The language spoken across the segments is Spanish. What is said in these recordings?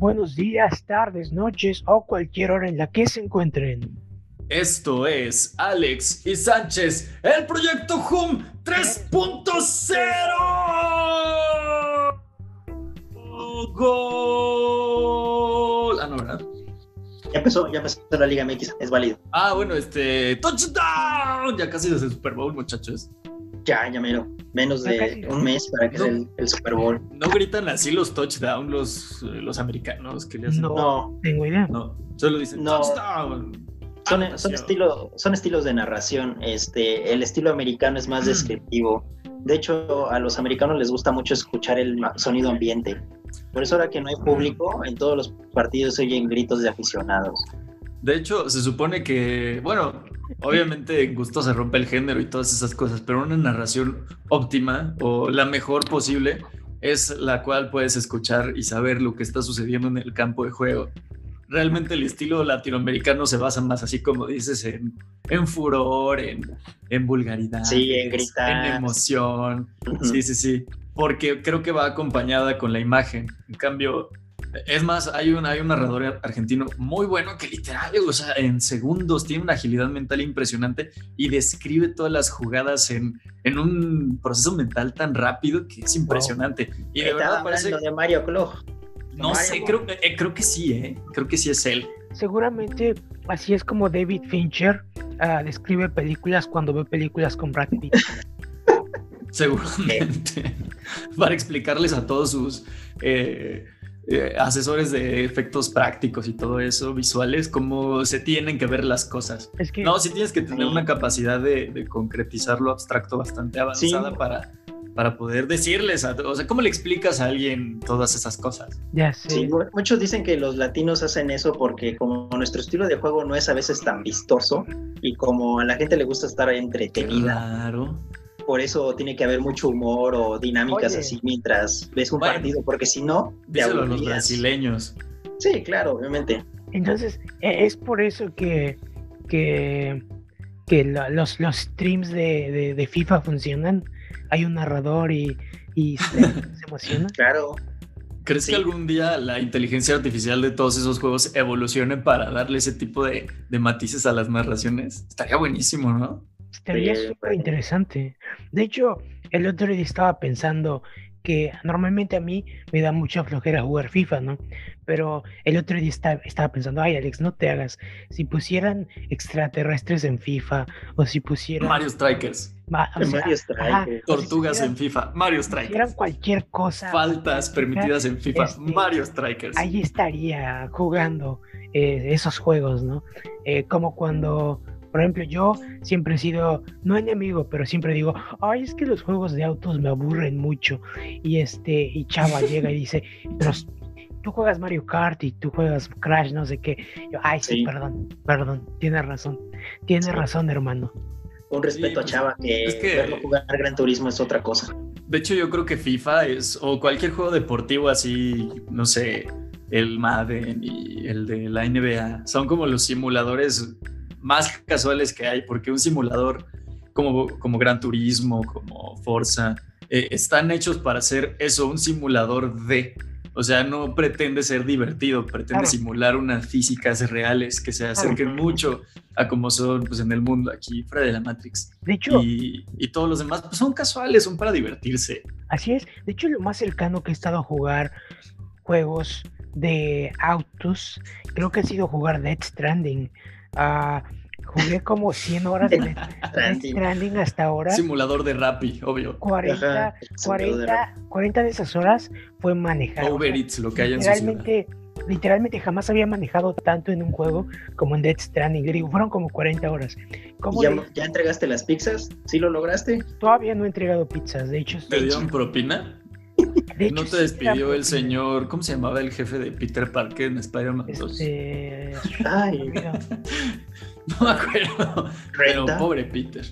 buenos días, tardes, noches o cualquier hora en la que se encuentren. Esto es Alex y Sánchez, el proyecto HUM 3.0. Gol. Ah, no, ¿verdad? Ya empezó, ya empezó la Liga MX, es válido. Ah, bueno, este. ¡Touchdown! Ya casi desde el Super Bowl, muchachos. Ya, ya mero. Menos de un mes para que No. sea el, el Super Bowl. No gritan así los touchdown los, eh, los americanos que le hacen. No. No, Tengo idea. No, solo dicen No. touchdown. son, Ah, son, estilo, son estilos de narración. Este, el estilo americano es Mm. más descriptivo. De hecho, a los americanos les gusta mucho escuchar el sonido ambiente. Por eso ahora que no hay público, en todos los partidos se oyen gritos de aficionados. De hecho, se supone que, bueno, obviamente en gusto se rompe el género y todas esas cosas, pero una narración óptima o la mejor posible es la cual puedes escuchar y saber lo que está sucediendo en el campo de juego. Realmente el estilo latinoamericano se basa más, así como dices, en, en furor, en, en vulgaridad, Sí, en gritar. en emoción. Sí, sí, sí. Porque creo que va acompañada con la imagen. En cambio, es más, hay un, hay un narrador argentino muy bueno que literal, o sea, en segundos tiene una agilidad mental impresionante y describe todas las jugadas en, en un proceso mental tan rápido que es impresionante. Y de Estaba verdad parece. hablando de Mario Clog. No sé, creo, eh, creo que sí, ¿eh? Creo que sí es él. Seguramente así es como David Fincher ah, describe películas cuando ve películas con Brad Pitt. Seguramente. Para explicarles a todos sus eh, eh, asesores de efectos prácticos y todo eso, visuales, cómo se tienen que ver las cosas. Es que No, sí tienes que tener Sí. una capacidad de, de concretizar lo abstracto bastante avanzada Sí. para, para poder decirles, a, o sea, ¿cómo le explicas a alguien todas esas cosas? ya sé. Sí, mu- muchos dicen que los latinos hacen eso porque como nuestro estilo de juego no es a veces tan vistoso y como a la gente le gusta estar entretenida, Claro. Por eso tiene que haber mucho humor o dinámicas Oye. así mientras ves un Bueno. partido, porque si no, te los brasileños. Sí, claro, obviamente. Entonces, e- es por eso que, que, que los, los streams de, de- de FIFA funcionan. Hay un narrador y, y se, se emociona. Claro. ¿Crees Sí. que algún día la inteligencia artificial de todos esos juegos evolucione para darle ese tipo de, de matices a las narraciones? Estaría buenísimo, ¿no? Estaría Sí, súper pues. interesante. De hecho, el otro día estaba pensando que normalmente a mí me da mucha flojera jugar FIFA, ¿no? Pero el otro día estaba, estaba pensando, ay Alex, no te hagas. Si pusieran extraterrestres en FIFA o si pusieran... Mario Strikers, ma- o sea, Mario ajá, Strikers. si tortugas pusieran- en FIFA, Mario si pusieran Strikers, cualquier cosa. faltas permitidas en FIFA, este, Mario Strikers. Ahí estaría jugando eh, esos juegos, ¿no? Eh, como cuando, por ejemplo, yo siempre he sido, no enemigo, pero siempre digo, ay, es que los juegos de autos me aburren mucho. Y este, y Chava llega y dice, pero tú juegas Mario Kart y tú juegas Crash, no sé qué. Yo, ay, sí, Sí. perdón, perdón, tienes razón, tienes Sí. razón, hermano. Un respeto Sí, a pues, Chava, que, es que- verlo jugar Gran Turismo es otra cosa. De hecho, yo creo que FIFA es, o cualquier juego deportivo así, no sé, el Madden y el de la NBA, son como los simuladores más casuales que hay, porque un simulador como, como Gran Turismo, como Forza, eh, están hechos para hacer eso, un simulador de... O sea, no pretende ser divertido, pretende Claro. simular unas físicas reales que se acerquen mucho a como son pues, en el mundo aquí, fuera de la Matrix. De hecho, Y, y todos los demás pues, son casuales, son para divertirse. Así es. De hecho, lo más cercano que he estado a jugar juegos de autos, creo que ha sido jugar Death Stranding. Ah, jugué como 100 horas de Death Stranding. Hasta ahora. Simulador de Rappi, obvio. 40, Ajá, simulador de 40, 40 de esas horas fue manejar. o sea, Uber Eats, lo que hay en literalmente, literalmente jamás había manejado tanto en un juego como en Death Stranding. Le digo, fueron como 40 horas. ¿Cómo ¿Ya, le- ¿Ya entregaste las pizzas? ¿Sí lo lograste? Todavía no he entregado pizzas. De hecho, ¿Te dieron propina? De hecho, ¿No te despidió el señor, ¿cómo se llamaba el jefe de Peter Parker en Spider-Man 2? Este, Ay. No me acuerdo. Pero Renta. pobre Peter.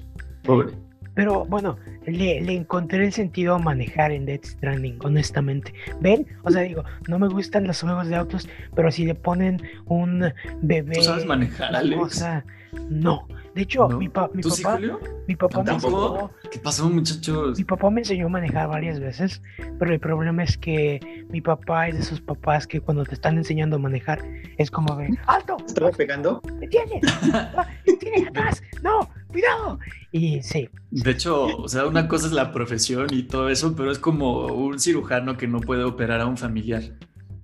Pobre. Pero bueno, le, le encontré el sentido a manejar en Death Stranding, honestamente. ¿Ven? O sea, digo, no me gustan los juegos de autos, pero si le ponen un bebé. ¿Tú sabes manejar, Alex? cosa, no. De hecho, ¿No? mi, pa- mi ¿Tú sí, papá, Julio? mi papá me ¿Qué pasó, muchachos? mi papá me enseñó a manejar varias veces, pero el problema es que mi papá es de esos papás que cuando te están enseñando a manejar es como de ¡Alto! ¿Estaba pegando? ¡Detienes! ¡Ah, ¡Tienes atrás! ¡No! ¡Cuidado! Y sí, De hecho, o sea, una cosa es la profesión y todo eso, pero es como un cirujano que no puede operar a un familiar.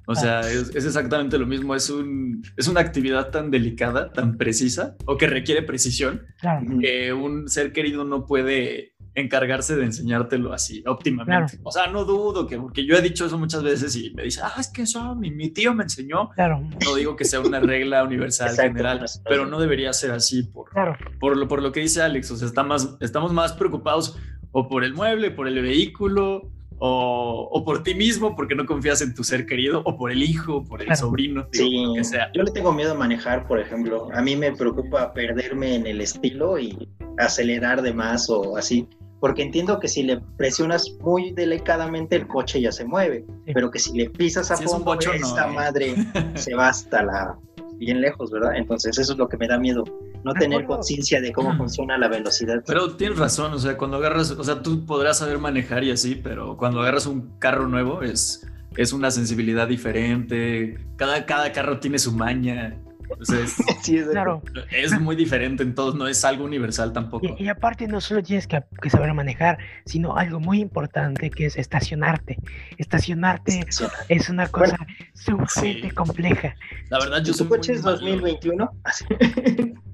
O sea, es, es exactamente lo mismo. Es, un, es una actividad tan delicada, tan precisa, o que requiere precisión, claro. que un ser querido no puede encargarse de enseñártelo así óptimamente. Claro. O sea, no dudo que, porque yo he dicho eso muchas veces y me dice, ah, es que eso mi, mi tío me enseñó. Claro, No digo que sea una regla universal Exacto, general, pero no debería ser así por, claro. por lo, por lo que dice Alex, o sea, está más, estamos más preocupados o por el mueble, por el vehículo, o, o por ti mismo, porque no confías en tu ser querido, o por el hijo, por el Claro. sobrino, digo, Sí, lo que sea. yo le tengo miedo a manejar, por ejemplo. A mí me preocupa perderme en el estilo y acelerar de más o así. Porque entiendo que si le presionas muy delicadamente el coche ya se mueve, Sí. pero que si le pisas a Si es fondo, bochorno, esta ¿eh? madre se va hasta la bien lejos, ¿verdad? Entonces eso es lo que me da miedo, no tener conciencia de cómo funciona la velocidad. Pero tienes razón, o sea, cuando agarras, o sea, tú podrás saber manejar y así, pero cuando agarras un carro nuevo es, es una sensibilidad diferente, cada, cada carro tiene su maña, o sea, es, Sí, es- Claro. es muy diferente, entonces no es algo universal tampoco. Y, y aparte no solo tienes que, que saber manejar, sino algo muy importante que es estacionarte. Estacionarte es una cosa sumamente Sí. compleja. La verdad, yo Si soy tu coche es malo. 2021, así.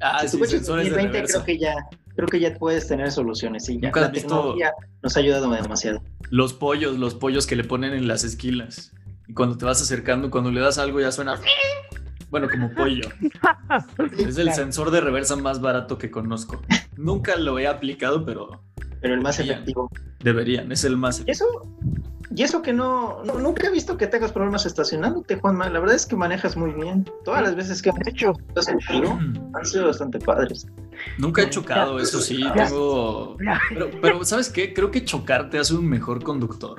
Ah, si sí, tu coche es sensores de 2020, reversa. creo que ya creo que ya puedes tener soluciones. Sí, ya. ¿Nunca has La visto- tecnología nos ha ayudado demasiado. Los pollos, los pollos que le ponen en las esquilas. Y cuando te vas acercando, cuando le das algo ya suena. Bueno, como pollo. Es el sensor de reversa más barato que conozco. Nunca lo he aplicado, pero Pero el más efectivo. deberían. Es el más. Y eso, y eso que no, no- nunca he visto que tengas problemas estacionándote, Juanma. La verdad es que manejas muy bien. Todas las veces que hemos hecho, hecho contigo han sido bastante padres. Nunca he chocado, eso sí. Tengo. Pero, pero, ¿sabes qué? Creo que chocar te hace un mejor conductor.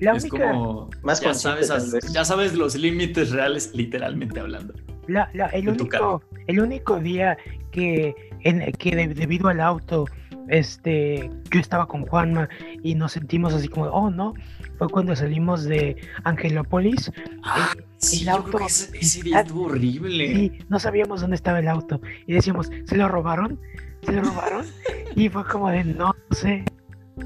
La es única, como. Más ya sabes, ya sabes los límites reales, literalmente hablando. la- la- el, único, el único día que, en, que de- debido al auto, este, yo estaba con Juanma y nos sentimos así como, oh no, fue cuando salimos de Angelópolis Ah, El- sí, el auto- ese, ese día estuvo horrible. y no sabíamos dónde estaba el auto y decíamos, ¿se lo robaron? ¿Se lo robaron? y fue como de, no sé.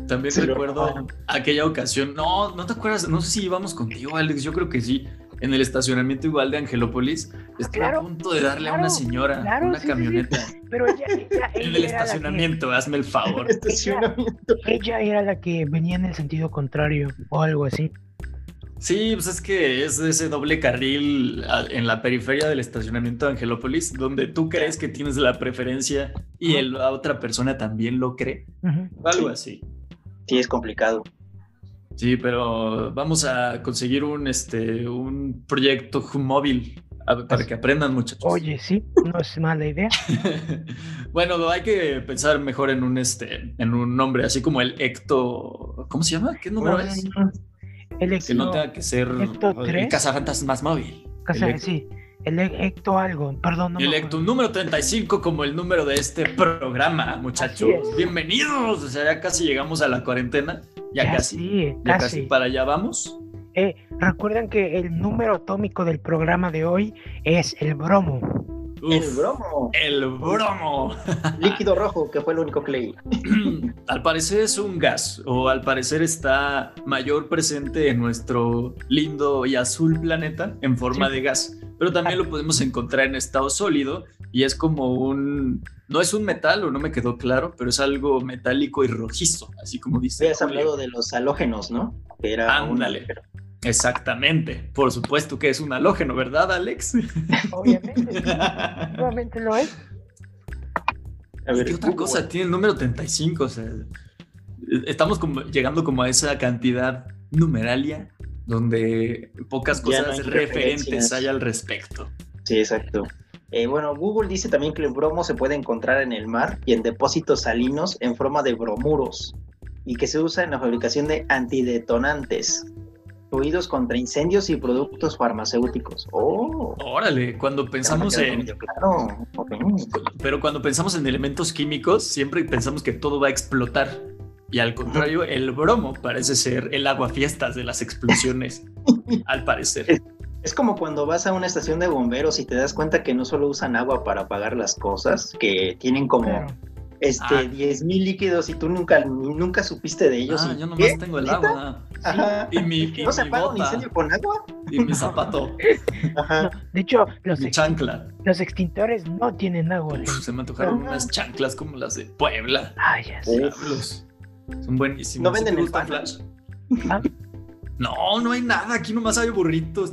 También lo recuerdo aquella ocasión. No, no te acuerdas. No sé si íbamos contigo, Alex. Yo creo que sí. En el estacionamiento igual de Angelópolis. Estaba Claro, a punto de darle a una señora claro, una sí, sí, sí. camioneta. Pero ella, ella, En el que- estacionamiento, hazme el favor. Estacionamiento. ella era la que venía en el sentido contrario o algo así. Sí, pues es que es ese doble carril en la periferia del estacionamiento de Angelópolis, donde tú crees que tienes la preferencia y el- la otra persona también lo cree. Ujú. Algo Sí. así. Sí, es complicado. Sí, pero vamos a conseguir un, este, un proyecto móvil para que aprendan, muchachos. Oye, sí, no es mala idea. bueno, hay que pensar mejor en un, este, en un nombre, así como el Ecto. ¿Cómo se llama? ¿Qué número es? El Que no Ecto, tenga que ser Ecto el cazafantasmas móvil. casa- el Ecto. sí, el E- Ecto algo, perdón, no me el acuerdo. Ecto número 35 como el número de este programa, muchachos. Bienvenidos. O sea, ya casi llegamos a la cuarentena. Ya, Ya casi. sí, Ya casi. casi para allá vamos. Eh, recuerden que el número atómico del programa de hoy es el bromo. El bromo. el bromo. Líquido rojo, que fue lo único que leí. al parecer es un gas, o al parecer está mayor presente en nuestro lindo y azul planeta en forma Sí. de gas, pero también lo podemos encontrar en estado sólido y es como un, no es un metal o no me quedó claro, pero es algo metálico y rojizo, así como dice. Habías hablado de los halógenos, ¿no? Que era un- Ándale. Exactamente, por supuesto que es un halógeno, ¿verdad, Alex? Obviamente, sí, obviamente lo es. A ver, ¿Qué otra Google. cosa tiene el número 35? O sea, estamos como llegando como a esa cantidad numeralia donde pocas no cosas hay referentes hay al respecto. Sí, exacto. Eh, bueno, Google dice también que el bromo se puede encontrar en el mar y en depósitos salinos en forma de bromuros y que se usa en la fabricación de antidetonantes. Construidos contra incendios y productos farmacéuticos. Oh. Órale, cuando pensamos en... Claro. Pero cuando pensamos en elementos químicos, siempre pensamos que todo va a explotar. Y al contrario, el bromo parece ser el agua fiestas de las explosiones, al parecer. Es como cuando vas a una estación de bomberos y te das cuenta que no solo usan agua para apagar las cosas, que tienen como Claro. Este Ah. 10.000 líquidos y tú nunca, nunca supiste de ellos. Ah, y- yo nomás ¿Qué? tengo el ¿Neta? agua. Ajá. Y mi, y ¿No se mi apaga un incendio con agua? y mi zapato, Ajá. No, de hecho, los, mi ex- chancla. los extintores no tienen agua. Uf, se me antojaron Ajá. unas chanclas como las de Puebla. Ay, ya sé. Son buenísimos. ¿No ¿Sí venden el pan? Flash? Ah. No, no hay nada. Aquí nomás hay burritos.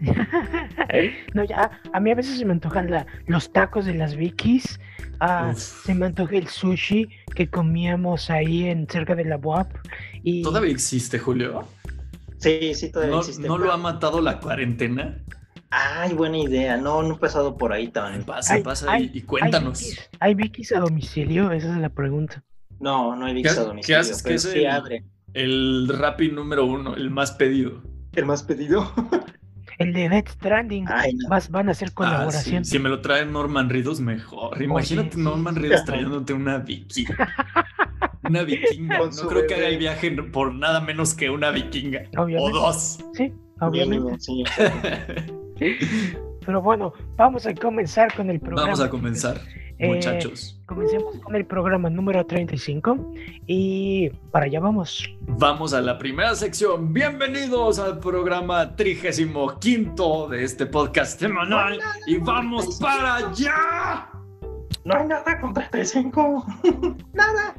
No, ya, a mí a veces se me antojan la- los tacos de las Vikis. ah, se me antoja el sushi que comíamos ahí en cerca de la UAP. Y ¿Todavía existe, Julio? Sí, sí, todavía ¿No, existe. no lo ha matado la cuarentena? Ay, buena idea. No, no he pasado por ahí también. Pasa, Ay, pasa ay, y, y cuéntanos. ¿Hay ¿Hay Vikis a domicilio? Esa es la pregunta. No, no ¿Qué- visto a qué domicilio, haces que pero es sí el- abre. El Rappi número uno, el más pedido. ¿El más pedido? El de Death Stranding. Ay, no. Vas, van a hacer Ah, colaboración. sí. Si me lo trae Norman Reedus, mejor. Imagínate Norman sí. Reedus trayéndote una Vicky. Una vikinga. Con No creo que haga el viaje por nada menos que una vikinga. O Obviamente. dos. Sí, obviamente. Sí. Pero bueno, vamos a comenzar con el programa. Vamos a comenzar, Eh, muchachos. Comencemos con el programa número 35 y para allá vamos. Vamos a la primera sección. Bienvenidos al programa 35 de este podcast semanal. Y vamos para allá. No hay nada con 35. nada.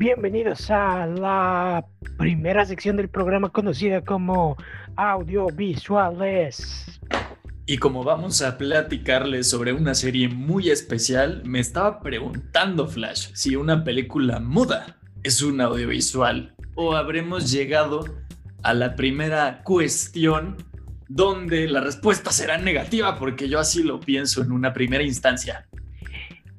Bienvenidos a la primera sección del programa conocida como audiovisuales. Y como vamos a platicarles sobre una serie muy especial, me estaba preguntando Flash si una película muda es un audiovisual o habremos llegado a la primera cuestión donde la respuesta será negativa porque yo así lo pienso en una primera instancia.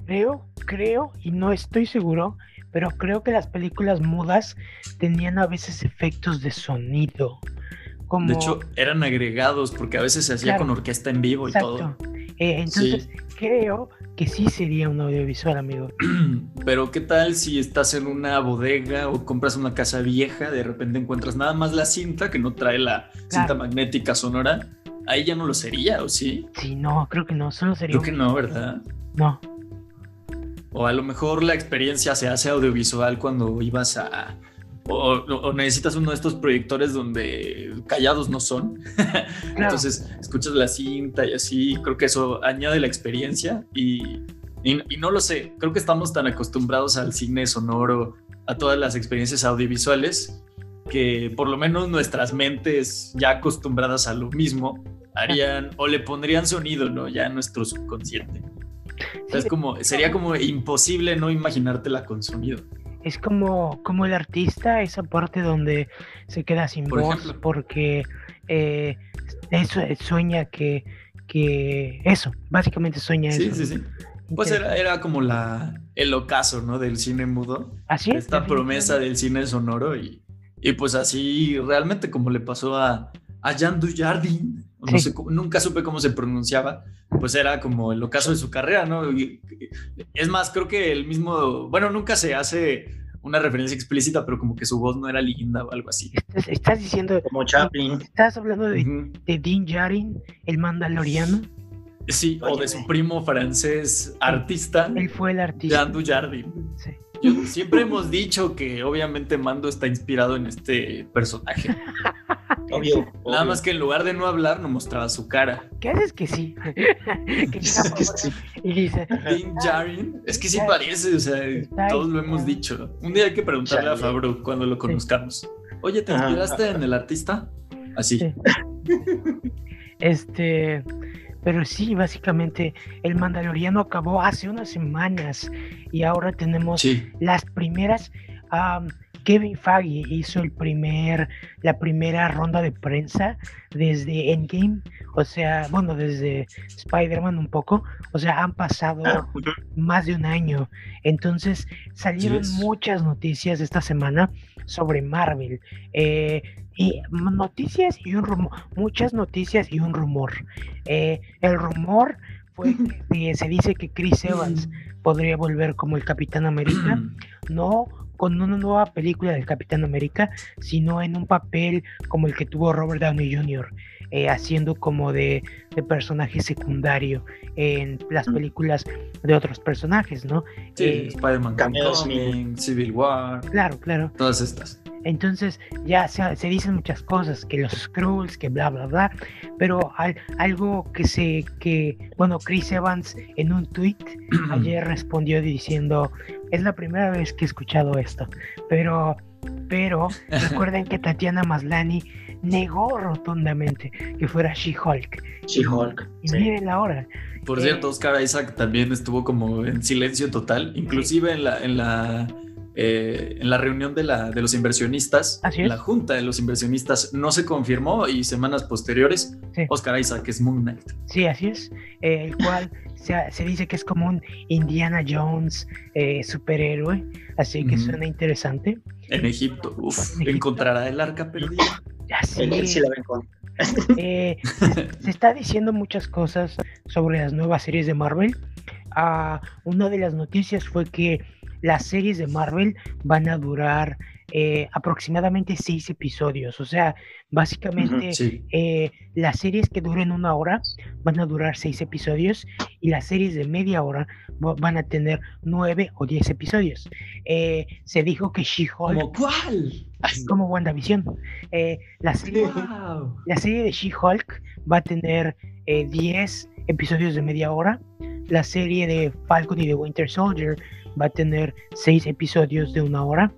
Creo, creo, y no estoy seguro, pero creo que las películas mudas tenían a veces efectos de sonido. Como, De hecho, eran agregados porque a veces se hacía Claro. con orquesta en vivo y exacto. Eh, entonces, creo que sí sería un audiovisual, amigo. todo. Pero ¿qué tal si estás en una bodega o compras una casa vieja, de repente encuentras nada más la cinta que no trae la cinta magnética sonora? Ahí ya no lo sería, ¿o sí? Sí, no, creo que no, solo sería. Creo que no, ¿verdad? No, O a lo mejor la experiencia se hace audiovisual cuando ibas a... O, o necesitas uno de estos proyectores donde callados no son. claro. Entonces escuchas la cinta y así, creo que eso añade la experiencia y, y, y no lo sé, creo que estamos tan acostumbrados al cine sonoro, a todas las experiencias audiovisuales, que por lo menos nuestras mentes ya acostumbradas a lo mismo harían o le pondrían sonido, ¿no? Ya a nuestro subconsciente. O sea, es como, sería como imposible no imaginártela con sonido. Es como, como el artista, esa parte donde se queda sin Por voz ejemplo. porque eh, eso eh, sueña que, que eso, básicamente sueña Sí, eso. sí, sí. Pues era, era como la, el ocaso, ¿no? Del cine mudo. Así es. esta promesa del cine sonoro y, y pues así realmente como le pasó a, a Jean Dujardin, no Sí. sé cómo- nunca supe cómo se pronunciaba, pues era como el ocaso de su carrera, ¿no? Y- es más, creo que el mismo, bueno, nunca se hace una referencia explícita, pero como que su voz no era linda o algo así. Estás, estás diciendo, Como Chaplin. estás hablando de, de Dean Djarin, el mandaloriano. Sí, o de su primo francés artista, Él fue el artista. Jean Dujardin. Sí. Yo- siempre hemos dicho que obviamente Mando está inspirado en este personaje. Obvio. Nada obvio. más que en lugar de no hablar, no mostraba su cara. ¿Qué haces que sí? que llega por fuera y dice, Dean Jarin, es que sí parece, o sea, todos lo hemos dicho. Un día hay que preguntarle a. Fabro cuando lo conozcamos. Oye, ¿te inspiraste en el artista? Así. Sí. Este, pero sí, básicamente el Mandaloriano acabó hace unas semanas y ahora tenemos Sí. las primeras Kevin Feige hizo el primer, la primera ronda de prensa desde Endgame, o sea, bueno, desde Spider-Man un poco, o sea, han pasado Ah, más de un año. Entonces salieron muchas noticias esta semana sobre Marvel. eh, y noticias y un rumor, muchas noticias y un rumor. Eh, el rumor fue que se dice que Chris Evans podría volver como el Capitán América, no con una nueva película del Capitán América, sino en un papel como el que tuvo Robert Downey Jr., eh, haciendo como de, de personaje secundario en las Mm. películas de otros personajes, ¿no? Sí, Eh, Spider-Man Homecoming, Civil War, Claro, claro. todas estas. Entonces ya se, se dicen muchas cosas, que los Skrulls, que bla, bla, bla, pero al- algo que se, que, bueno, Chris Evans en un tweet ayer respondió diciendo, es la primera vez que he escuchado esto, pero, pero recuerden que Tatiana Maslani negó rotundamente que fuera She-Hulk. She-Hulk. Y sí. miren ahora, Por Eh, cierto, Oscar Isaac también estuvo como en silencio total, inclusive en la, en la, eh, en la reunión de, la, de los inversionistas, Así la junta de los inversionistas no se confirmó y semanas posteriores, Sí. Oscar Isaac es Moon Knight. sí, así es, eh, el cual se, se dice que es como un Indiana Jones eh, superhéroe, así que suena interesante. En Egipto, uf, En Egipto. encontrará el arca perdida. Así Él, él sí la ven con. Eh, se está diciendo muchas cosas sobre las nuevas series de Marvel. Ah, una de las noticias fue que las series de Marvel van a durar eh, aproximadamente seis episodios. O sea, básicamente Sí, eh, las series que duren una hora van a durar seis episodios y las series de media hora van a tener nueve o diez episodios. Eh, se dijo que She-Hulk, ¿Como cuál? como WandaVision, eh, la serie de- Wow. la serie de She-Hulk va a tener eh, 10 episodios de media hora. La serie de Falcon y de Winter Soldier va a tener 6 episodios de una hora.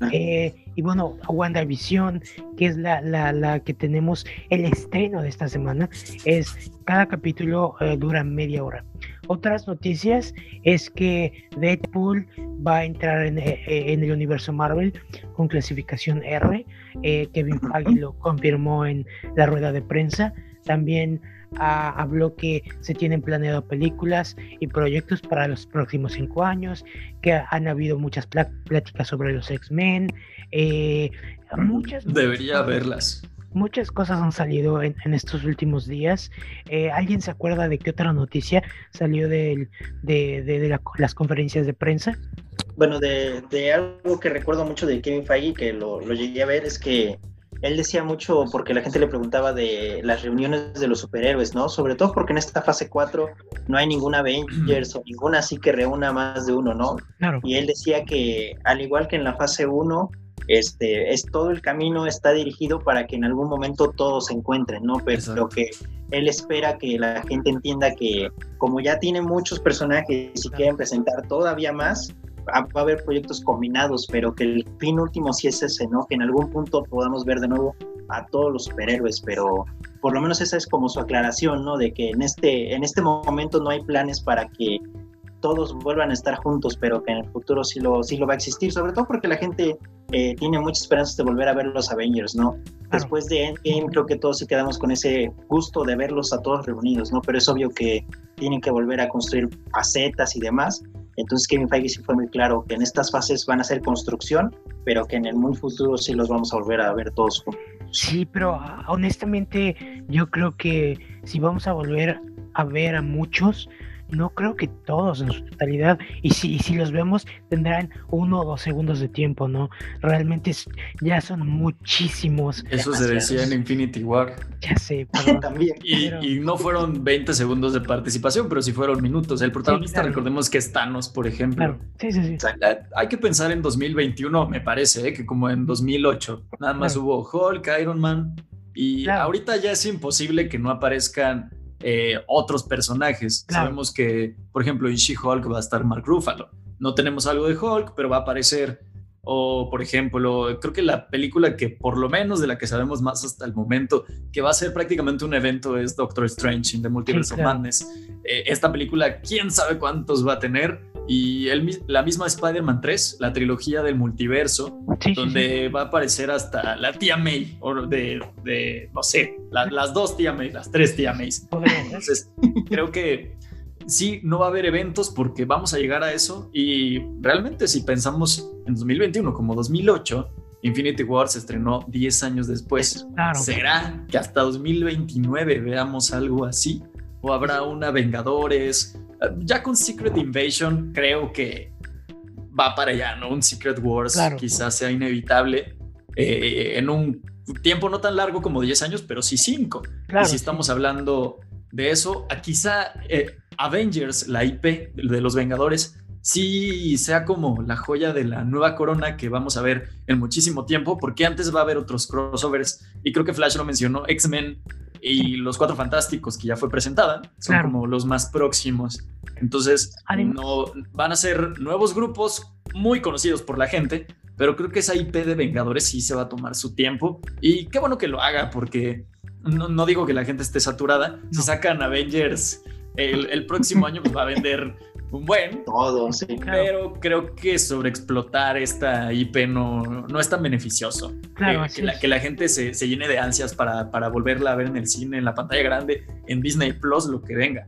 Ah. Eh, y bueno, WandaVision, que es la, la, la que tenemos el estreno de esta semana, es cada capítulo eh, dura media hora. Otras noticias es que Deadpool va a entrar en, eh, eh, en el universo Marvel con clasificación R. Eh, Kevin Feige lo confirmó en la rueda de prensa. También ah, habló que se tienen planeado películas y proyectos para los próximos cinco años, que han habido muchas plá- pláticas sobre los X-Men. eh, muchas, Debería haberlas. Muchas cosas han salido en, en estos últimos días. Eh, ¿Alguien se acuerda de qué otra noticia salió de, de- de la- las conferencias de prensa? Bueno, de, de algo que recuerdo mucho de Kevin Feige, que lo, lo llegué a ver, es que él decía mucho, porque la gente le preguntaba de las reuniones de los superhéroes, ¿no? Sobre todo porque en esta fase 4 no hay ninguna Avengers o ninguna así que reúna más de uno, ¿no? Claro, Y él decía que al igual que en la fase 1, este, es todo el camino está dirigido para que en algún momento todos se encuentren, ¿no? Pero Exacto. que él espera que la gente entienda que como ya tiene muchos personajes y quieren presentar todavía más, va a haber proyectos combinados, pero que el fin último sí es ese, ¿no? Que en algún punto podamos ver de nuevo a todos los superhéroes, pero por lo menos esa es como su aclaración, ¿no? De que en este, en este momento no hay planes para que todos vuelvan a estar juntos, pero que en el futuro sí lo, sí lo va a existir, sobre todo porque la gente eh, tiene muchas esperanzas de volver a ver los Avengers, ¿no? Después de Endgame creo que todos sí quedamos con ese gusto de verlos a todos reunidos, ¿no? Pero es obvio que tienen que volver a construir facetas y demás. Entonces Kevin Feige sí fue muy claro que en estas fases van a ser construcción, pero que en el muy futuro sí los vamos a volver a ver todos juntos. sí, pero ah, honestamente yo creo que si vamos a volver a ver a muchos, no creo que todos en su totalidad, y si, y si los vemos tendrán uno o dos segundos de tiempo, ¿no? Realmente es- ya son muchísimos, Eso se decía en Infinity War. ya sé, perdón. También. Y, Pero- y no fueron 20 segundos de participación, pero sí fueron minutos. El protagonista, claro. recordemos que es Thanos, por ejemplo. Claro, sí, sí, sí. Hay que pensar en 2021, me parece, eh, que como en 2008, nada más Claro. hubo Hulk, Iron Man, y Claro. ahorita ya es imposible que no aparezcan eh, otros personajes. Claro. Sabemos que, por ejemplo, en She-Hulk va a estar Mark Ruffalo. No tenemos algo de Hulk, pero va a aparecer, o por ejemplo, creo que la película que por lo menos de la que sabemos más hasta el momento, que va a ser prácticamente un evento, es Doctor Strange in the Multiverse claro. of Madness. Eh, esta película, quién sabe cuántos va a tener, y el, la misma Spider-Man 3, la trilogía del multiverso, donde va a aparecer hasta la tía May, o de, de no sé, las dos tía May, las tres tía May. Entonces, creo que sí, no va a haber eventos porque vamos a llegar a eso y realmente si pensamos en 2021 como 2008, Infinity War se estrenó 10 años después. ¿Será que hasta 2029 veamos algo así? ¿O habrá una Vengadores? Ya con Secret Invasion creo que va para allá, ¿no? Un Secret Wars quizás sea inevitable eh, en un tiempo no tan largo como 10 años, pero sí 5. y si estamos hablando de eso, a quizá eh, Avengers, la IP de los Vengadores, sí sea como la joya de la nueva corona que vamos a ver en muchísimo tiempo, porque antes va a haber otros crossovers, y creo que Flash lo mencionó, X-Men y los Cuatro Fantásticos, que ya fue presentada, son como los más próximos. Entonces, no, van a ser nuevos grupos muy conocidos por la gente, pero creo que esa IP de Vengadores sí se va a tomar su tiempo, y qué bueno que lo haga, porque no, digo que la gente esté saturada, si sacan Avengers el, próximo año pues, va a vender un buen. Todo, sí. Pero creo que sobreexplotar esta IP no, no es tan beneficioso. Claro, que, la, que, la, gente se, se, llene de ansias para, para volverla a ver en el cine, en la pantalla grande, en Disney Plus, lo que venga.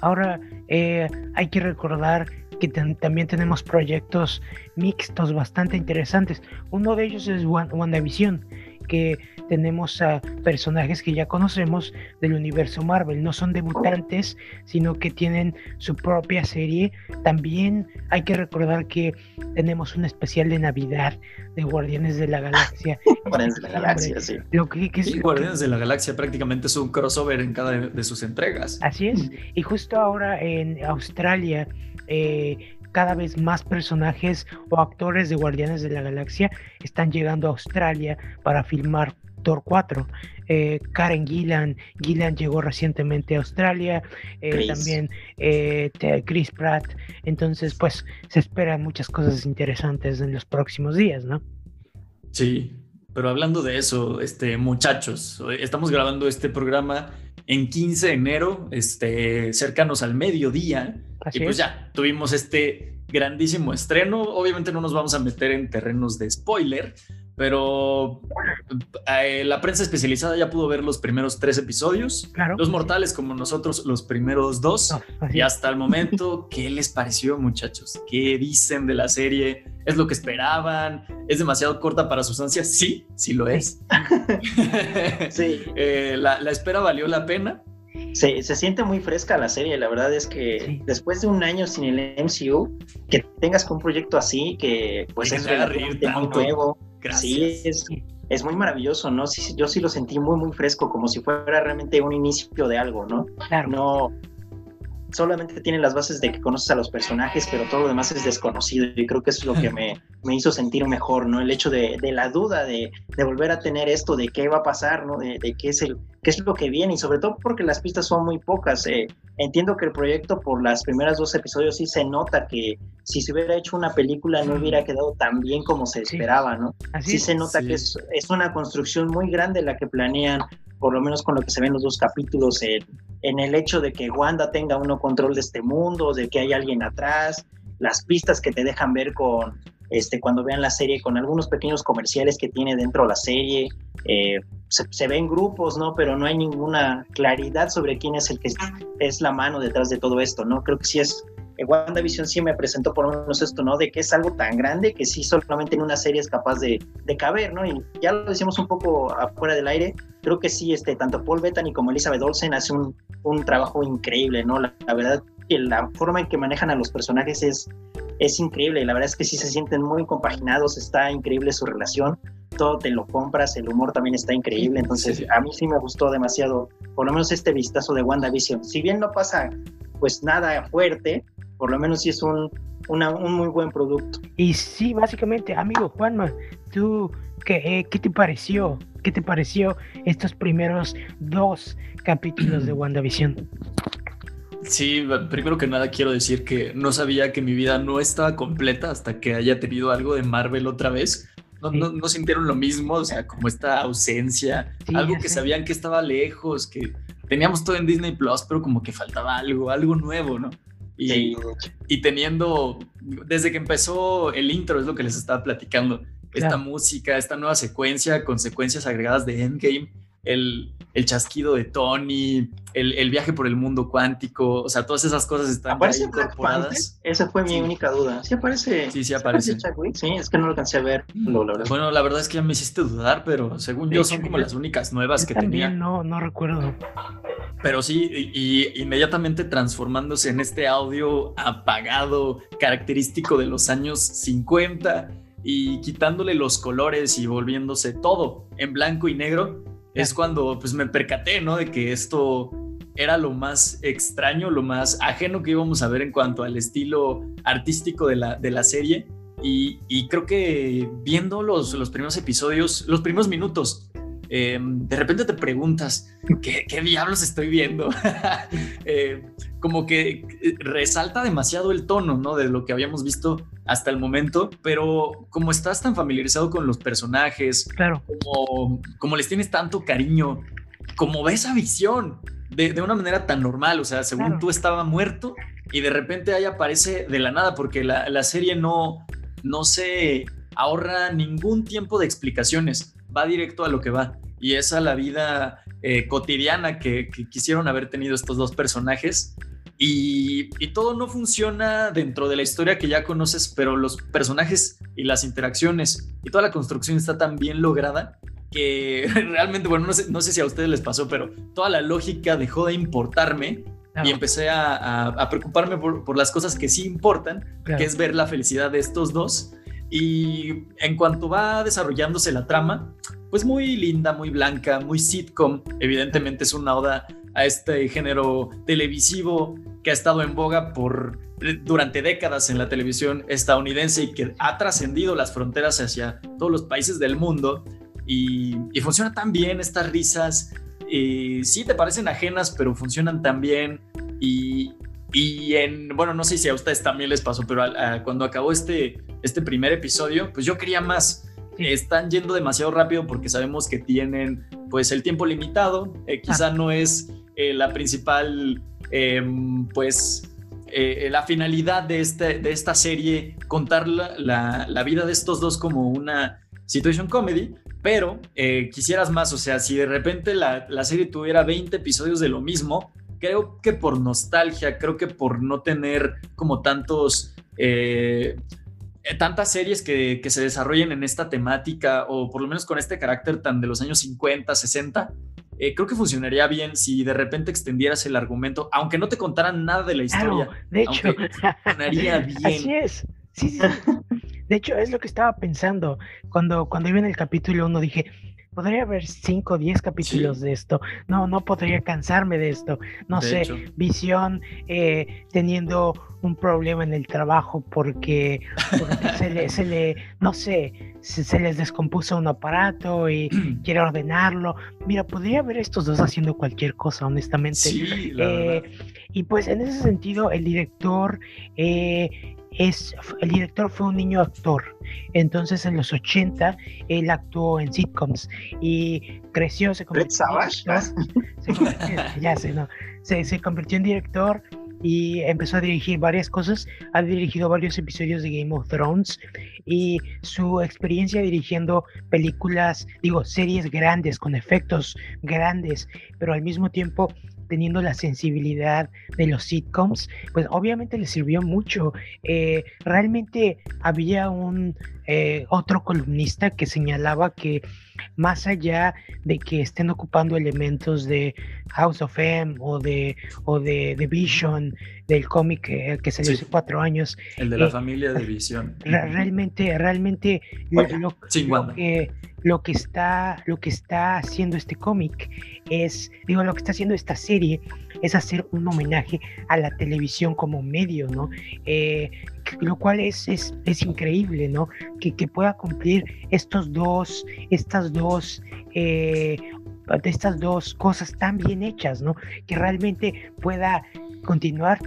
Ahora, eh, hay que recordar que también tenemos proyectos mixtos bastante interesantes. Uno de ellos es WandaVision, que tenemos a personajes que ya conocemos del universo Marvel. No son debutantes, sino que tienen su propia serie. También hay que recordar que tenemos un especial de Navidad de Guardianes de la Galaxia. Guardianes de la Galaxia, sí. Lo que, Guardianes de la Galaxia prácticamente es un crossover en cada de sus entregas. Así es. Y justo ahora en Australia eh, cada vez más personajes o actores de Guardianes de la Galaxia están llegando a Australia para filmar Thor 4. Eh, Karen Gillan, Gillan llegó recientemente a Australia, eh, también eh, Chris Pratt, entonces pues se esperan muchas cosas interesantes en los próximos días, ¿no? Sí, pero hablando de eso, este, muchachos, estamos grabando este programa en 15 de enero, este, cercanos al mediodía. Y pues ya, tuvimos este grandísimo estreno. Obviamente no nos vamos a meter en terrenos de spoiler, pero eh, la prensa especializada ya pudo ver los primeros tres episodios. Los mortales como nosotros los primeros dos. y hasta el momento, ¿qué les pareció muchachos? ¿Qué dicen de la serie? ¿Es lo que esperaban? ¿Es demasiado corta para sus ansias? Sí, sí lo es. sí. Eh, la, espera valió la pena. Se, se, siente muy fresca la serie, la verdad es que después de un año sin el MCU, que tengas un proyecto así, que pues es relativamente muy nuevo, Sí, es, muy maravilloso, ¿no? Sí, yo sí lo sentí muy, muy fresco, como si fuera realmente un inicio de algo, ¿no? Claro. No, solamente tiene las bases de que conoces a los personajes, pero todo lo demás es desconocido y creo que eso es lo que me, me hizo sentir mejor, ¿no? El hecho de, de la duda de, de, volver a tener esto, de qué va a pasar, ¿no? De, de, qué, es el, qué es lo que viene y sobre todo porque las pistas son muy pocas. Eh, entiendo que el proyecto por las primeras dos episodios sí se nota que si se hubiera hecho una película no hubiera quedado tan bien como se esperaba, ¿no? sí se nota que es, es, una construcción muy grande la que planean por lo menos con lo que se ven los dos capítulos, en, el hecho de que Wanda tenga uno control de este mundo, de que hay alguien atrás, las pistas que te dejan ver con, este, cuando vean la serie, con algunos pequeños comerciales que tiene dentro la serie, eh, se, ven grupos, ¿no? Pero no hay ninguna claridad sobre quién es el que es la mano detrás de todo esto, ¿no? Creo que sí es WandaVision sí me presentó por lo menos esto, ¿no? De que es algo tan grande que sí solamente en una serie es capaz de, de caber, ¿no? Y ya lo decimos un poco afuera del aire, creo que sí, este, tanto Paul Bettany como Elizabeth Olsen hacen un, un trabajo increíble, ¿no? La, verdad que la forma en que manejan a los personajes es, es increíble, la verdad es que sí se sienten muy compaginados, está increíble su relación, todo te lo compras, el humor también está increíble, entonces a mí sí me gustó demasiado, por lo menos este vistazo de WandaVision, si bien no pasa pues nada fuerte, por lo menos sí es un, un muy buen producto. Y sí, básicamente, amigo Juanma, ¿tú qué, qué te pareció? ¿Qué te pareció estos primeros dos capítulos de WandaVision? Sí, primero que nada quiero decir que no sabía que mi vida no estaba completa hasta que haya tenido algo de Marvel otra vez. No, no, sintieron lo mismo, o sea, como esta ausencia, algo que sabían que estaba lejos, que teníamos todo en Disney Plus, pero como que faltaba algo, algo nuevo, ¿no? Y, y teniendo, desde que empezó el intro, es lo que les estaba platicando, esta música, esta nueva secuencia con secuencias agregadas de Endgame, el, el chasquido de Tony, el, el, viaje por el mundo cuántico, o sea, todas esas cosas están ¿Aparece incorporadas. Esa fue mi única duda. ¿Sí aparece? Sí, sí aparece. Sí, es que no lo alcancé a ver. bueno, la verdad es que ya me hiciste dudar, pero según yo son como las únicas nuevas que tenía. No, no recuerdo. Pero sí, y, inmediatamente transformándose en este audio apagado, característico de los años 50 y quitándole los colores y volviéndose todo en blanco y negro, es cuando pues me percaté, ¿no? De que esto era lo más extraño, lo más ajeno que íbamos a ver en cuanto al estilo artístico de la, de la serie. Y, y creo que viendo los, los primeros episodios, los primeros minutos, Em, de repente te preguntas, ¿qué, diablos estoy viendo? Eh, como que eh, resalta demasiado el tono, ¿no? De lo que habíamos visto hasta el momento, pero como estás tan familiarizado con los personajes, claro. como, como les tienes tanto cariño, como ves esa visión de, de, una manera tan normal, o sea, según tú estaba muerto y de repente ahí aparece de la nada, porque la, la serie no, no se ahorra ningún tiempo de explicaciones va directo a lo que va. Y es a la vida eh, cotidiana que, quisieron haber tenido estos dos personajes. Y, todo no funciona dentro de la historia que ya conoces, pero los personajes y las interacciones y toda la construcción está tan bien lograda que realmente, bueno, no sé, no sé si a ustedes les pasó, pero toda la lógica dejó de importarme y empecé a, preocuparme por, las cosas que sí importan, que es ver la felicidad de estos dos y en cuanto va desarrollándose la trama, pues muy linda, muy blanca, muy sitcom. Evidentemente es una oda a este género televisivo que ha estado en boga por durante décadas en la televisión estadounidense y que ha trascendido las fronteras hacia todos los países del mundo. Y, funciona tan bien estas risas. Y sí te parecen ajenas, pero funcionan tan bien. Y, y en, bueno, no sé si a ustedes también les pasó, pero cuando acabó este, este primer episodio, pues yo quería más. Están yendo demasiado rápido porque sabemos que tienen pues el tiempo limitado. Eh, quizá ah. no es eh, la principal, em, pues eh, la finalidad de, este, de esta serie contar la, la, vida de estos dos como una situation comedy, pero quisieras más, o sea, si de repente la, la serie tuviera 20 episodios de lo mismo, creo que por nostalgia, creo que por no tener como tantos... Eh, eh, tantas series que, se desarrollen en esta temática o por lo menos con este carácter tan de los años 50, 60, eh, creo que funcionaría bien si de repente extendieras el argumento, aunque no te contaran nada de la historia. de hecho, funcionaría bien. Así es. Sí, sí, De hecho, es lo que estaba pensando. Cuando, cuando iba en el capítulo 1 dije, podría haber 5 o 10 capítulos de esto. No, no podría cansarme de esto. No sé, visión eh, teniendo un problema en el trabajo porque, se, le, se, le, no sé, se, les descompuso un aparato y quiere ordenarlo. Mira, podría haber estos dos haciendo cualquier cosa, honestamente. Eh, y pues en ese sentido, el director eh, es, el director fue un niño actor, entonces en los 80 él actuó en sitcoms y creció, se convirtió, ya sé, no, se, se convirtió en director y empezó a dirigir varias cosas. Ha dirigido varios episodios de Game of Thrones y su experiencia dirigiendo películas, digo, series grandes, con efectos grandes, pero al mismo tiempo teniendo la sensibilidad de los sitcoms, pues obviamente le sirvió mucho. Eh, realmente había un eh, otro columnista que señalaba que más allá de que estén ocupando elementos de House of M o de, o de, The Vision, del cómic que, que salió hace cuatro años. El de la eh, familia de Vision. Realmente, realmente lo, que, lo que está, lo que está haciendo este cómic es, digo, lo que está haciendo esta serie es hacer un homenaje a la televisión como medio, ¿no? Eh, lo cual es, es, es increíble, ¿no? Que, que, pueda cumplir estos dos, estas dos, eh, estas dos cosas tan bien hechas, ¿no? Que realmente pueda continuar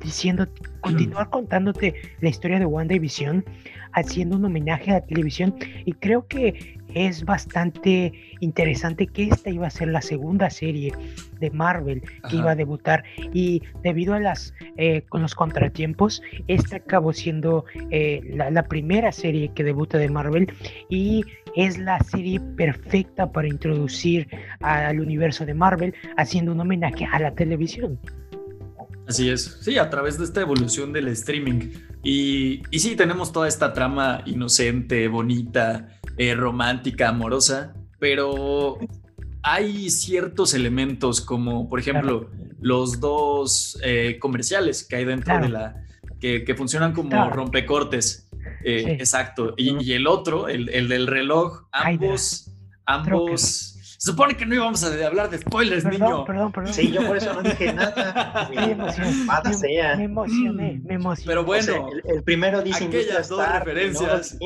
diciendo, continuar contándote la historia de WandaVision, haciendo un homenaje a la televisión y creo que es bastante interesante que esta iba a ser la segunda serie de Marvel que iba a debutar y debido a las eh, con los contratiempos esta acabó siendo eh, la, primera serie que debuta de Marvel y es la serie perfecta para introducir al universo de Marvel haciendo un homenaje a la televisión. Así es, sí, a través de esta evolución del streaming. Y, y sí, tenemos toda esta trama inocente, bonita, eh, romántica, amorosa, pero hay ciertos elementos como, por ejemplo, los dos eh, comerciales que hay dentro de la... que, funcionan como rompecortes. Eh, exacto. Y, el otro, el, del reloj, ambos, ambos... Se supone que no íbamos a hablar de spoilers, niño. Perdón, perdón. Sí, yo por eso no dije nada. me, emocioné, me emocioné, me emocioné. Pero bueno, el, primero dice aquellas dos referencias.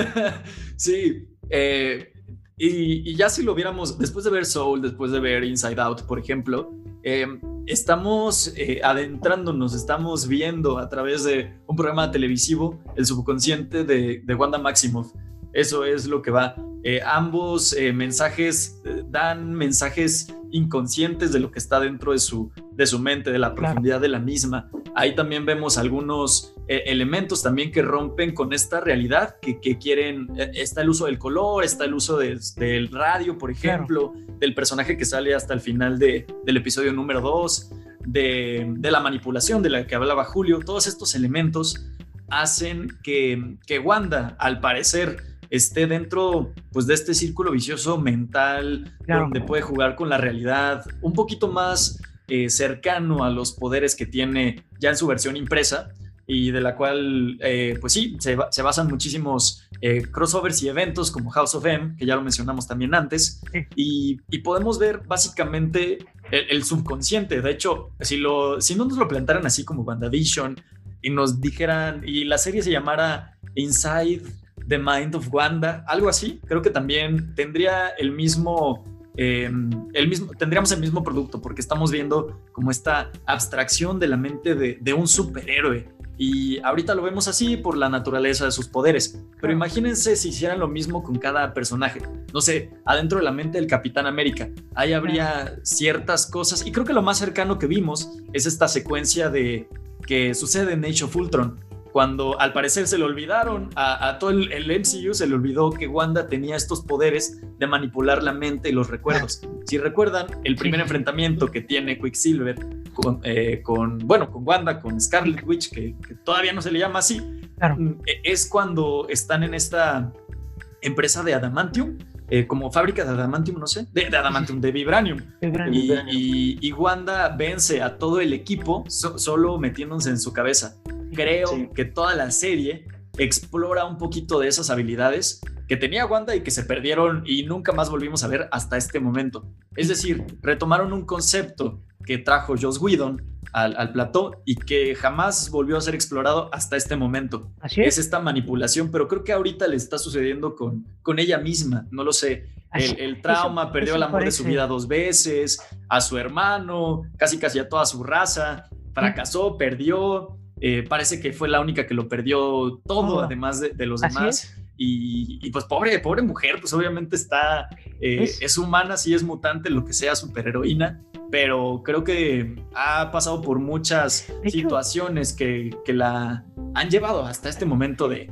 sí, eh, y, ya si lo viéramos, después de ver Soul, después de ver Inside Out, por ejemplo, eh, estamos eh, adentrándonos, estamos viendo a través de un programa televisivo el subconsciente de, de Wanda Maximoff. Eso es lo que va. Eh, ambos eh, mensajes eh, dan mensajes inconscientes de lo que está dentro de su, de su mente, de la profundidad de la misma. Ahí también vemos algunos elementos también que rompen con esta realidad, que, quieren, está el uso del color, está el uso del radio, por ejemplo, del personaje que sale hasta el final de, del episodio número 2, de, de, la manipulación de la que hablaba Julio, todos estos elementos hacen que, que Wanda, al parecer, esté dentro pues de este círculo vicioso mental donde puede jugar con la realidad un poquito más eh, cercano a los poderes que tiene ya en su versión impresa y de la cual eh, pues sí se, basan muchísimos eh, crossovers y eventos como House of M que ya lo mencionamos también antes y, podemos ver básicamente el, subconsciente. De hecho si, lo, si no nos lo plantaran así como WandaVision y nos dijeran y la serie se llamara Inside The Mind of Wanda, algo así. Creo que también tendría el mismo, em, el mismo, tendríamos el mismo producto porque estamos viendo como esta abstracción de la mente de, un superhéroe. Y ahorita lo vemos así por la naturaleza de sus poderes. Pero imagínense si hicieran lo mismo con cada personaje. No sé, adentro de la mente del Capitán América. Ahí habría ciertas cosas. Y creo que lo más cercano que vimos es esta secuencia de que sucede en Age of Ultron cuando al parecer se le olvidaron a, todo el, MCU, se le olvidó que Wanda tenía estos poderes de manipular la mente y los recuerdos. Si recuerdan, el primer enfrentamiento que tiene Quicksilver con, eh, con bueno, con Wanda, con Scarlet Witch, que, todavía no se le llama así, mm, e, es cuando están en esta empresa de Adamantium, eh, como fábrica de adamantium, no sé, de, Adamantium, de Vibranium. Y, Wanda vence a todo el equipo solo metiéndose en su cabeza creo que toda la serie explora un poquito de esas habilidades que tenía Wanda y que se perdieron y nunca más volvimos a ver hasta este momento. Es decir, retomaron un concepto que trajo Joss Whedon al, al plató y que jamás volvió a ser explorado hasta este momento. es. esta manipulación, pero creo que ahorita le está sucediendo con, con ella misma, no lo sé. El, trauma, perdió el amor de su vida dos veces, a su hermano, casi casi a toda su raza, fracasó, perdió, eh, parece que fue la única que lo perdió todo, además de, los demás. Y, pues pobre, pobre mujer, pues obviamente está, eh, es, humana, sí es mutante, lo que sea, superheroína, pero creo que ha pasado por muchas situaciones que, la han llevado hasta este momento de,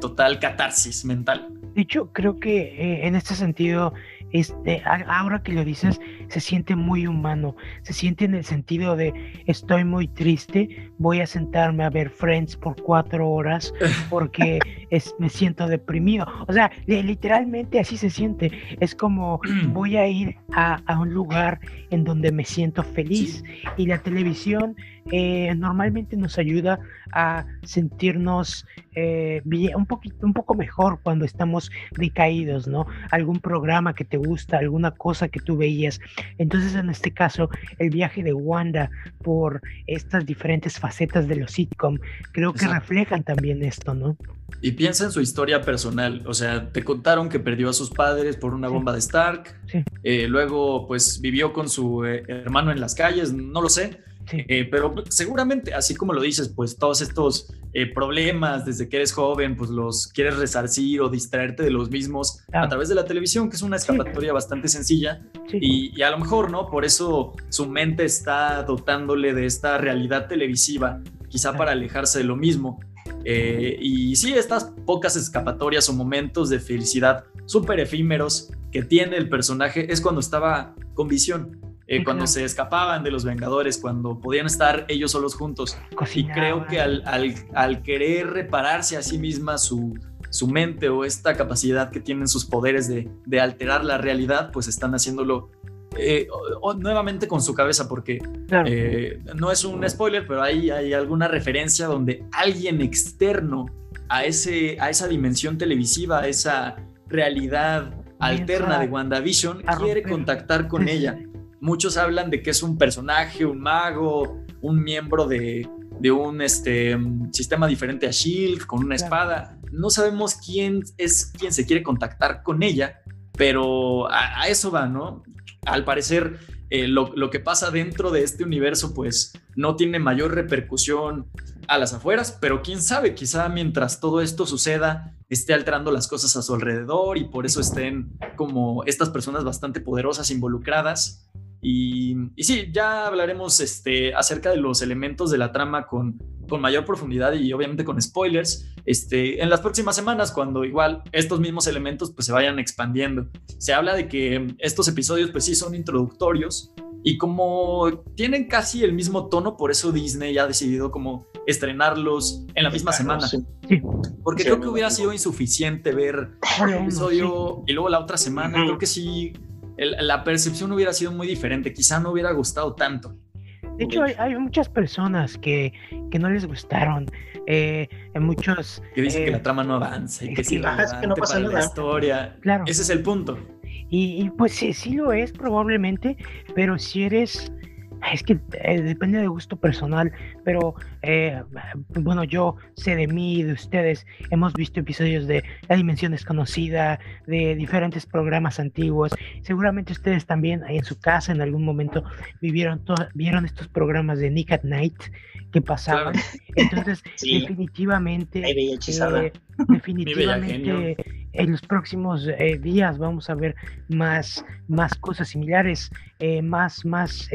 total catarsis mental. De hecho, creo que eh, en este sentido este, ahora que lo dices, se siente muy humano, se siente en el sentido de estoy muy triste, voy a sentarme a ver Friends por cuatro horas porque es, me siento deprimido. O sea, literalmente así se siente. Es como voy a ir a, un lugar en donde me siento feliz y la televisión eh, normalmente nos ayuda a sentirnos eh, un, poquito, un poco mejor cuando estamos decaídos, ¿no? Algún programa que te gusta, alguna cosa que tú veías. Entonces, en este caso, el viaje de Wanda por estas diferentes facetas de los sitcom, creo que reflejan también esto, ¿no? Y piensa en su historia personal, o sea, te contaron que perdió a sus padres por una bomba de Stark, eh, luego pues vivió con su eh, hermano en las calles, no lo sé, eh, pero seguramente, así como lo dices, pues todos estos eh, problemas desde que eres joven, pues los quieres resarcir o distraerte de los mismos a través de la televisión, que es una escapatoria bastante sencilla. Y, a lo mejor, ¿no? Por eso su mente está dotándole de esta realidad televisiva, quizá para alejarse de lo mismo. Eh, y sí, estas pocas escapatorias o momentos de felicidad súper efímeros que tiene el personaje es cuando estaba con visión. Eh, cuando se escapaban de los Vengadores, cuando podían estar ellos solos juntos. Y creo que al, al, querer repararse a sí misma su, su, mente o esta capacidad que tienen sus poderes de, de alterar la realidad, pues están haciéndolo eh, nuevamente con su cabeza, porque eh, no es un spoiler, pero hay, hay alguna referencia donde alguien externo a, ese, a esa dimensión televisiva, a esa realidad alterna de WandaVision, quiere contactar con ella muchos hablan de que es un personaje, un mago, un miembro de, un este, sistema diferente a Shield, con una espada. No sabemos quién es quien se quiere contactar con ella, pero a, eso va, ¿no? Al parecer, eh, lo, lo, que pasa dentro de este universo, pues no tiene mayor repercusión a las afueras, pero quién sabe, quizá mientras todo esto suceda, esté alterando las cosas a su alrededor y por eso estén como estas personas bastante poderosas involucradas y, sí, ya hablaremos este, acerca de los elementos de la trama con, con mayor profundidad y obviamente con spoilers este, en las próximas semanas, cuando igual estos mismos elementos pues, se vayan expandiendo. Se habla de que estos episodios pues sí son introductorios y como tienen casi el mismo tono, por eso Disney ha decidido como estrenarlos en la misma semana. Porque creo que hubiera sido insuficiente ver un episodio y luego la otra semana. Creo que sí la percepción hubiera sido muy diferente, quizá no hubiera gustado tanto. De hecho, hay, muchas personas que, que, no les gustaron. Eh, muchos. Que dicen que la eh, trama no avanza y que, es que no pasa nada. la historia. Claro. Ese es el punto. Y, y pues sí, sí, lo es probablemente, pero si eres es que eh, depende de gusto personal, pero eh, bueno, yo sé de mí y de ustedes, hemos visto episodios de La Dimensión Desconocida, de diferentes programas antiguos, seguramente ustedes también ahí en su casa en algún momento vivieron vieron estos programas de Nick at Night que pasaban, entonces definitivamente, eh, definitivamente en los próximos días vamos a ver más, más cosas similares, más, más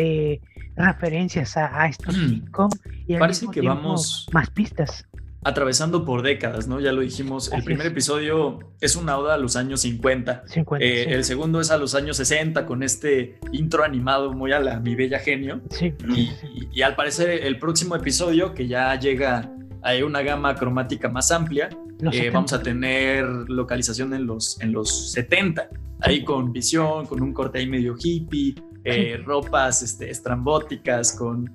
referencias a, estos mm. y parece que vamos más pistas atravesando por décadas, ¿no? Ya lo dijimos, el primer episodio es una oda a los años 50, eh, el segundo es a los años 60 con este intro animado muy a la mi bella genio sí. y, al parecer el próximo episodio que ya llega a una gama cromática más amplia, eh, vamos a tener localización en los, en los 70, ahí con visión, con un corte ahí medio hippie, eh, ropas este, estrambóticas, con,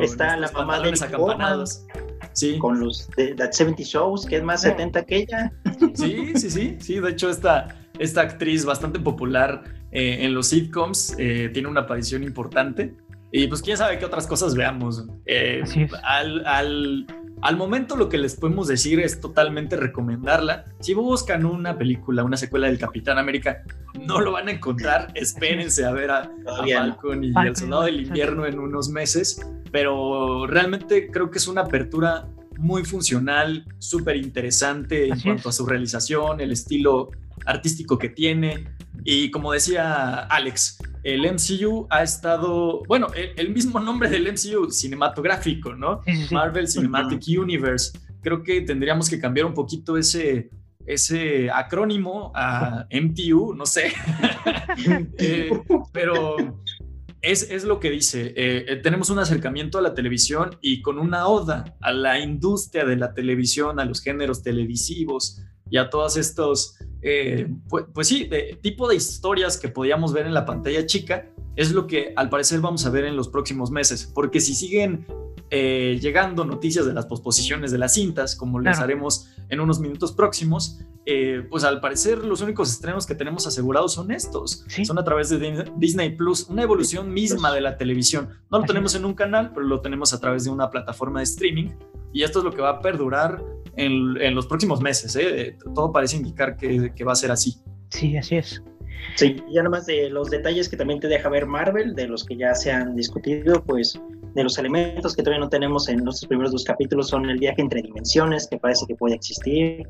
Está la mamá de acampanados. Sí. Con los de That 70 Shows, que es más 70 que ella. Sí, sí, sí, sí. De hecho, esta, esta actriz bastante popular eh, en los sitcoms eh, tiene una aparición importante. Y pues quién sabe qué otras cosas veamos. al, al al momento lo que les podemos decir es totalmente recomendarla. Si buscan una película, una secuela del Capitán América, no lo van a encontrar. Espérense a ver a, Falcon y El Soldado del Invierno en unos meses. Pero realmente creo que es una apertura muy funcional, súper interesante en cuanto a su realización, el estilo artístico que tiene. Y como decía Alex, el MCU ha estado, bueno, el, mismo nombre del MCU, cinematográfico, ¿no? Marvel Cinematic Universe. Creo que tendríamos que cambiar un poquito ese, ese acrónimo a MTU, no sé. Eh, pero es, es, lo que dice. Eh, eh, tenemos un acercamiento a la televisión y con una oda a la industria de la televisión, a los géneros televisivos y a todos estos eh, pues, pues, sí, de tipo de historias que podíamos ver en la pantalla chica, es lo que al parecer vamos a ver en los próximos meses, porque si siguen eh, llegando noticias de las posposiciones de las cintas, como les haremos en unos minutos próximos, eh, pues al parecer los únicos estrenos que tenemos asegurados son estos, son a través de Disney Plus, una evolución misma de la televisión. No lo tenemos en un canal, pero lo tenemos a través de una plataforma de streaming y esto es lo que va a perdurar en, los próximos meses. ¿eh? Todo parece indicar que, va a ser así. Sí, así es. Sí, ya nomás de los detalles que también te deja ver Marvel, de los que ya se han discutido, pues de los elementos que todavía no tenemos en nuestros primeros dos capítulos son el viaje entre dimensiones, que parece que puede existir,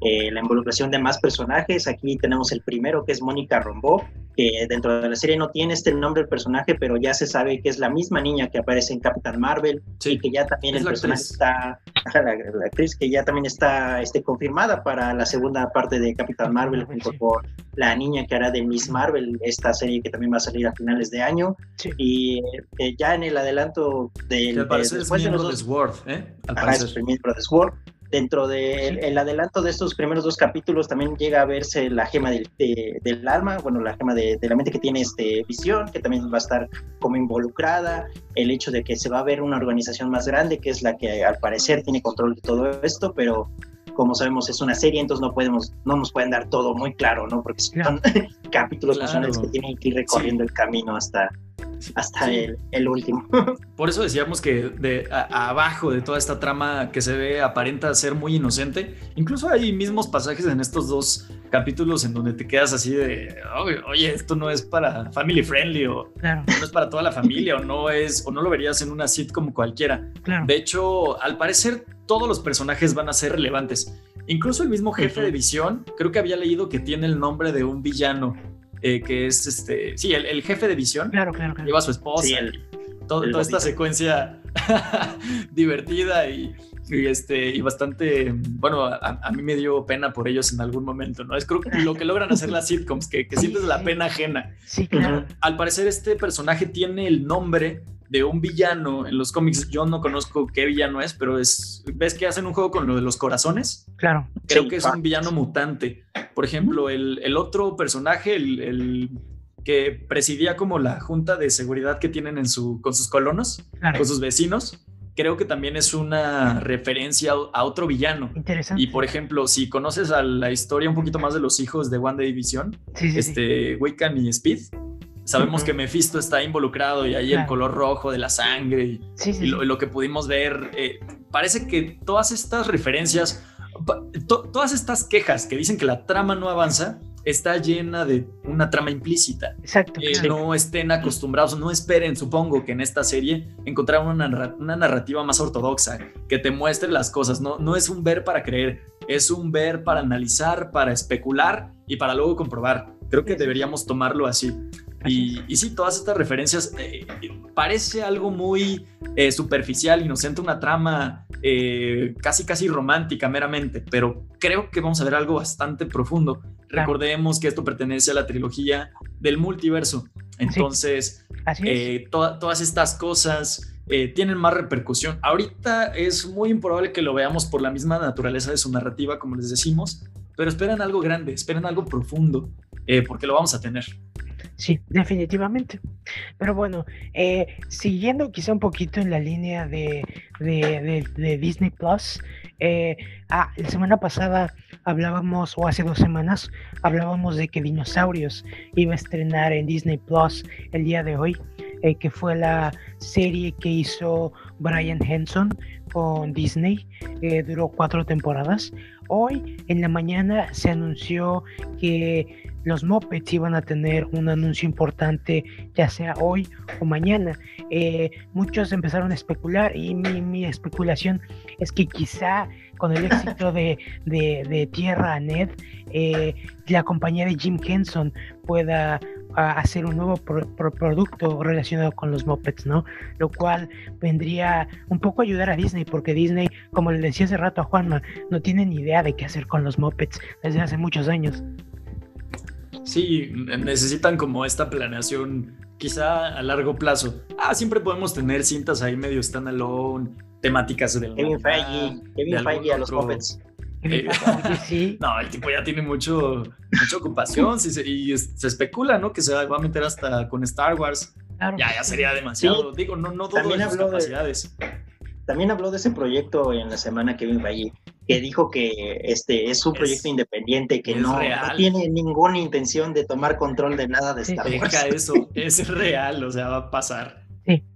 eh, la involucración de más personajes. Aquí tenemos el primero, que es Mónica Rombó, que dentro de la serie no tiene este nombre el personaje, pero ya se sabe que es la misma niña que aparece en Capitán Marvel y que ya también el personaje está, la, actriz que ya también está este, confirmada para la segunda parte de Capitán Marvel, junto con la niña que hará de Miss Marvel, esta serie que también va a salir a finales de año. Y eh, ya en el adelanto del... De, después de los dos, Sword, ¿eh? Al parecer. es miembro de Sword dentro del adelanto de estos primeros dos capítulos también llega a verse la gema del, del alma, bueno, la gema de, la mente que tiene este visión, que también va a estar como involucrada, el hecho de que se va a ver una organización más grande, que es la que al parecer tiene control de todo esto, pero como sabemos es una serie, entonces no podemos, no nos pueden dar todo muy claro, ¿no? Porque son capítulos personales que tienen que ir recorriendo el camino hasta, hasta el, último. Por eso decíamos que de abajo de toda esta trama que se ve aparenta ser muy inocente. Incluso hay mismos pasajes en estos dos capítulos en donde te quedas así de, oye, esto no es para family friendly o no es para toda la familia o no es o no lo verías en una sitcom cualquiera. De hecho, al parecer todos los personajes van a ser relevantes. Incluso el mismo jefe de visión, creo que había leído que tiene el nombre de un villano eh, que es este, sí, el, jefe de visión. Claro, claro, claro. Lleva a su esposa. toda esta secuencia divertida y, este, y bastante, bueno, a, mí me dio pena por ellos en algún momento, ¿no? Es creo que lo que logran hacer las sitcoms, que, que sientes la pena ajena. Sí, claro. Al parecer este personaje tiene el nombre de un villano en los cómics. Yo no conozco qué villano es, pero es. ¿Ves que hacen un juego con lo de los corazones? Claro. Creo que es un villano mutante. Por ejemplo, el, otro personaje, el, que presidía como la junta de seguridad que tienen en su, con sus colonos, con sus vecinos. Creo que también es una referencia a otro villano. Interesante. Y por ejemplo, si conoces a la historia un poquito más de los hijos de One Division, este, Wiccan y Speed, Sabemos que Mephisto está involucrado y ahí el color rojo de la sangre y, lo, que pudimos ver. Eh, parece que todas estas referencias, todas estas quejas que dicen que la trama no avanza, está llena de una trama implícita. Exacto. Que no estén acostumbrados, no esperen, supongo, que en esta serie encontrar una, narrativa más ortodoxa, que te muestre las cosas. No, no es un ver para creer, es un ver para analizar, para especular y para luego comprobar. Creo que deberíamos tomarlo así. Y, y, sí, todas estas referencias eh, parece algo muy eh, superficial, inocente, una trama eh, casi casi romántica meramente, pero creo que vamos a ver algo bastante profundo. Recordemos que esto pertenece a la trilogía del multiverso, entonces todas estas cosas tienen más repercusión. Ahorita es muy improbable que lo veamos por la misma naturaleza de su narrativa, como les decimos, pero esperan algo grande, esperan algo profundo, porque lo vamos a tener. Sí, definitivamente. Pero bueno, eh, siguiendo quizá un poquito en la línea de, Disney Plus, eh, ah, la semana pasada hablábamos, o hace dos semanas, hablábamos de que Dinosaurios iba a estrenar en Disney Plus el día de hoy, eh, que fue la serie que hizo Brian Henson con Disney, duró cuatro temporadas. Hoy en la mañana se anunció que los Muppets iban a tener un anuncio importante, ya sea hoy o mañana. Eh, muchos empezaron a especular y mi, especulación es que quizá con el éxito de, de, Tierra Ned, eh, la compañía de Jim Henson pueda hacer un nuevo producto relacionado con los Muppets, ¿no? Lo cual vendría un poco a ayudar a Disney, porque Disney, como le decía hace rato a Juanma, no tiene ni idea de qué hacer con los Muppets desde hace muchos años. Sí, necesitan como esta planeación quizá a largo plazo. Ah, siempre podemos tener cintas ahí medio standalone, temáticas del Kevin Feige, Kevin Feige a los Muppets. Eh, no, el tipo ya tiene mucho, mucha ocupación y se especula, ¿no? Que se va a meter hasta con Star Wars. Ya, ya sería demasiado. Digo, no, no dudo de sus capacidades. también habló de ese proyecto en la semana Kevin Feige, que dijo que este es un proyecto independiente, que no, tiene ninguna intención de tomar control de nada de Star Wars. Deja eso, es real, o sea, va a pasar.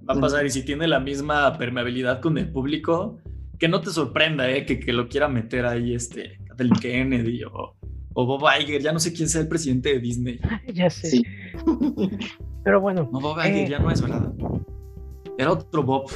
Va a pasar, y si tiene la misma permeabilidad con el público, que no te sorprenda, ¿eh? que, que lo quiera meter ahí este Kathleen Kennedy o, o Bob Iger, ya no sé quién sea el presidente de Disney. ya sé. Pero bueno. No, Bob Iger eh, ya no es, ¿verdad? Era otro Bob.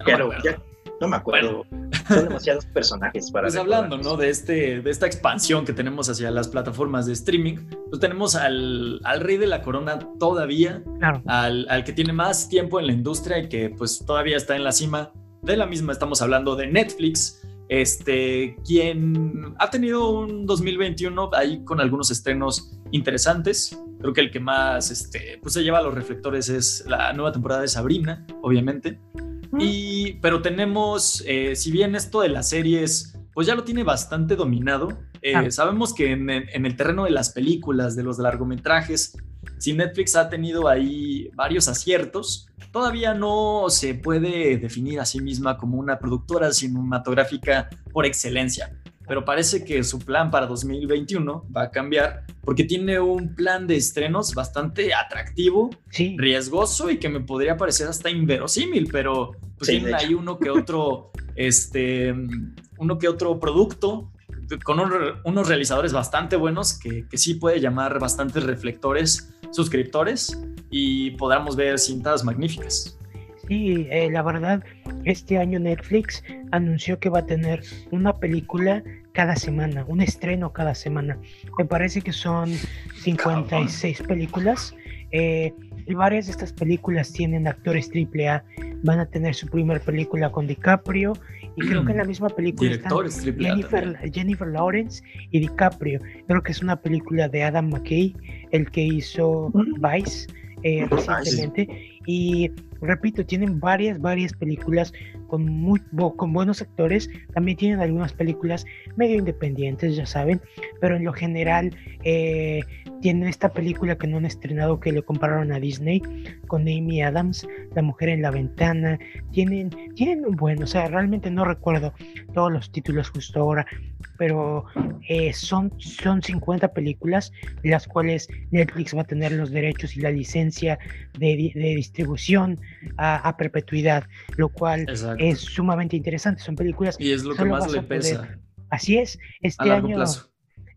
No Pero me ya, no me acuerdo. Son demasiados personajes para. Pues hablando, ¿no? De, este, de esta expansión que tenemos hacia las plataformas de streaming, pues tenemos al, al rey de la corona todavía, al, al, que tiene más tiempo en la industria y que pues todavía está en la cima de la misma. Estamos hablando de Netflix, este, quien ha tenido un 2021 ahí con algunos estrenos interesantes. Creo que el que más este, pues se lleva a los reflectores es la nueva temporada de Sabrina, obviamente. Y, pero tenemos, eh, si bien esto de las series, pues ya lo tiene bastante dominado, eh, sabemos que en, en, el terreno de las películas, de los largometrajes, si Netflix ha tenido ahí varios aciertos, todavía no se puede definir a sí misma como una productora cinematográfica por excelencia. Pero parece que su plan para 2021 va a cambiar porque tiene un plan de estrenos bastante atractivo, riesgoso y que me podría parecer hasta inverosímil, pero pues tienen ahí uno que otro, este, uno que otro producto con unos realizadores bastante buenos que, que sí puede llamar bastantes reflectores suscriptores y podamos ver cintas magníficas. Sí, eh, la verdad, este año Netflix anunció que va a tener una película cada semana, un estreno cada semana. Me parece que son 56 películas. Eh, y varias de estas películas tienen actores AAA. Van a tener su primer película con DiCaprio. Y creo que en la misma película están Jennifer, Jennifer, Lawrence y DiCaprio. Creo que es una película de Adam McKay, el que hizo Vice eh, recientemente. Y repito, tienen varias, varias películas con, muy, con buenos actores. También tienen algunas películas medio independientes, ya saben. Pero en lo general, eh, tienen esta película que no han estrenado que le compararon a Disney con Amy Adams, La Mujer en la Ventana. Tienen, tienen un buen, o sea, realmente no recuerdo todos los títulos justo ahora, pero eh, son, son 50 películas, de las cuales Netflix va a tener los derechos y la licencia de, de distribución a, perpetuidad, lo cual es sumamente interesante. Son películas. Y es lo que más le pesa. Así es, este año.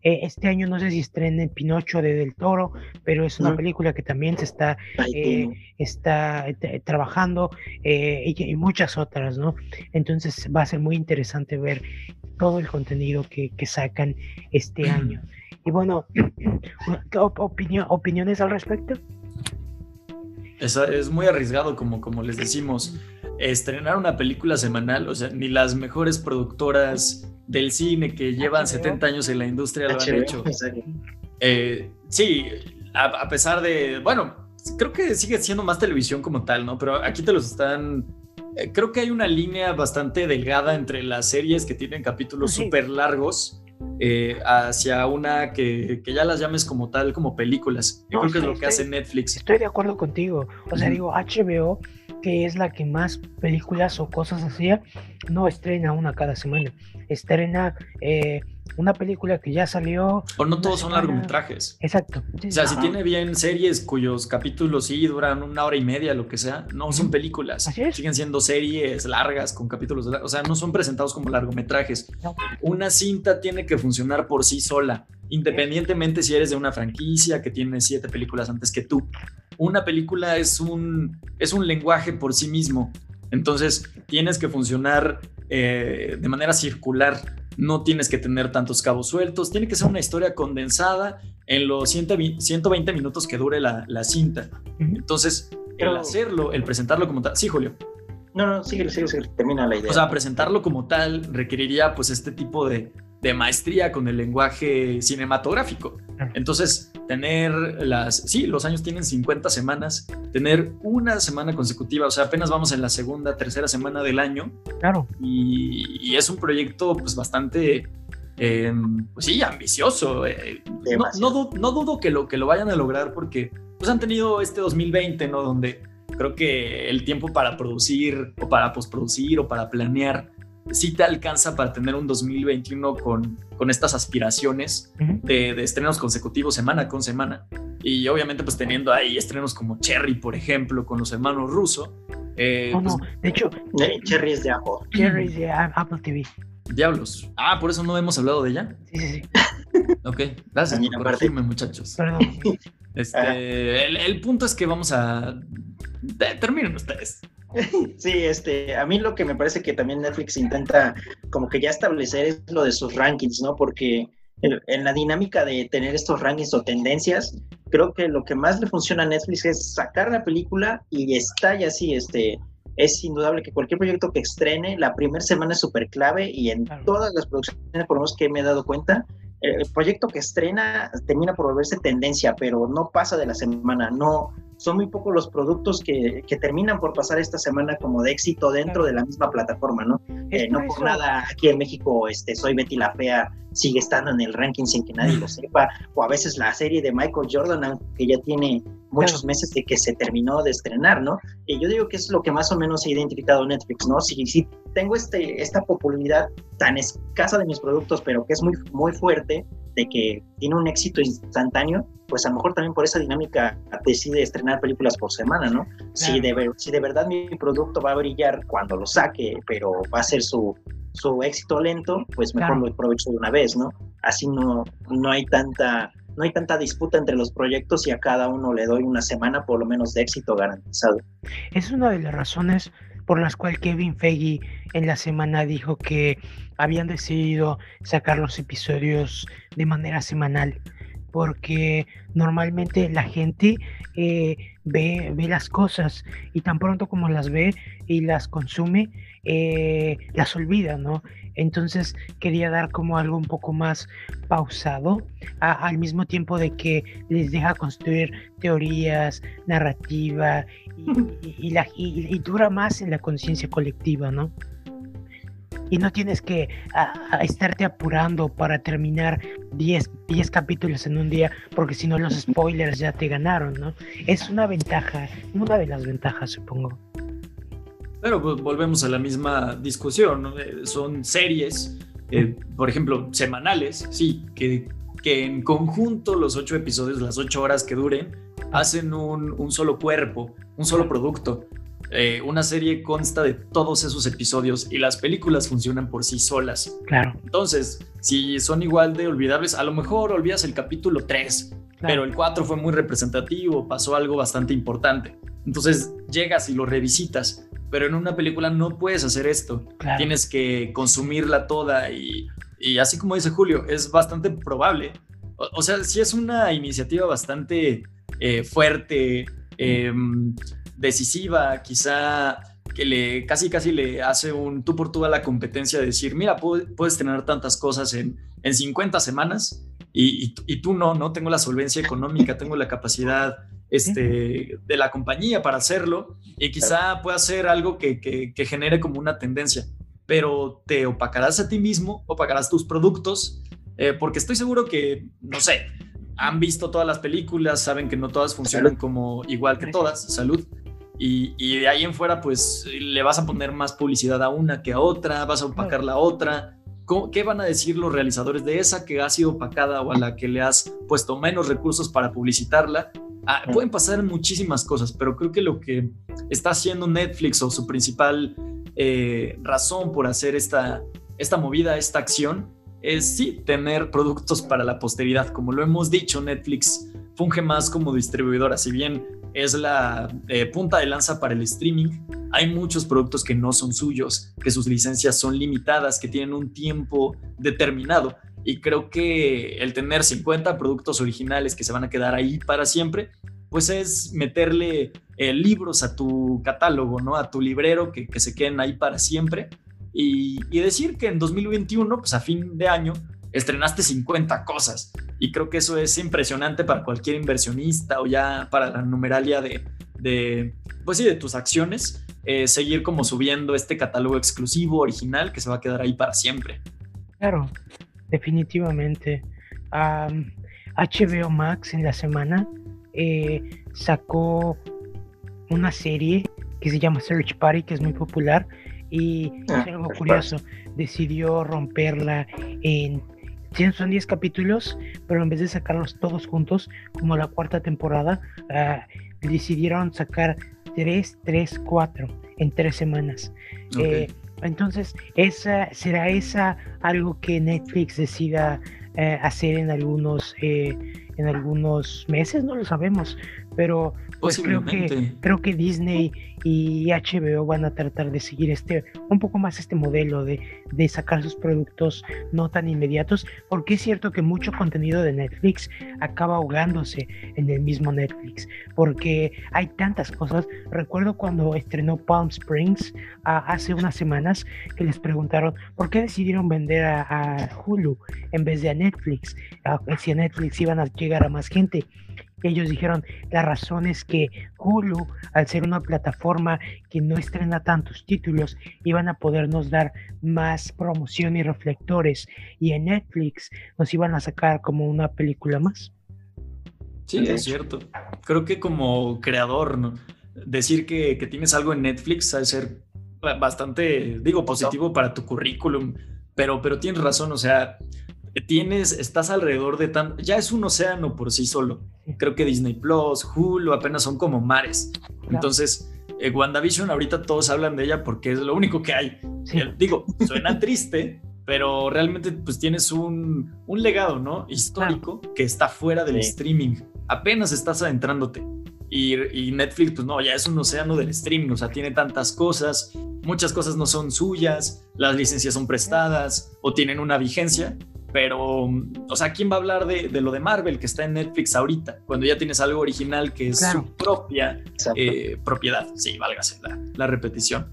Eh, este año no sé si estrenen Pinocho de Del Toro, pero es una película que también se está, eh, está eh, trabajando y, muchas otras, ¿no? Entonces va a ser muy interesante ver todo el contenido que, sacan este año. Y bueno, ¿opiniones al respecto? Es, es muy arriesgado, como, como les decimos, estrenar una película semanal, o sea, ni las mejores productoras del cine que llevan 70 años en la industria lo han hecho. Eh, sí, a, pesar de, bueno, creo que sigue siendo más televisión como tal, ¿no? Pero aquí te los están... Eh, creo que hay una línea bastante delgada entre las series que tienen capítulos súper largos eh, hacia una que, que, ya las llames como tal, como películas. Yo creo que es lo que hace Netflix. Estoy de acuerdo contigo. O sea, digo, HBO que es la que más películas o cosas hacía, no estrena una cada semana. Estrena eh, una película que ya salió. O no todos son largometrajes. Exacto. o sea, si tiene bien series cuyos capítulos sí duran una hora y media, lo que sea, no son películas. Siguen siendo series largas con capítulos. O sea, no son presentados como largometrajes. Una cinta tiene que funcionar por sí sola, independientemente si eres de una franquicia que tiene siete películas antes que tú una película es un, es un lenguaje por sí mismo. Entonces tienes que funcionar eh, de manera circular. No tienes que tener tantos cabos sueltos. Tiene que ser una historia condensada en los 120 minutos que dure la, cinta. Entonces, el hacerlo, el presentarlo como tal. Sí, Julio. No, no, sigue, sigue, sigue, termina la idea. O sea, presentarlo como tal requeriría pues este tipo de, de maestría con el lenguaje cinematográfico. Entonces, tener las, sí, los años tienen 50 semanas, tener una semana consecutiva, o sea, apenas vamos en la segunda, tercera semana del año. Claro. Y, es un proyecto pues bastante, em, pues sí, ambicioso. Eh, no, no, dudo que lo, que lo vayan a lograr porque pues han tenido este 2020, ¿no? Donde creo que el tiempo para producir o para postproducir o para planear sí te alcanza para tener un 2021 con, con estas aspiraciones de, estrenos consecutivos semana con semana. Y obviamente pues teniendo ahí estrenos como Cherry, por ejemplo, con los hermanos Russo. Eh, no, no, pues, de hecho... Cherry es de Apple. Cherry es de Apple TV. Diablos. Ah, por eso no hemos hablado de ella. Sí, sí, sí. Ok, gracias por corregirme, muchachos. Perdón. Este, el, el, punto es que vamos a... Terminen ustedes. Sí, este, a mí lo que me parece que también Netflix intenta como que ya establecer es lo de sus rankings, ¿no? Porque en la dinámica de tener estos rankings o tendencias, creo que lo que más le funciona a Netflix es sacar la película y está ya así, este, es indudable que cualquier proyecto que estrene, la primera semana es súper clave y en todas las producciones, por lo menos que me he dado cuenta, el proyecto que estrena termina por volverse tendencia, pero no pasa de la semana, no, son muy pocos los productos que, que, terminan por pasar esta semana como de éxito dentro de la misma plataforma, ¿no? Eh, no por nada aquí en México, este, Soy Betty la Fea sigue estando en el ranking sin que nadie lo sepa, o a veces la serie de Michael Jordan, aunque ya tiene muchos meses de que se terminó de estrenar, ¿no? Y yo digo que es lo que más o menos ha identificado Netflix, ¿no? Si, si tengo este, esta popularidad tan escasa de mis productos, pero que es muy, muy fuerte, de que tiene un éxito instantáneo, pues a lo mejor también por esa dinámica decide estrenar películas por semana, ¿no? Si, de, si de verdad mi producto va a brillar cuando lo saque, pero va a ser su, su éxito lento, pues mejor lo aprovecho de una vez, ¿no? Así no, no hay tanta no hay tanta disputa entre los proyectos y a cada uno le doy una semana por lo menos de éxito garantizado. Es una de las razones por las cuales Kevin Feige en la semana dijo que habían decidido sacar los episodios de manera semanal porque normalmente la gente eh, ve, ve, las cosas y tan pronto como las ve y las consume, eh, las olvida, ¿no? Entonces quería dar como algo un poco más pausado, al mismo tiempo de que les deja construir teorías, narrativa y, la, y dura más en la conciencia colectiva, ¿no? y no tienes que estarte apurando para terminar 10, 10 capítulos en un día, porque si no los spoilers ya te ganaron, ¿no? Es una ventaja, una de las ventajas, supongo. Pero pues, volvemos a la misma discusión, eh, son series, eh, por ejemplo, semanales, sí, que, que en conjunto los ocho episodios, las ocho horas que duren, hacen un, un solo cuerpo, un solo producto. Eh, una serie consta de todos esos episodios y las películas funcionan por sí solas. Claro. Entonces, si son igual de olvidables, a lo mejor olvidas el capítulo 3, pero el 4 fue muy representativo, pasó algo bastante importante. Entonces, llegas y lo revisitas, pero en una película no puedes hacer esto. Tienes que consumirla toda y, así como dice Julio, es bastante probable. O, sea, si es una iniciativa bastante eh, fuerte, eh, decisiva, quizá que le casi casi le hace un tú por tú a la competencia de decir, mira, puedes tener tantas cosas en, en 50 semanas y, y, tú no, no tengo la solvencia económica, tengo la capacidad este, de la compañía para hacerlo y quizá pueda ser algo que, que, genere como una tendencia, pero te opacarás a ti mismo, opacarás tus productos, eh, porque estoy seguro que, no sé, han visto todas las películas, saben que no todas funcionan como igual que todas, salud, y, de ahí en fuera, pues le vas a poner más publicidad a una que a otra, vas a opacar la otra. ¿Qué van a decir los realizadores de esa que ha sido opacada o a la que le has puesto menos recursos para publicitarla? Ah, pueden pasar muchísimas cosas, pero creo que lo que está haciendo Netflix o su principal eh, razón por hacer esta, esta movida, esta acción, es sí tener productos para la posteridad. Como lo hemos dicho, Netflix funge más como distribuidora. Si bien es la eh, punta de lanza para el streaming. Hay muchos productos que no son suyos, que sus licencias son limitadas, que tienen un tiempo determinado. Y creo que el tener 50 productos originales que se van a quedar ahí para siempre, pues es meterle eh, libros a tu catálogo, ¿no? A tu librero, que, se queden ahí para siempre. Y, y decir que en 2021, pues a fin de año, estrenaste 50 cosas. Y creo que eso es impresionante para cualquier inversionista o ya para la numeralia de, de pues sí, de tus acciones, eh, seguir como subiendo este catálogo exclusivo, original, que se va a quedar ahí para siempre. Claro, definitivamente. HBO Max en la semana eh, sacó una serie que se llama Search Party, que es muy popular, y ah, es algo curioso, decidió romperla en son 10 capítulos, pero en vez de sacarlos todos juntos, como la cuarta temporada, ah, decidieron sacar 3, 3, 4 en 3 semanas. Eh, entonces, esa, ¿será esa algo que Netflix decida eh, hacer en algunos, eh, en algunos meses? No lo sabemos, pero pues creo que creo que Disney y HBO van a tratar de seguir este un poco más este modelo de, de sacar sus productos no tan inmediatos, porque es cierto que mucho contenido de Netflix acaba ahogándose en el mismo Netflix, porque hay tantas cosas. Recuerdo cuando estrenó Palm Springs hace unas semanas que les preguntaron por qué decidieron vender a, Hulu en vez de a Netflix, a, si a Netflix iban a llegar a más gente ellos dijeron, la razón es que Hulu, al ser una plataforma que no estrena tantos títulos, iban a podernos dar más promoción y reflectores, y en Netflix nos iban a sacar como una película más. Sí, es cierto. Creo que como creador, ¿no? decir que, tienes algo en Netflix ha ser bastante, digo, positivo para tu currículum, pero, pero tienes razón, o sea, tienes, estás alrededor de tan, ya es un océano por sí solo. Creo que Disney Plus, Hulu, apenas son como mares. Entonces, eh, WandaVision ahorita todos hablan de ella porque es lo único que hay. Eh, digo, suena triste, pero realmente pues tienes un, un legado, ¿no? Histórico que está fuera del streaming. Apenas estás adentrándote. Y, y, Netflix, pues no, ya es un océano del streaming, o sea, tiene tantas cosas, muchas cosas no son suyas, las licencias son prestadas o tienen una vigencia, pero, o sea, ¿quién va a hablar de, lo de Marvel que está en Netflix ahorita? Cuando ya tienes algo original que es su propia eh, propiedad. Sí, válgase la, repetición.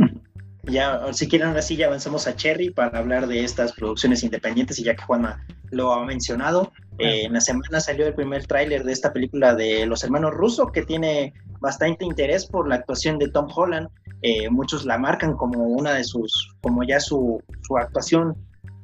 Ya, si quieren, ahora sí ya avanzamos a Cherry para hablar de estas producciones independientes y ya que Juanma lo ha mencionado, eh, en la semana salió el primer tráiler de esta película de los hermanos Russo que tiene bastante interés por la actuación de Tom Holland. Eh, muchos la marcan como una de sus, como ya su, su actuación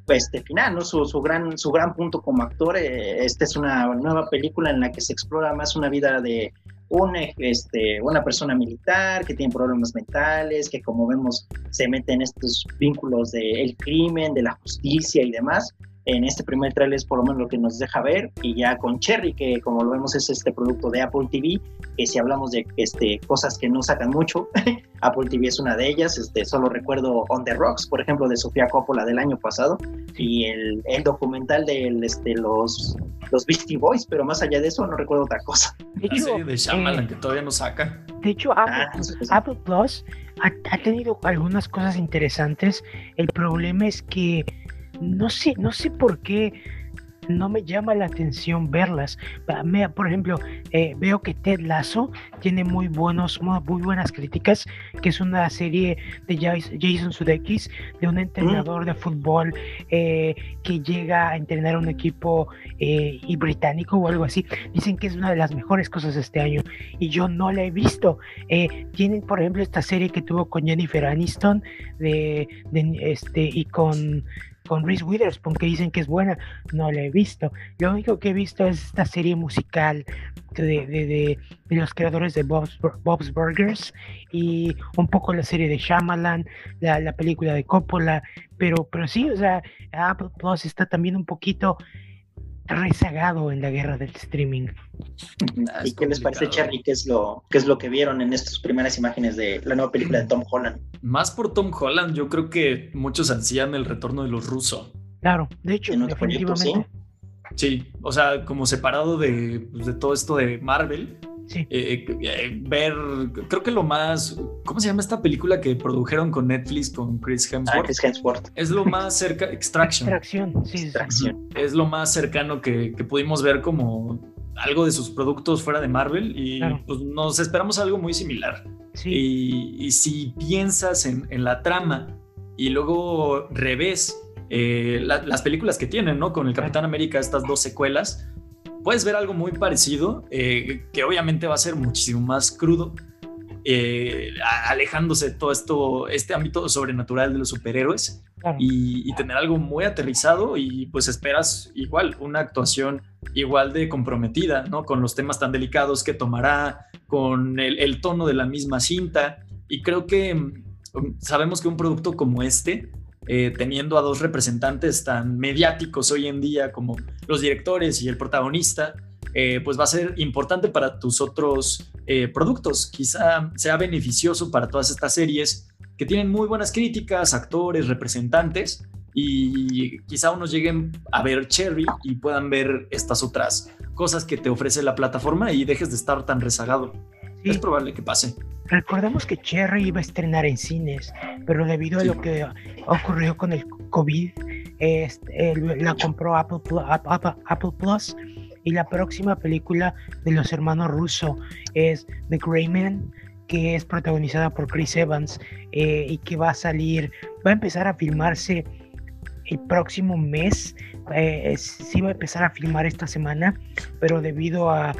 este final, ¿no? Su, su, gran, su gran punto como actor. Eh, esta es una nueva película en la que se explora más una vida de un, este, una persona militar que tiene problemas mentales, que como vemos se mete en estos vínculos del crimen, de la justicia y demás en este primer trailer es por lo menos lo que nos deja ver. Y ya con Cherry que como lo vemos es este producto de Apple TV que si hablamos de este cosas que no sacan mucho Apple TV es una de ellas. Este solo recuerdo On the Rocks por ejemplo de Sofía Coppola del año pasado. Y el, el documental de este los los Beastie Boys pero más allá de eso no recuerdo otra cosa. De hecho, de Shyamalan eh, que todavía no saca. de hecho Apple, ah, Plus ha, ha tenido algunas cosas interesantes. El problema es que no sé, no sé por qué no me llama la atención verlas. Por ejemplo, eh, veo que Ted Lasso tiene muy, buenos, muy buenas críticas, que es una serie de Jason Sudeikis, de un entrenador de fútbol eh, que llega a entrenar un equipo eh, y británico o algo así. Dicen que es una de las mejores cosas este año y yo no la he visto. tienen, por ejemplo, esta serie que tuvo con Jennifer Aniston de, de este, y con con Reese Witherspoon que dicen que es buena, no la he visto. Lo único que he visto es esta serie musical de, de, los creadores de Bob's, Bob's, Burgers y un poco la serie de Shyamalan, la, la película de Coppola, pero, pero sí, o sea, Apple Plus está también un poquito rezagado en la guerra del streaming. Ah, ¿Y qué les parece, Cherry? ¿Qué es, lo, ¿Qué es lo que vieron en estas primeras imágenes de la nueva película de Tom Holland? Más por Tom Holland, yo creo que muchos ansían el retorno de los rusos. Claro, de hecho, definitivamente. ¿sí? o sea, como separado de, pues, de todo esto de Marvel, eh, eh, eh, ver, creo que lo más, ¿cómo se llama esta película que produjeron con Netflix con Chris Hemsworth? Es lo más cerca, Extraction. Extraction, sí. Extraction. Es lo más cercano que, pudimos ver como algo de sus productos fuera de Marvel y pues, nos esperamos algo muy similar. Y, si piensas en, la trama y luego revés las películas que tienen, ¿no? Con el Capitán América, estas dos secuelas, puedes ver algo muy parecido, eh, que obviamente va a ser muchísimo más crudo, eh, alejándose de todo esto, este ámbito sobrenatural de los superhéroes y, tener algo muy aterrizado y pues esperas igual una actuación igual de comprometida, ¿no? Con los temas tan delicados que tomará, con el tono de la misma cinta y creo que mm, sabemos que un producto como este eh, teniendo a dos representantes tan mediáticos hoy en día como los directores y el protagonista, eh, pues va a ser importante para tus otros eh, productos. Quizá sea beneficioso para todas estas series que tienen muy buenas críticas, actores, representantes, y quizá unos lleguen a ver Cherry y puedan ver estas otras cosas que te ofrece la plataforma y dejes de estar tan rezagado. Es probable que pase. Recordemos que Cherry iba a estrenar en cines, pero debido a lo que ocurrió con el COVID, este, la compró Apple, Apple, Plus y la próxima película de los hermanos Russo es The Gray Man, que es protagonizada por Chris Evans eh, y que va a salir, va a empezar a filmarse el próximo mes. Eh, sí va a empezar a filmar esta semana, pero debido a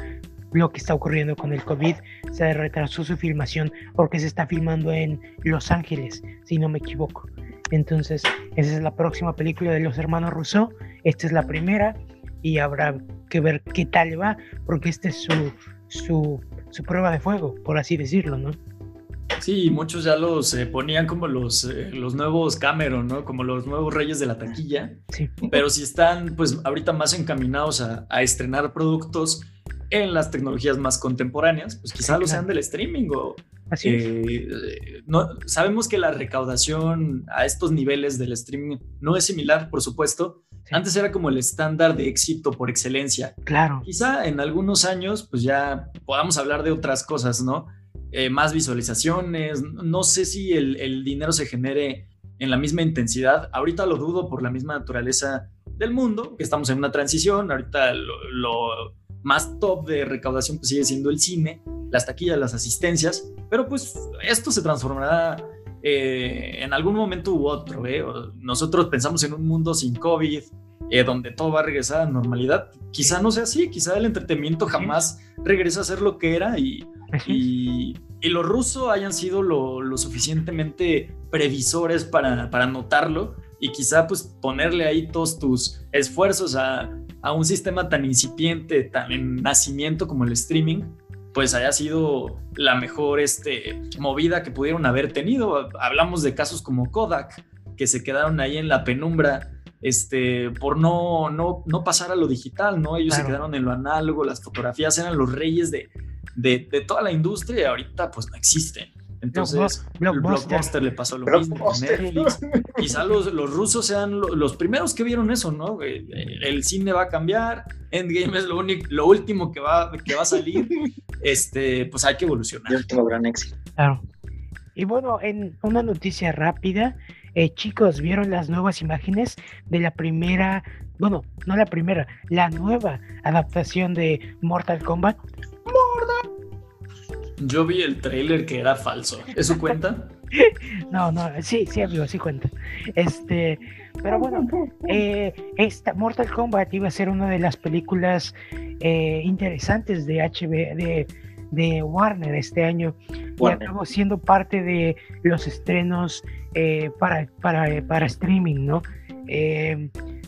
lo que está ocurriendo con el COVID, se retrasó su filmación porque se está filmando en Los Ángeles, si no me equivoco. Entonces, esa es la próxima película de los hermanos Rousseau. Esta es la primera y habrá que ver qué tal va, porque esta es su, su, su prueba de fuego, por así decirlo, ¿no? Sí, muchos ya los eh, ponían como los, eh, los nuevos Cameron, ¿no? Como los nuevos reyes de la taquilla. Sí. Pero si están, pues, ahorita más encaminados a, a estrenar productos en las tecnologías más contemporáneas, pues quizá lo sean del streaming o... Así eh, no, sabemos que la recaudación a estos niveles del streaming no es similar, por supuesto. Antes era como el estándar de éxito por excelencia. Claro. Quizá en algunos años, pues ya podamos hablar de otras cosas, ¿no? Eh, más visualizaciones. No sé si el, el, dinero se genere en la misma intensidad. Ahorita lo dudo por la misma naturaleza del mundo, que estamos en una transición. Ahorita lo, lo más top de recaudación pues sigue siendo el cine, las taquillas, las asistencias, pero pues esto se transformará eh, en algún momento u otro. ¿eh? Nosotros pensamos en un mundo sin COVID, eh, donde todo va a regresar a normalidad. Quizá no sea así, quizá el entretenimiento jamás regrese a ser lo que era y, y, los rusos hayan sido lo, lo suficientemente previsores para, para notarlo y quizá pues ponerle ahí todos tus esfuerzos a, a un sistema tan incipiente, tan en nacimiento como el streaming, pues haya sido la mejor este, movida que pudieron haber tenido. Hablamos de casos como Kodak, que se quedaron ahí en la penumbra este, por no, no, no pasar a lo digital, ¿no? Ellos se quedaron en lo análogo, las fotografías eran los reyes de, de, de toda la industria y ahorita pues no existen. Entonces, Blockbuster. le pasó lo mismo Netflix. Quizá los, los rusos sean los primeros que vieron eso, ¿no? El, cine va a cambiar, Endgame es lo, único, lo último que va, que va a salir. este, pues hay que evolucionar. El último gran éxito. Claro. Y bueno, en una noticia rápida, eh, chicos, ¿vieron las nuevas imágenes de la primera, bueno, no la primera, la nueva adaptación de Mortal Kombat? Yo vi el trailer que era falso. ¿Eso cuenta? no, no, sí, sí, amigo, sí cuenta. Este, pero bueno, eh, esta Mortal Kombat iba a ser una de las películas eh, interesantes de HB, de, de Warner este año y acabó siendo parte de los estrenos eh, para, para, para, streaming, ¿no?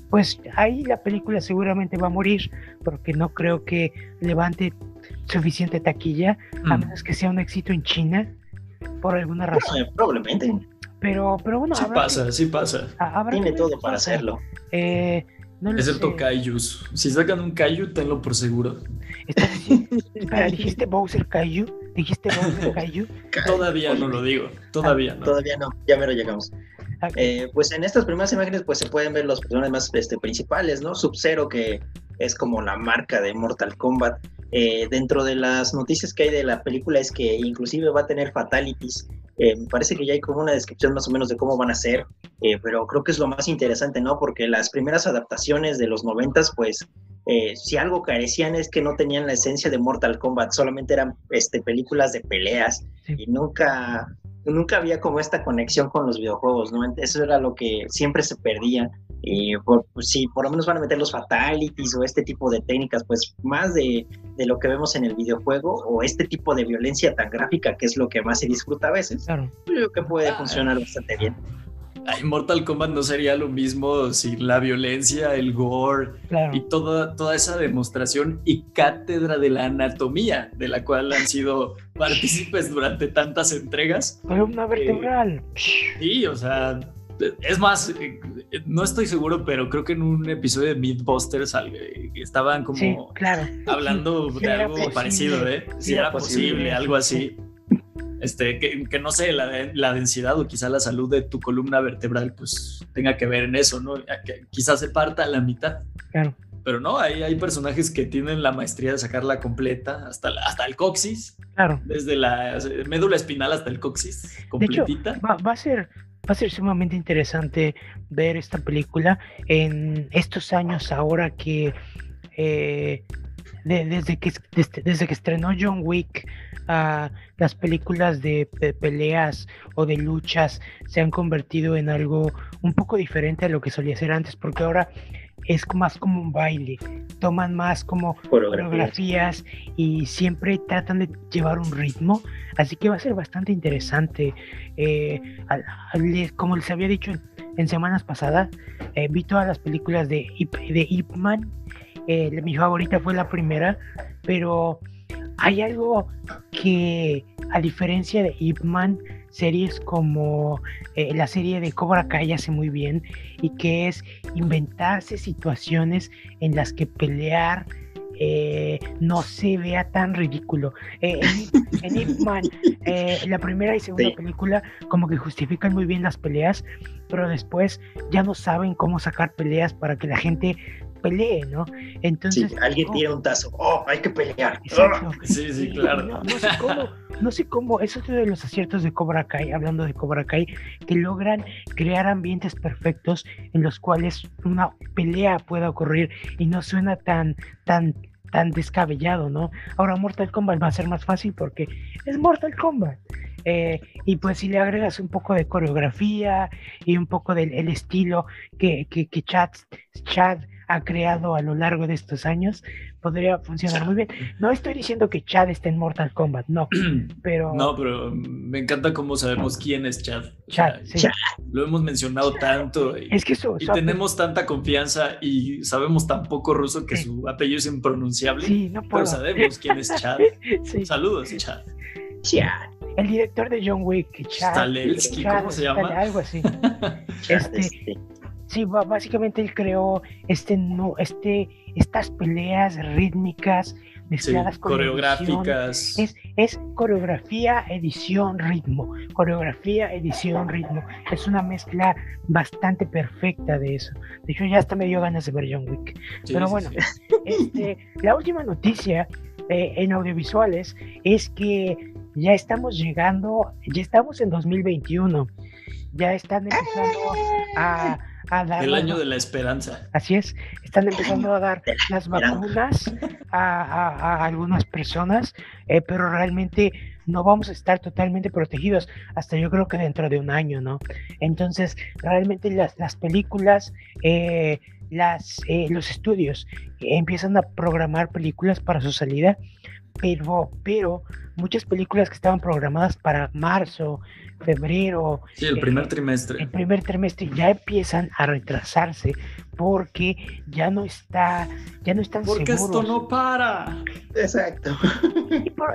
pues ahí la película seguramente va a morir porque no creo que levante suficiente taquilla, a mm. menos que sea un éxito en China, por alguna razón. Probablemente. Pero, pero bueno, sí pasa, sí pasa. Tiene todo para hacerlo. Eh, no Excepto Kaijus. Si sacan un Kaiju, tenlo por seguro. Espera, ¿dijiste Bowser Kaiju? ¿Dijiste Bowser Kaiju? Todavía no lo digo, todavía ah, no. Todavía no, ya me lo llegamos. Eh, pues en estas primeras imágenes pues se pueden ver los personajes más este, principales, ¿no? Sub-Zero que es como la marca de Mortal Kombat. Eh, dentro de las noticias que hay de la película es que inclusive va a tener fatalities. Eh, me parece que ya hay como una descripción más o menos de cómo van a ser, eh, pero creo que es lo más interesante, ¿no? Porque las primeras adaptaciones de los noventas, pues, si algo carecían es que no tenían la esencia de Mortal Kombat, solamente eran este, películas de peleas y nunca, nunca había como esta conexión con los videojuegos, ¿no? Eso era lo que siempre se perdía. Y por, pues, si por lo menos van a meter los fatalities o este tipo de técnicas, pues más de, de, lo que vemos en el videojuego o este tipo de violencia tan gráfica que es lo que más se disfruta a veces, claro. creo que puede ah. funcionar bastante bien. Mortal Kombat no sería lo mismo sin la violencia, el gore y toda, toda esa demostración y cátedra de la anatomía de la cual han sido partícipes durante tantas entregas. Columna vertebral. sí, o sea, es más, no estoy seguro, pero creo que en un episodio de Mythbusters estaban como hablando de algo parecido, ¿eh? Si era posible, algo así. Este, que, no sé, la, densidad o quizá la salud de tu columna vertebral, pues tenga que ver en eso, ¿no? Que quizás se parta a la mitad. Claro. pero no, hay, hay personajes que tienen la maestría de sacarla completa hasta, hasta el coxis. Claro. Desde la médula espinal hasta el coxis, completita. De hecho, va, va, a ser, va a ser sumamente interesante ver esta película en estos años ahora que eh, desde que desde, que estrenó John Wick uh, las películas de, peleas o de luchas se han convertido en algo un poco diferente a lo que solía ser antes porque ahora es más como un baile, toman más como coreografías y siempre tratan de llevar un ritmo, así que va a ser bastante interesante. Eh, como les había dicho en, semanas pasadas, eh, vi todas las películas de, de Ip Man eh, mi favorita fue la primera, pero hay algo que, a diferencia de Ip Man, series como eh, la serie de Cobra Kai hace muy bien, y que es inventarse situaciones en las que pelear eh, no se vea tan ridículo. en, Ip Man, la primera y segunda película como que justifican muy bien las peleas, pero después ya no saben cómo sacar peleas para que la gente pelee, ¿no? Entonces. alguien tira un tazo, oh, hay que pelear. Sí, sí, claro. No, sé cómo, no sé cómo, eso es uno de los aciertos de Cobra Kai, hablando de Cobra Kai, que logran crear ambientes perfectos en los cuales una pelea pueda ocurrir y no suena tan, tan, tan descabellado, ¿no? Ahora Mortal Kombat va a ser más fácil porque es Mortal Kombat. Eh, y pues si le agregas un poco de coreografía y un poco del estilo que, que, que Chad, Chad ha creado a lo largo de estos años, podría funcionar muy bien. No estoy diciendo que Chad esté en Mortal Kombat, no, pero... No, pero me encanta cómo sabemos quién es Chad. Chad, sí. Lo hemos mencionado tanto y, es que eso, y tenemos tanta confianza y sabemos tan poco ruso que su apellido es impronunciable, sí, no pero sabemos quién es Chad. Saludos, Chad. Chad. El director de John Wick, Chad. ¿cómo se llama? Algo así. este, Sí, básicamente él creó este, no, este, estas peleas rítmicas mezcladas con coreográficas. Es, es coreografía, edición, ritmo. Coreografía, edición, ritmo. Es una mezcla bastante perfecta de eso. De hecho, ya hasta me dio ganas de ver John Wick. Pero bueno, este, la última noticia eh, en audiovisuales es que ya estamos llegando, ya estamos en 2021. Ya están empezando a el año de la esperanza. Así es, están empezando a dar las vacunas a, algunas personas, eh, pero realmente no vamos a estar totalmente protegidos hasta yo creo que dentro de un año, ¿no? Entonces, realmente las, las películas, eh, las, eh, los estudios empiezan a programar películas para su salida, pero, pero muchas películas que estaban programadas para marzo, febrero. Sí, el primer trimestre. El primer trimestre ya empiezan a retrasarse porque ya no está, ya no están porque esto no para. Exacto.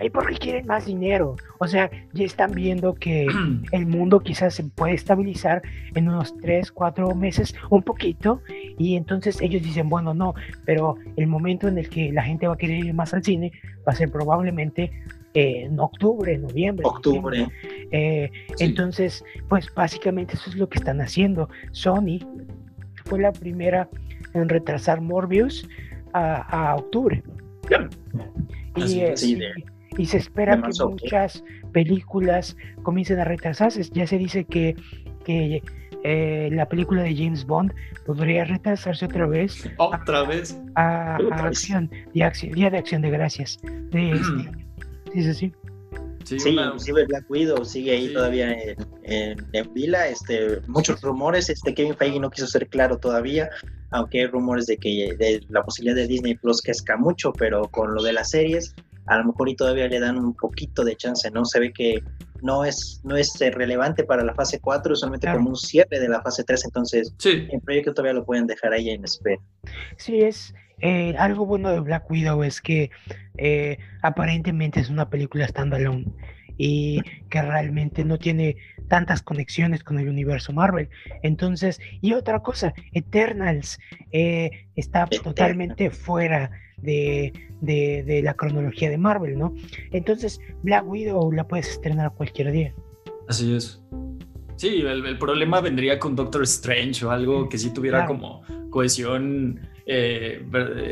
Y, porque quieren más dinero. O sea, ya están viendo que el mundo quizás se puede estabilizar en unos 3, 4 meses, un poquito, y entonces ellos dicen, bueno, no, pero el momento en el que la gente va a querer ir más al cine va a ser probablemente en octubre, noviembre. Octubre. Eh, entonces, pues básicamente eso es lo que están haciendo. Sony fue la primera en retrasar Morbius a, octubre. Y, eh, y, se espera que muchas películas comiencen a retrasarse. Ya se dice que, que eh, la película de James Bond podría retrasarse otra vez. Otra vez. A, acción, Día de Acción de Gracias de este Sí, sí, sí. Sí, inclusive Black Widow sigue ahí todavía en, en, vila. Este, muchos rumores, este Kevin Feige no quiso ser claro todavía, aunque hay rumores de que de la posibilidad de Disney Plus crezca mucho, pero con lo de las series, a lo mejor y todavía le dan un poquito de chance, ¿no? Se ve que no es, no es eh, relevante para la fase 4, es solamente como un cierre de la fase 3, entonces sí. el proyecto todavía lo pueden dejar ahí en espera. Sí, es, eh, algo bueno de Black Widow es que eh, aparentemente es una película standalone y que realmente no tiene tantas conexiones con el universo Marvel. Entonces, y otra cosa, Eternals eh, está totalmente fuera de, de, la cronología de Marvel, ¿no? Entonces, Black Widow la puedes estrenar cualquier día. Así es. Sí, el, problema vendría con Doctor Strange o algo que sí tuviera como cohesión eh,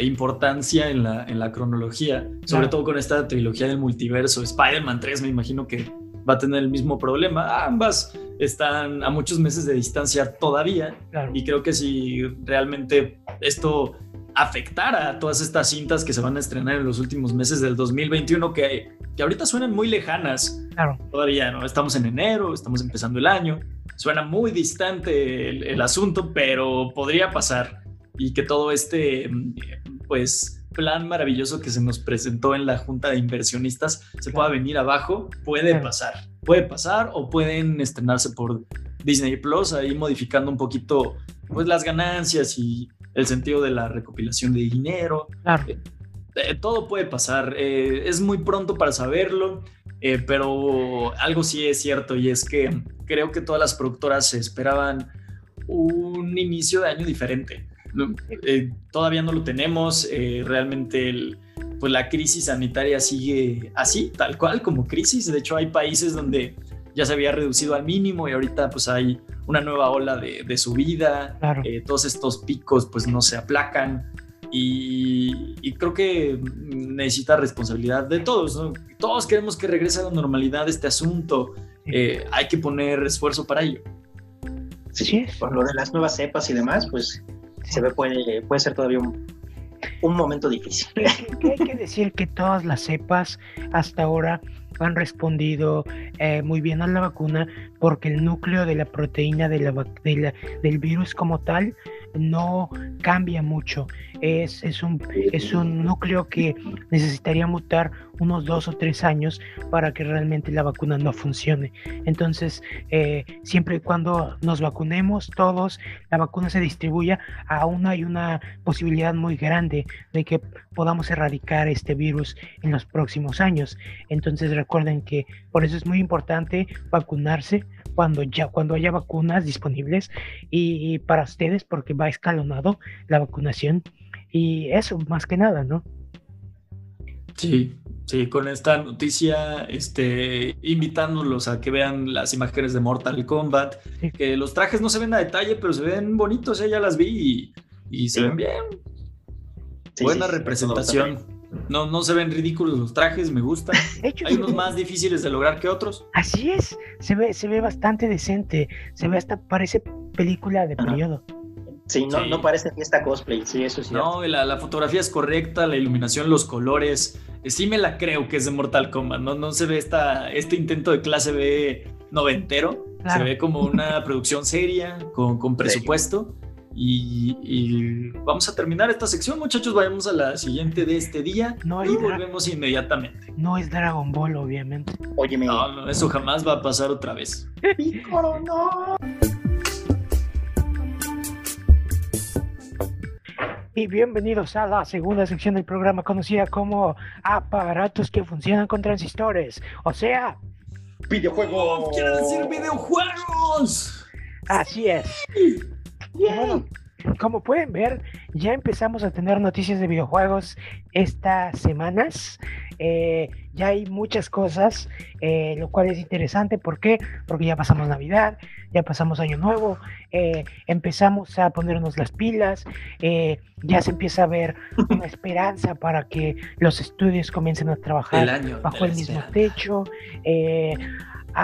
importancia en la, en la cronología, sobre todo con esta trilogía del multiverso. Spider-Man 3 me imagino que va a tener el mismo problema. Ambas están a muchos meses de distancia todavía y creo que si realmente esto afectara a todas estas cintas que se van a estrenar en los últimos meses del 2021, que, que ahorita suenan muy lejanas. Claro. Todavía no, estamos en enero, estamos empezando el año, suena muy distante el, asunto, pero podría pasar y que todo este, pues, plan maravilloso que se nos presentó en la junta de inversionistas se pueda venir abajo, puede pasar, puede pasar o pueden estrenarse por Disney Plus, ahí modificando un poquito pues las ganancias y el sentido de la recopilación de dinero. Claro. Eh, eh, todo puede pasar, eh, es muy pronto para saberlo, pero algo sí es cierto y es que creo que todas las productoras esperaban un inicio de año diferente. Todavía no lo tenemos, realmente pues la crisis sanitaria sigue así, tal cual como crisis. De hecho, hay países donde ya se había reducido al mínimo y ahorita pues hay una nueva ola de, subida, eh, todos estos picos pues no se aplacan y, creo que necesita responsabilidad de todos, todos queremos que regrese a la normalidad este asunto, eh, hay que poner esfuerzo para ello. Sí, por lo de las nuevas cepas y demás, pues se ve puede, puede ser todavía un, un momento difícil. Hay que decir que todas las cepas hasta ahora han respondido eh, muy bien a la vacuna porque el núcleo de la proteína de la, del virus como tal no cambia mucho. Es, es, un, es un núcleo que necesitaría mutar unos dos o tres años para que realmente la vacuna no funcione. Entonces, eh, siempre y cuando nos vacunemos todos, la vacuna se distribuya, aún hay una posibilidad muy grande de que podamos erradicar este virus en los próximos años. Entonces, recuerden que por eso es muy importante vacunarse cuando ya cuando haya vacunas disponibles y, para ustedes porque va escalonado la vacunación y eso más que nada, ¿no? Sí, sí, con esta noticia, este, invitándolos a que vean las imágenes de Mortal Kombat, que los trajes no se ven a detalle, pero se ven bonitos, ya las vi y, se ven bien. Buena representación. No, no se ven ridículos los trajes, me gustan. Hay unos más difíciles de lograr que otros. Así es, se ve, se ve bastante decente, se ve hasta, parece película de periodo. Sí, no, no parece fiesta cosplay, sí, eso sí. No, la, la, fotografía es correcta, la iluminación, los colores, eh, sí me la creo que es de Mortal Kombat, no, no se ve esta, este intento de clase B noventero, se ve como una producción seria, con, con presupuesto. Y, vamos a terminar esta sección, muchachos. Vayamos a la siguiente de este día no y volvemos inmediatamente. No es Dragon Ball, obviamente. Óyeme. No, no, eso jamás va a pasar otra vez. no! Y bienvenidos a la segunda sección del programa conocida como aparatos que funcionan con transistores. O sea, videojuegos. ¡Quiero decir videojuegos! Así es. Bueno, como pueden ver, ya empezamos a tener noticias de videojuegos estas semanas. Eh, ya hay muchas cosas, eh, lo cual es interesante. ¿Por qué? Porque ya pasamos Navidad, ya pasamos Año Nuevo, eh, empezamos a ponernos las pilas, ya se empieza a ver una esperanza para que los estudios comiencen a trabajar bajo el mismo techo.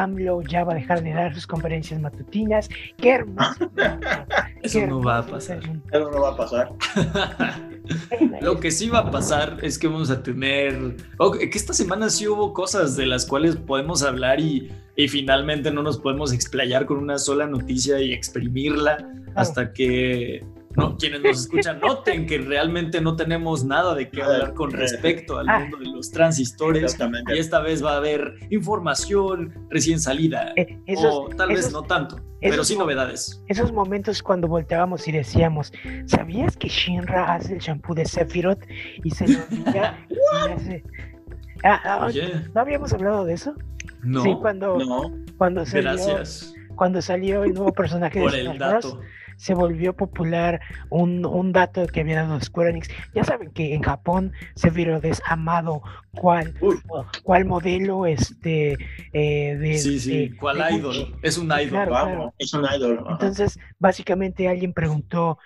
AMLO ya va a dejar de dar sus conferencias matutinas. ¡Qué hermoso! Eso no va a pasar. Eso no va a pasar. Lo que sí va a pasar es que vamos a tener. que esta semana sí hubo cosas de las cuales podemos hablar y, y finalmente no nos podemos explayar con una sola noticia y exprimirla hasta que no, quienes nos escuchan noten que realmente no tenemos nada de qué hablar con respecto al mundo de los transistores. Y esta vez va a haber información recién salida. Eh, o tal vez no tanto, pero sí novedades. Esos momentos cuando volteábamos y decíamos, ¿sabías que Shinra hace el shampoo de Sephiroth y se lo olvida y hace... Ah, ah, ¿No habíamos hablado de eso? No. Sí, cuando, cuando salió, Gracias. Cuando salió el nuevo personaje Por de el dato se volvió popular un, un, dato que había dado Square Enix. Ya saben que en Japón se vio desamado cuál, cuál modelo este eh, de sí sí. cuál idol es un idol es un idol entonces básicamente alguien preguntó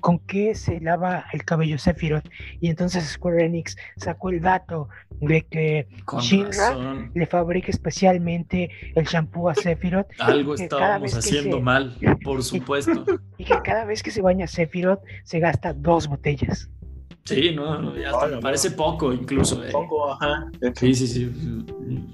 con qué se lava el cabello Sephiroth. Y entonces Square Enix sacó el dato de que Shinra le fabrica especialmente el shampoo a Sephiroth. Algo estábamos haciendo mal, por supuesto. Y que cada vez que se baña Sephiroth se gasta dos botellas. Sí, no, ya me parece poco incluso. Eh. Poco, ajá. Sí, sí, sí.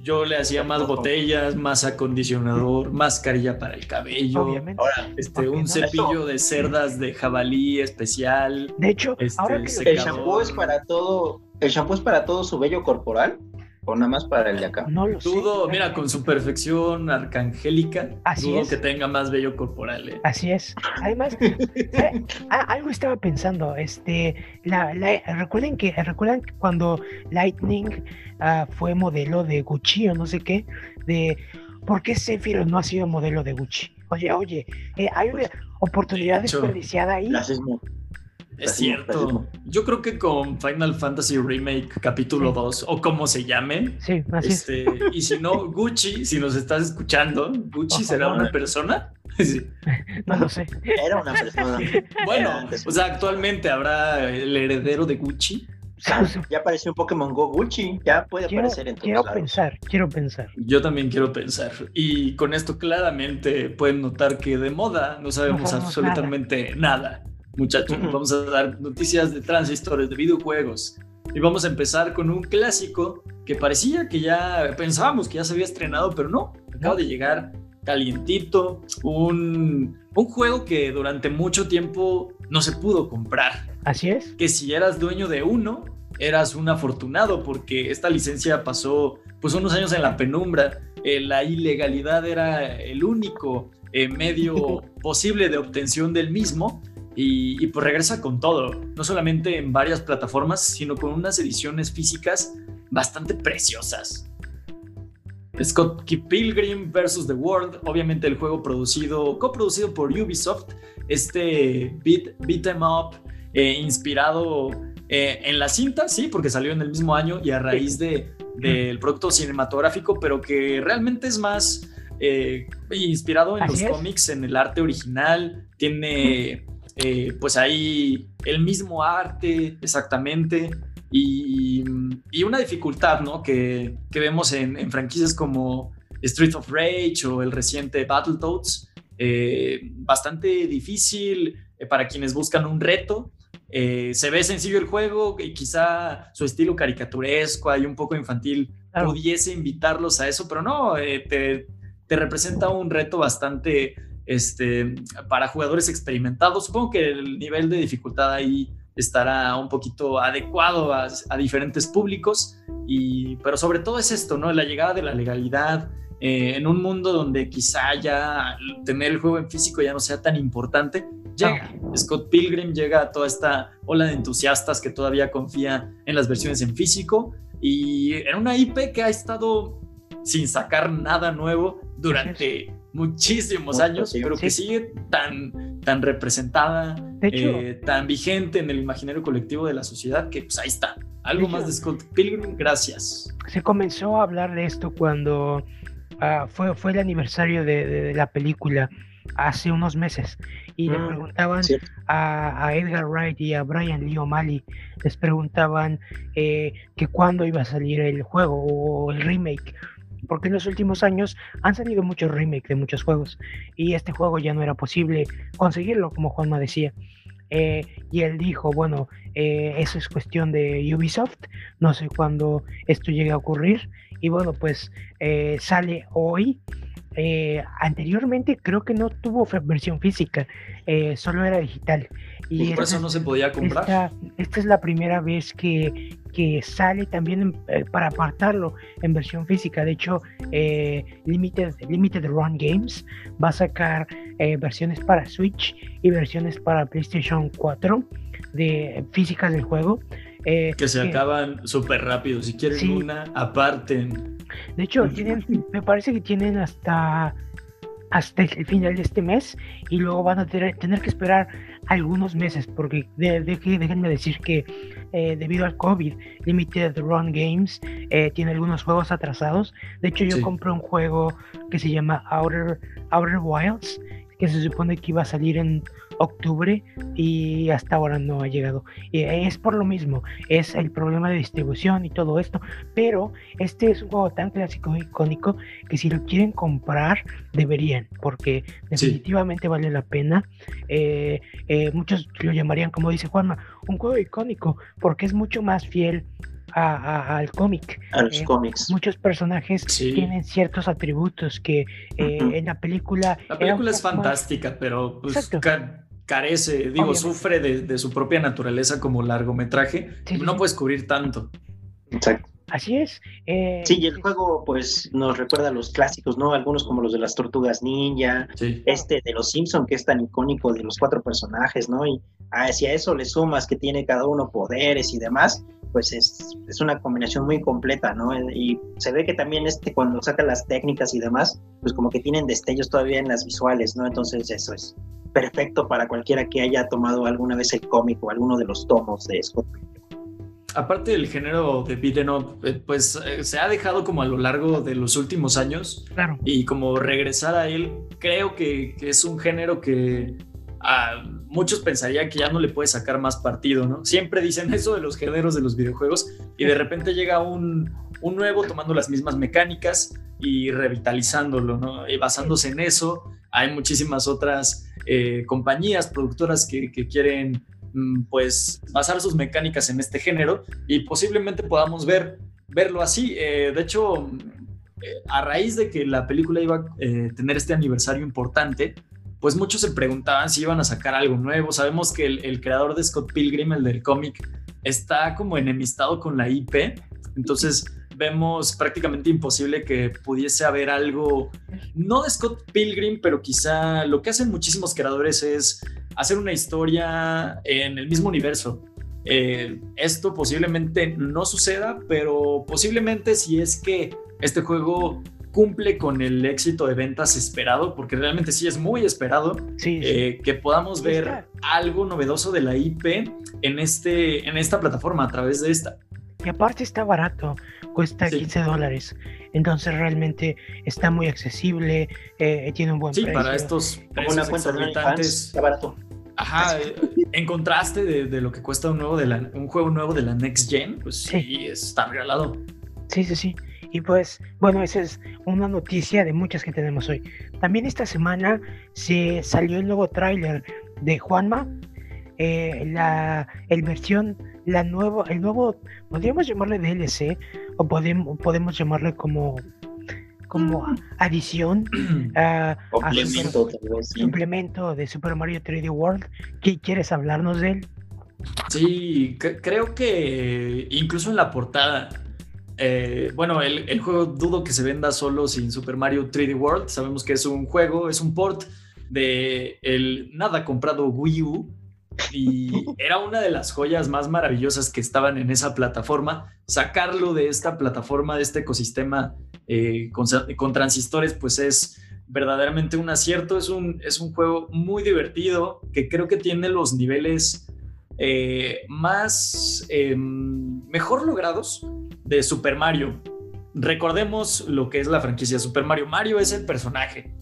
Yo le hacía más botellas, más acondicionador, mascarilla para el cabello. Obviamente. este, un cepillo de cerdas de jabalí especial. De hecho, este, ahora que el shampoo es para todo, el shampoo es para todo su vello corporal o nada más para el de acá. No lo dudo, mira, con su perfección arcangélica, Así dudo es. que tenga más vello corporal. ¿eh? Así es. Además, eh, a- algo estaba pensando. Este, la, la- recuerden que recuerdan que cuando Lightning ah, fue modelo de Gucci o no sé qué, de por qué Sephiroth no ha sido modelo de Gucci. Oye, oye, eh, hay una oportunidad De hecho, desperdiciada ahí. Racismo. Es cierto. Yo creo que con Final Fantasy Remake capítulo Sí. 2 o como se llame, Sí, así es. este, y si no, Gucci, si nos estás escuchando, Gucci será una persona. Sí. No lo sé. Era una persona. Bueno, o sea, actualmente habrá el heredero de Gucci. Ya apareció un Pokémon Go Gucci. Ya puede Quiero, aparecer en todos quiero lados. pensar, quiero pensar. Yo también quiero pensar. Y con esto claramente pueden notar que de moda no sabemos sabemos absolutamente nada. Muchachos, vamos a dar noticias de transistores, de videojuegos. Y vamos a empezar con un clásico que parecía que ya pensábamos que ya se había estrenado, pero no. Acaba de llegar calientito. Un, un juego que durante mucho tiempo no se pudo comprar Así es. que si eras dueño de uno, eras un afortunado porque esta licencia pasó pues unos años en la penumbra. Eh, la ilegalidad era el único eh, medio posible de obtención del mismo y, y, pues regresa con todo, no solamente en varias plataformas, sino con unas ediciones físicas bastante preciosas. Scott Pilgrim vs. The World, obviamente el juego producido, coproducido por Ubisoft, este beat, beat em up eh, inspirado eh, en la cinta, sí, porque salió en el mismo año y a raíz de, del producto cinematográfico, pero que realmente es más eh, inspirado en Así los es. cómics, en el arte original, tiene eh, pues ahí el mismo arte exactamente. Y, y una dificultad ¿no? que, que vemos en, en, franquicias como Street of Rage o el reciente Battletoads, eh, bastante difícil eh, para quienes buscan un reto. Se ve sencillo el juego y quizá su estilo caricaturesco y un poco infantil claro. pudiese invitarlos a eso, pero no, te, te, representa un reto bastante este, para jugadores experimentados. Supongo que el nivel de dificultad ahí estará un poquito adecuado a, a, diferentes públicos, y, pero sobre todo es esto, ¿no? La llegada de la legalidad eh, en un mundo donde quizá ya tener el juego en físico ya no sea tan importante, llega. Scott Pilgrim llega a toda esta ola de entusiastas que todavía confía en las versiones en físico y en una IP que ha estado sin sacar nada nuevo durante muchísimos Mucho años, tiempo. pero que sigue tan, tan representada, eh, tan vigente en el imaginario colectivo de la sociedad, que pues ahí está. Algo De más hecho- de Scott Pilgrim, gracias. se comenzó a hablar de esto cuando ah, fue, fue el aniversario de, de- de la película hace unos meses y le Mm, preguntaban a Edgar Wright y a Brian Lee O'Malley, les preguntaban eh, que cuándo iba a salir el juego o el remake. Porque en los últimos años han salido muchos remakes de muchos juegos y este juego ya no era posible conseguirlo, como Juanma decía. Eh, y él dijo, bueno, eh, eso es cuestión de Ubisoft, no sé cuándo esto llegue a ocurrir. Y bueno, pues eh, sale hoy. Eh, anteriormente creo que no tuvo versión física, solo era digital. Y por esta eso no se podía comprar. esta, esta es la primera vez que, que sale también en- eh, para apartarlo en versión física. De hecho, eh, Limited, Limited Run Games va a sacar eh, versiones para Switch y versiones para PlayStation 4 de físicas del juego. eh, Que se acaban súper rápido. Si quieren Sí. una, aparten. De hecho, tienen, me parece que tienen hasta, hasta el final de este mes y luego van a tener, tener que esperar algunos meses porque de, déjenme decir que eh, debido al COVID, Limited Run Games eh, tiene algunos juegos atrasados. De hecho, yo Sí. compré un juego que se llama Outer, Outer Wilds que se supone que iba a salir en octubre y hasta ahora no ha llegado. Y es por lo mismo, es el problema de distribución y todo esto, pero este es un juego tan clásico y icónico que si lo quieren comprar deberían, porque definitivamente vale la pena. Eh, eh, muchos lo llamarían, como dice Juanma, un juego icónico, porque es mucho más fiel al cómic. A los eh, cómics. Muchos personajes tienen ciertos atributos que en la película... La película es fantástica, pero pues, carece, digo, sufre de, su propia naturaleza como largometraje. no puedes cubrir tanto. Exacto. Así es. Eh, sí, y el juego pues nos recuerda a los clásicos, ¿no? Algunos como los de las tortugas ninja, este de los Simpson que es tan icónico de los cuatro personajes, ¿no? Y hacia eso le sumas que tiene cada uno poderes y demás, pues es, es una combinación muy completa, ¿no? Y se ve que también este cuando saca las técnicas y demás, pues como que tienen destellos todavía en las visuales, ¿no? Entonces eso es perfecto para cualquiera que haya tomado alguna vez el cómic o alguno de los tomos de Scott Aparte del género de beat'em up, eh, pues eh, se ha dejado como a lo largo de los últimos años. Claro. Y como regresar a él, creo que, es un género que muchos pensarían que ya no le puede sacar más partido, ¿no? Siempre dicen eso de los géneros de los videojuegos y de repente llega un, un nuevo tomando las mismas mecánicas y revitalizándolo, ¿no? Y basándose en eso, hay muchísimas otras eh, compañías productoras que, quieren mm, pues basar sus mecánicas en este género y posiblemente podamos ver, verlo así. Eh, de hecho, eh, a raíz de que la película iba a tener este aniversario importante, pues muchos se preguntaban si iban a sacar algo nuevo. Sabemos que el, creador de Scott Pilgrim, el del cómic, está como enemistado con la IP. Entonces, vemos prácticamente imposible que pudiese haber algo, no de Scott Pilgrim, pero quizá lo que hacen muchísimos creadores es hacer una historia en el mismo universo. Eh, esto posiblemente no suceda, pero posiblemente si es que este juego cumple con el éxito de ventas esperado, porque realmente sí es muy esperado, eh, que podamos ver algo novedoso de la IP en, este, en esta plataforma a través de esta. Y aparte está barato, cuesta 15 dólares. Entonces realmente está muy accesible, eh, tiene un buen precio. Sí, para estos precios exorbitantes. Está barato. Ajá, eh, en contraste de, lo que cuesta un, nuevo de la, un juego nuevo de la Next Gen, pues sí, está regalado. Sí, sí, sí. Y pues, bueno, esa es una noticia de muchas que tenemos hoy. También esta semana se salió el nuevo tráiler de Juanma, eh, la el versión, la nuevo, el nuevo, podríamos llamarle DLC o podemos, podemos llamarle como como mm. adición a, complemento, de Super Mario 3D World. ¿Qué quieres hablarnos de él? Sí, creo que incluso en la portada, eh, bueno, el, el, juego dudo que se venda solo sin Super Mario 3D World. Sabemos que es un juego, es un port de el nada comprado Wii U y era una de las joyas más maravillosas que estaban en esa plataforma. Sacarlo de esta plataforma, de este ecosistema eh, con, transistores, pues es verdaderamente un acierto. Es un, es un juego muy divertido que creo que tiene los niveles eh, más em, mejor logrados de Super Mario. Recordemos lo que es la franquicia Super Mario. Mario es el personaje.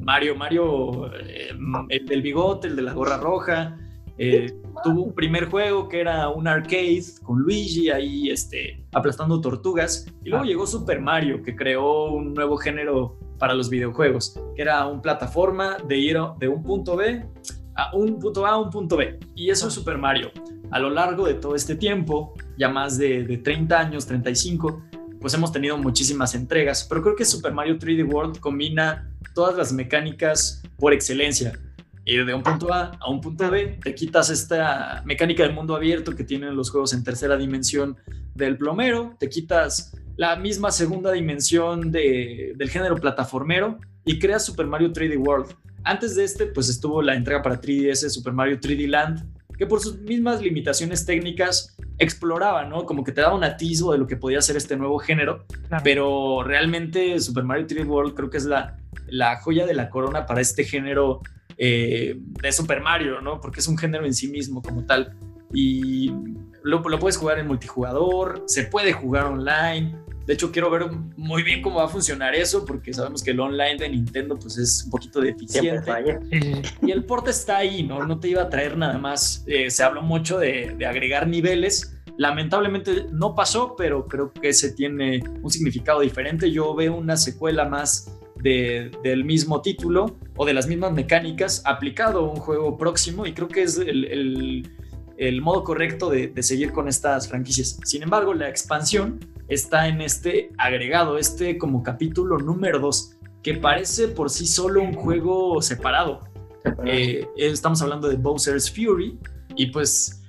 Mario, Mario, eh, el del bigote, el de la gorra roja, eh, tuvo un primer juego que era un arcade con Luigi ahí este, aplastando tortugas. Y luego llegó Super Mario, que creó un nuevo género para los videojuegos, que era un plataforma de ir de un punto B a un punto A a un punto B. Y eso es Super Mario. A lo largo de todo este tiempo, ya más de, de 30 años, 35, pues hemos tenido muchísimas entregas, pero creo que Super Mario 3D World combina todas las mecánicas por excelencia ir de un punto A a un punto B, te quitas esta mecánica del mundo abierto que tienen los juegos en tercera dimensión del plomero, te quitas la misma segunda dimensión de, del género plataformero y creas Super Mario 3D World. Antes de este, pues estuvo la entrega para 3DS Super Mario 3D Land, que por sus mismas limitaciones técnicas exploraba, ¿no? Como que te daba un atisbo de lo que podía ser este nuevo género, pero realmente Super Mario 3D World creo que es la, la joya de la corona para este género eh, de Super Mario, ¿no? Porque es un género en sí mismo como tal. Y lo, puedes jugar en multijugador, se puede jugar online. De hecho, quiero ver muy bien cómo va a funcionar eso, porque sabemos que el online de Nintendo pues, es un poquito deficiente. Y el port está ahí, ¿no? No te iba a traer nada más. Eh, se habló mucho de, de agregar niveles. Lamentablemente no pasó, pero creo que se tiene un significado diferente. Yo veo una secuela más del mismo título o de las mismas mecánicas aplicado a un juego próximo y creo que es el, el, modo correcto de, de, seguir con estas franquicias. Sin embargo, la expansión está en este agregado, este como capítulo número 2, que parece por sí solo un juego separado. Eh, estamos hablando de Bowser's Fury y pues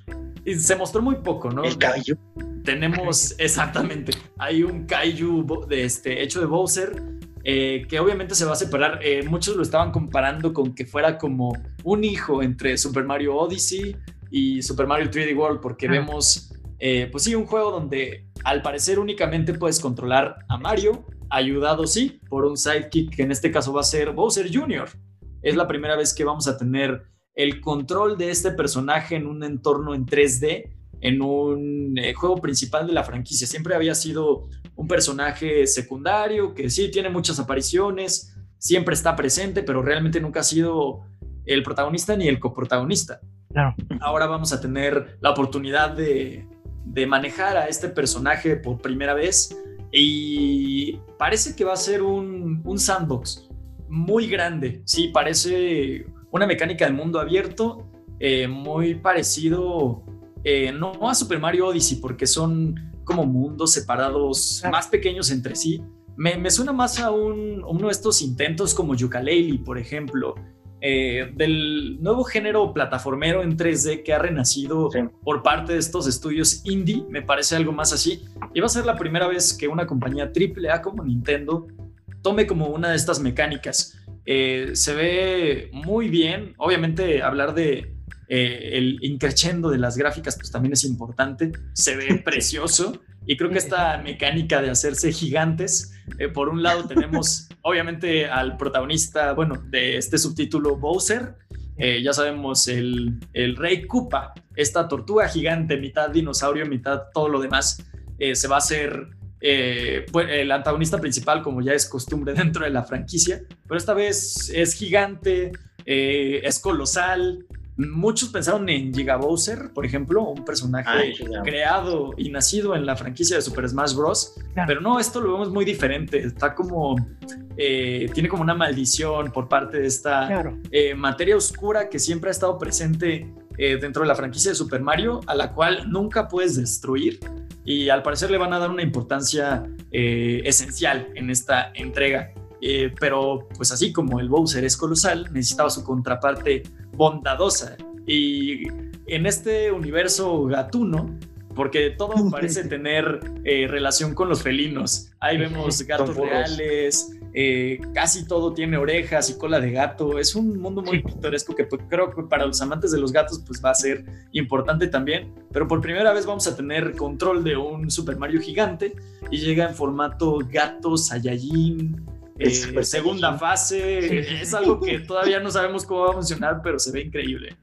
se mostró muy poco, ¿no? El Kaiju. Tenemos, exactamente, hay un Kaiju de este, hecho de Bowser eh, que obviamente se va a separar. Eh, muchos lo estaban comparando con que fuera como un hijo entre Super Mario Odyssey y Super Mario 3D World, porque ah. vemos, eh, pues sí, un juego donde al parecer únicamente puedes controlar a Mario, ayudado sí por un sidekick que en este caso va a ser Bowser Jr. Es la primera vez que vamos a tener el control de este personaje en un entorno en 3D en un eh, juego principal de la franquicia. Siempre había sido un personaje secundario que sí tiene muchas apariciones, siempre está presente, pero realmente nunca ha sido el protagonista ni el coprotagonista. Ahora vamos a tener la oportunidad de, manejar a este personaje por primera vez y parece que va a ser un, sandbox muy grande. Sí, parece una mecánica de mundo abierto, eh, muy parecido eh, no a Super Mario Odyssey, porque son como mundos separados más pequeños entre sí. Me, suena más a, un, uno de estos intentos como Yooka-Laylee, por ejemplo, eh, del nuevo género plataformero en 3D que ha renacido por parte de estos estudios indie, me parece algo más así. Y va a ser la primera vez que una compañía AAA como Nintendo tome como una de estas mecánicas. Eh, se ve muy bien, obviamente hablar de eh, el increchendo de las gráficas pues también es importante, se ve precioso y creo que esta mecánica de hacerse gigantes, eh, por un lado tenemos obviamente al protagonista, bueno, de este subtítulo Bowser, eh, ya sabemos el, el rey Koopa, esta tortuga gigante, mitad dinosaurio, mitad todo lo demás, se va a hacer pues, el antagonista principal, como ya es costumbre dentro de la franquicia, pero esta vez es gigante, es colosal, Muchos pensaron en Giga Bowser, por ejemplo, un personaje creado y nacido en la franquicia de Super Smash Bros. Pero no, esto lo vemos muy diferente. Está como. Eh, tiene como una maldición por parte de esta eh, materia oscura que siempre ha estado presente eh, dentro de la franquicia de Super Mario, a la cual nunca puedes destruir. Y al parecer le van a dar una importancia esencial en esta entrega. Pero pues así como el Bowser es colosal, necesitaba su contraparte bondadosa. Y en este universo gatuno, porque todo parece tener eh, relación con los felinos. Ahí vemos gatos reales, eh, casi todo tiene orejas y cola de gato. Es un mundo muy pintoresco que pues, creo que para los amantes de los gatos pues va a ser importante también. Pero por primera vez vamos a tener control de un Super Mario gigante y llega en formato gato, Saiyajin, eh, segunda fase, es algo que todavía no sabemos cómo va a funcionar, pero se ve increíble.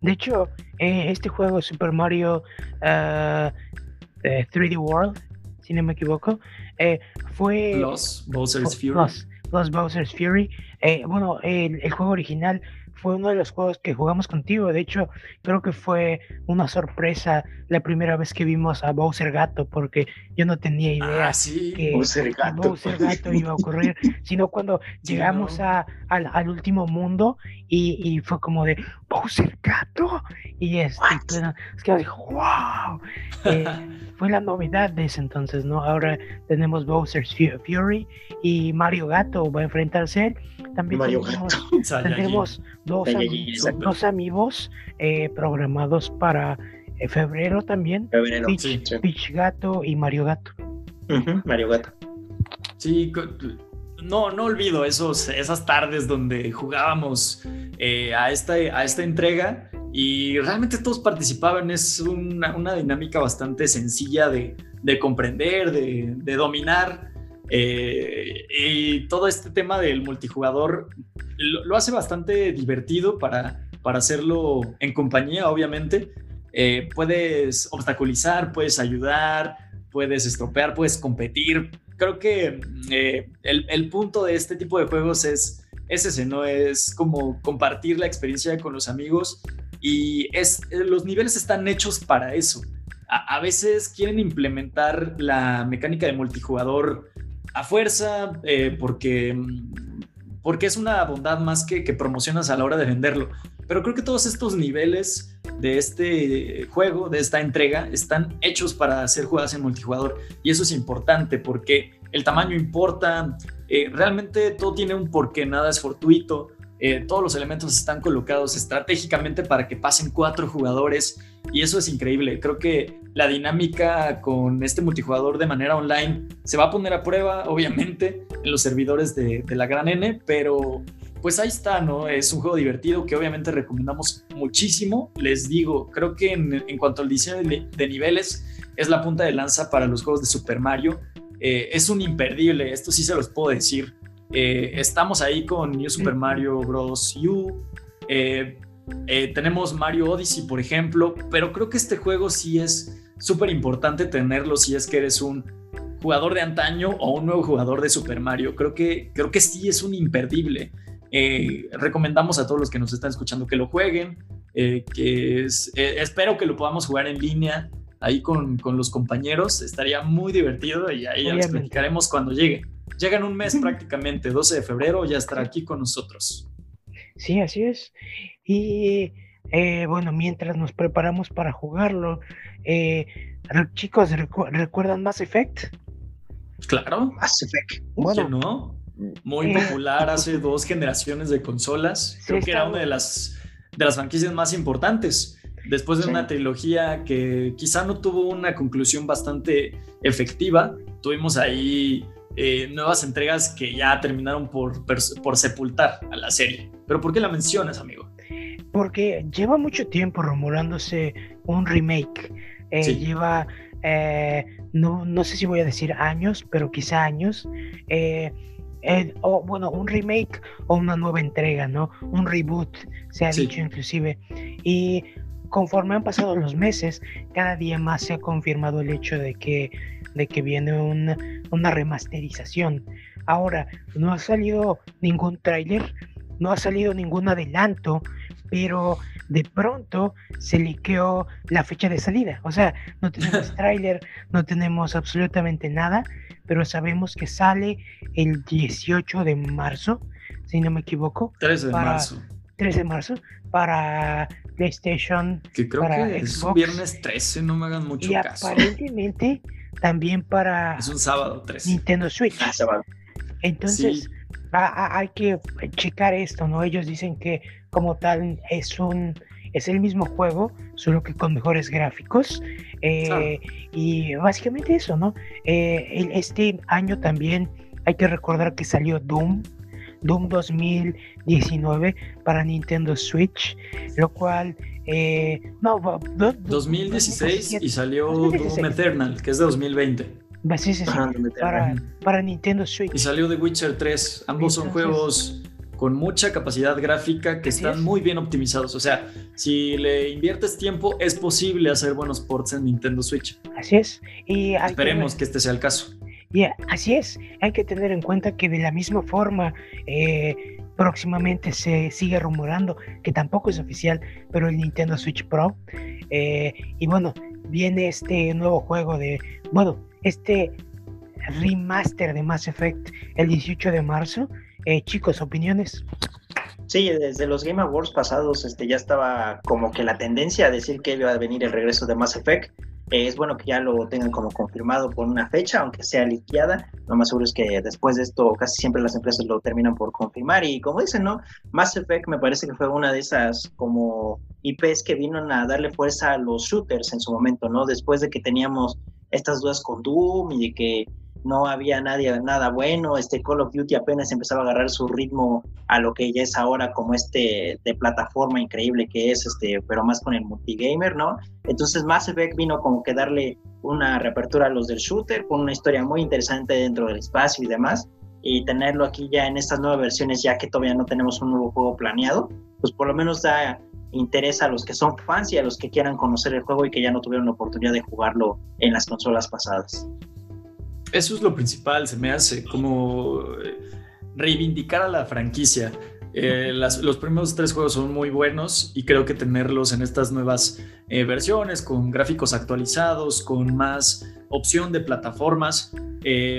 De hecho, eh, este juego Super Mario 3D eh, World, si no me equivoco, fue... Los Bowser's Fury. Los, Bowser's Fury. bueno, el, juego original fue uno de los juegos que jugamos contigo. De hecho, creo que fue una sorpresa la primera vez que vimos a Bowser Gato, porque yo no tenía idea ah, que Bowser Gato. iba a ocurrir, sino cuando llegamos a, al, último mundo y, fue como de Bowser Gato. Y este, pues, es que dije, wow. Eh, fue la novedad de ese entonces, ¿no? Ahora tenemos Bowser's Fury y Mario Gato va a enfrentarse él. También Mario tenemos, dos, dos, amigos eh, programados para eh, febrero también. Febrero, Peach, Gato y Mario Gato. Mario Gato. Sí, no, no olvido esos, esas tardes donde jugábamos eh, a, esta, a esta entrega y realmente todos participaban. Es una, dinámica bastante sencilla de, comprender, de, dominar. Eh, y todo este tema del multijugador lo, hace bastante divertido para, para hacerlo en compañía, obviamente. Eh, puedes obstaculizar, puedes ayudar, puedes estropear, puedes competir. creo que eh, el, punto de este tipo de juegos es, es ese, ¿no? Es como compartir la experiencia con los amigos y es, los niveles están hechos para eso. A, veces quieren implementar la mecánica de multijugador a fuerza eh, porque, porque es una bondad más que, que promocionas a la hora de venderlo. Pero creo que todos estos niveles de este juego, de esta entrega, están hechos para ser jugadas en multijugador. Y eso es importante porque el tamaño importa, eh, realmente todo tiene un porqué, nada es fortuito. Eh, todos los elementos están colocados estratégicamente para que pasen cuatro jugadores y eso es increíble. Creo que la dinámica con este multijugador de manera online se va a poner a prueba, obviamente, en los servidores de, de la gran N, pero pues ahí está, ¿no? Es un juego divertido que obviamente recomendamos muchísimo. Les digo, creo que en, cuanto al diseño de, niveles, es la punta de lanza para los juegos de Super Mario. Eh, es un imperdible, esto sí se los puedo decir. Eh, estamos ahí con New Super Mario Bros. U. Eh, tenemos Mario Odyssey, por ejemplo, pero creo que este juego sí es súper importante tenerlo si es que eres un jugador de antaño o un nuevo jugador de Super Mario. Creo que, creo que sí es un imperdible. Eh, recomendamos a todos los que nos están escuchando que lo jueguen, eh, que eh, espero que lo podamos jugar en línea ahí con, con, los compañeros, estaría muy divertido y ahí ya les platicaremos cuando llegue. Llega en un mes prácticamente, 12 de febrero, ya estará aquí con nosotros. Sí, así es. Y bueno, mientras nos preparamos para jugarlo, chicos, ¿recuerdan Mass Effect? Claro. Mass Effect. Bueno, no? Muy eh, popular hace dos generaciones de consolas. Creo que era una de las, de las franquicias más importantes. Después de una trilogía que quizá no tuvo una conclusión bastante efectiva, tuvimos ahí eh, nuevas entregas que ya terminaron por, por sepultar a la serie. ¿Pero por qué la mencionas, amigo? Porque lleva mucho tiempo rumorándose un remake. Eh, lleva, no, no sé si voy a decir años, pero quizá años o bueno, un remake o una nueva entrega, ¿no? Un reboot, se ha dicho inclusive. Y conforme han pasado los meses, cada día más se ha confirmado el hecho de que, de que viene una, una remasterización. Ahora, no ha salido ningún tráiler, no ha salido ningún adelanto, pero de pronto se liqueó la fecha de salida. O sea, no tenemos tráiler, no tenemos absolutamente nada, pero sabemos que sale el 18 de marzo, si no me equivoco. 13 de marzo. 13 de marzo para PlayStation. Que creo que es un viernes 13, no me hagan mucho y caso. Aparentemente también para. Es un sábado 13. Nintendo Switch. Ah, Entonces. hay que checar esto, ¿no? Ellos dicen que como tal es un es el mismo juego, solo que con mejores gráficos. Eh, y básicamente eso, ¿no? Eh, este año también hay que recordar que salió Doom, Doom 2019 para Nintendo Switch, lo cual... Eh, no, 2016 y salió Doom Eternal, que es de 2020. Sí, sí, sí, para, para, Nintendo Switch. Y salió The Witcher 3. Ambos son juegos con mucha capacidad gráfica que están muy bien optimizados. O sea, si le inviertes tiempo, es posible hacer buenos ports en Nintendo Switch. Así es. Y Esperemos que, este sea el caso. Y así es. Hay que tener en cuenta que de la misma forma, eh, próximamente se sigue rumorando, que tampoco es oficial, pero el Nintendo Switch Pro. Eh, y bueno, viene este nuevo juego de, bueno, este remaster de Mass Effect el 18 de marzo eh, chicos, opiniones. Sí, desde los Game Awards pasados este, ya estaba como que la tendencia a decir que iba a venir el regreso de Mass Effect. Eh, es bueno que ya lo tengan como confirmado por una fecha, aunque sea liqueada. Lo más seguro es que después de esto casi siempre las empresas lo terminan por confirmar. Y como dicen, ¿no? Mass Effect me parece que fue una de esas como IPs que vino a darle fuerza a los shooters en su momento, ¿no? Después de que teníamos estas dudas con Doom y de que no había nadie, nada bueno, este Call of Duty apenas empezaba a agarrar su ritmo a lo que ya es ahora como este de plataforma increíble que es, este, pero más con el multigamer, ¿no? Entonces Mass Effect vino como que darle una reapertura a los del shooter, con una historia muy interesante dentro del espacio y demás, y tenerlo aquí ya en estas nuevas versiones, ya que todavía no tenemos un nuevo juego planeado, pues por lo menos da interés a los que son fans y a los que quieran conocer el juego y que ya no tuvieron la oportunidad de jugarlo en las consolas pasadas. Eso es lo principal, se me hace como eh, reivindicar a la franquicia. Eh, los primeros tres juegos son muy buenos y creo que tenerlos en estas nuevas eh, versiones con gráficos actualizados, con más opción de plataformas,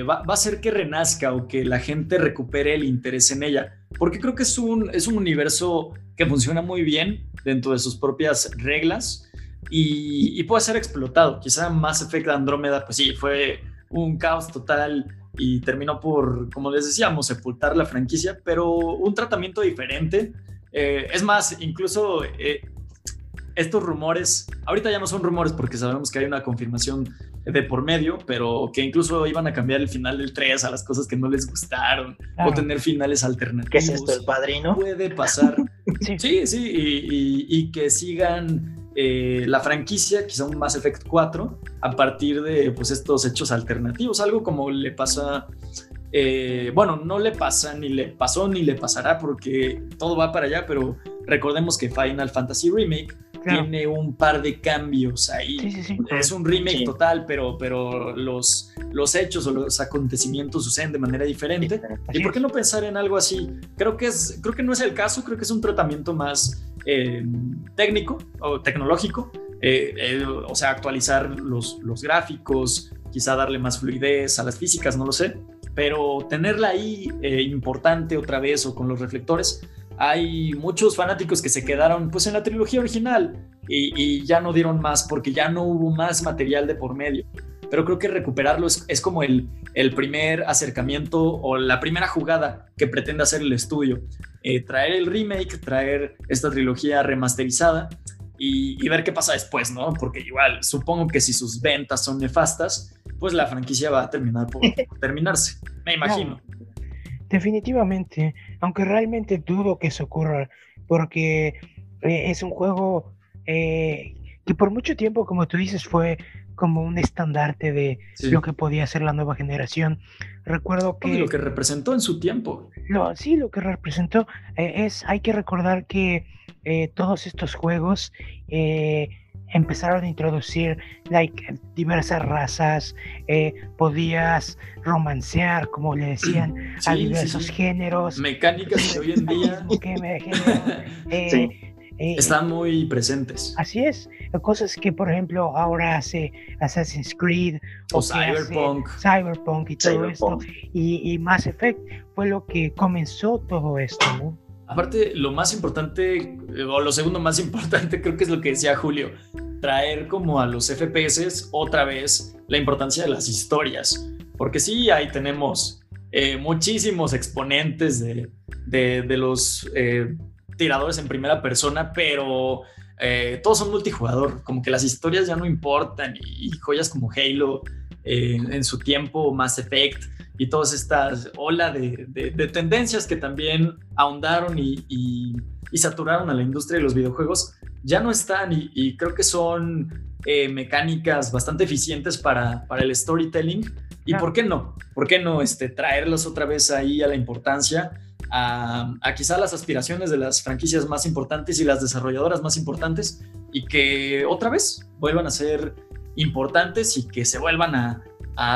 va, a hacer que renazca o que la gente recupere el interés en ella. Porque creo que es un, es un universo que funciona muy bien dentro de sus propias reglas y, puede ser explotado. Quizá Mass Effect Andrómeda, pues sí, fue un caos total y terminó por, como les decíamos, sepultar la franquicia, pero un tratamiento diferente. Eh, es más, incluso eh, estos rumores, ahorita ya no son rumores porque sabemos que hay una confirmación de por medio, pero que incluso iban a cambiar el final del 3 a las cosas que no les gustaron o tener finales alternativos. ¿Qué es esto, el padrino? Puede pasar. sí, sí, y que sigan eh, la franquicia, quizá un Mass Effect 4, a partir de pues, estos hechos alternativos, algo como le pasa, eh, bueno, no le pasa, ni le pasó, ni le pasará, porque todo va para allá, pero recordemos que Final Fantasy Remake tiene un par de cambios ahí. Es un remake total, pero, pero los, los hechos o los acontecimientos suceden de manera diferente. ¿Y por qué no pensar en algo así? Creo que, es, creo que no es el caso, creo que es un tratamiento más eh, técnico o tecnológico, eh, eh, o sea, actualizar los, los gráficos, quizá darle más fluidez a las físicas, no lo sé, pero tenerla ahí importante otra vez o con los reflectores. Hay muchos fanáticos que se quedaron pues en la trilogía original y, ya no dieron más porque ya no hubo más material de por medio pero creo que recuperarlo es, es, como el, el primer acercamiento o la primera jugada que pretende hacer el estudio. Eh, traer el remake, traer esta trilogía remasterizada y, ver qué pasa después, ¿no? Porque igual, supongo que si sus ventas son nefastas, pues la franquicia va a terminar por, terminarse, me imagino. definitivamente, aunque realmente dudo que eso ocurra, porque eh, es un juego eh, que por mucho tiempo, como tú dices, fue como un estandarte de lo que podía ser la nueva generación. Recuerdo que... lo que representó en su tiempo. Lo, sí, lo que representó eh, es, hay que recordar que eh, todos estos juegos eh, empezaron a introducir like, diversas razas, podías romancear, como le decían, a diversos géneros. Mecánicas que hoy en día... Eh, Están muy presentes. Así es. Cosas que, por ejemplo, ahora hace Assassin's Creed o, Cyberpunk. Cyberpunk y todo esto. Y, y, Mass Effect fue lo que comenzó todo esto, ¿no? Aparte, lo más importante, o lo segundo más importante, creo que es lo que decía Julio, traer como a los FPS otra vez la importancia de las historias. Porque sí, ahí tenemos eh, muchísimos exponentes de, de, los eh, tiradores en primera persona, pero eh, todos son multijugador, como que las historias ya no importan y, joyas como Halo eh, en su tiempo, Mass Effect y todas estas ola de, tendencias que también ahondaron y, saturaron a la industria de los videojuegos, ya no están y, creo que son eh, mecánicas bastante eficientes para, para el storytelling. ¿Y por qué no? ¿Por qué no este, traerlos otra vez ahí a la importancia? A, quizá las aspiraciones de las franquicias más importantes y las desarrolladoras más importantes y que otra vez vuelvan a ser importantes y que se vuelvan a,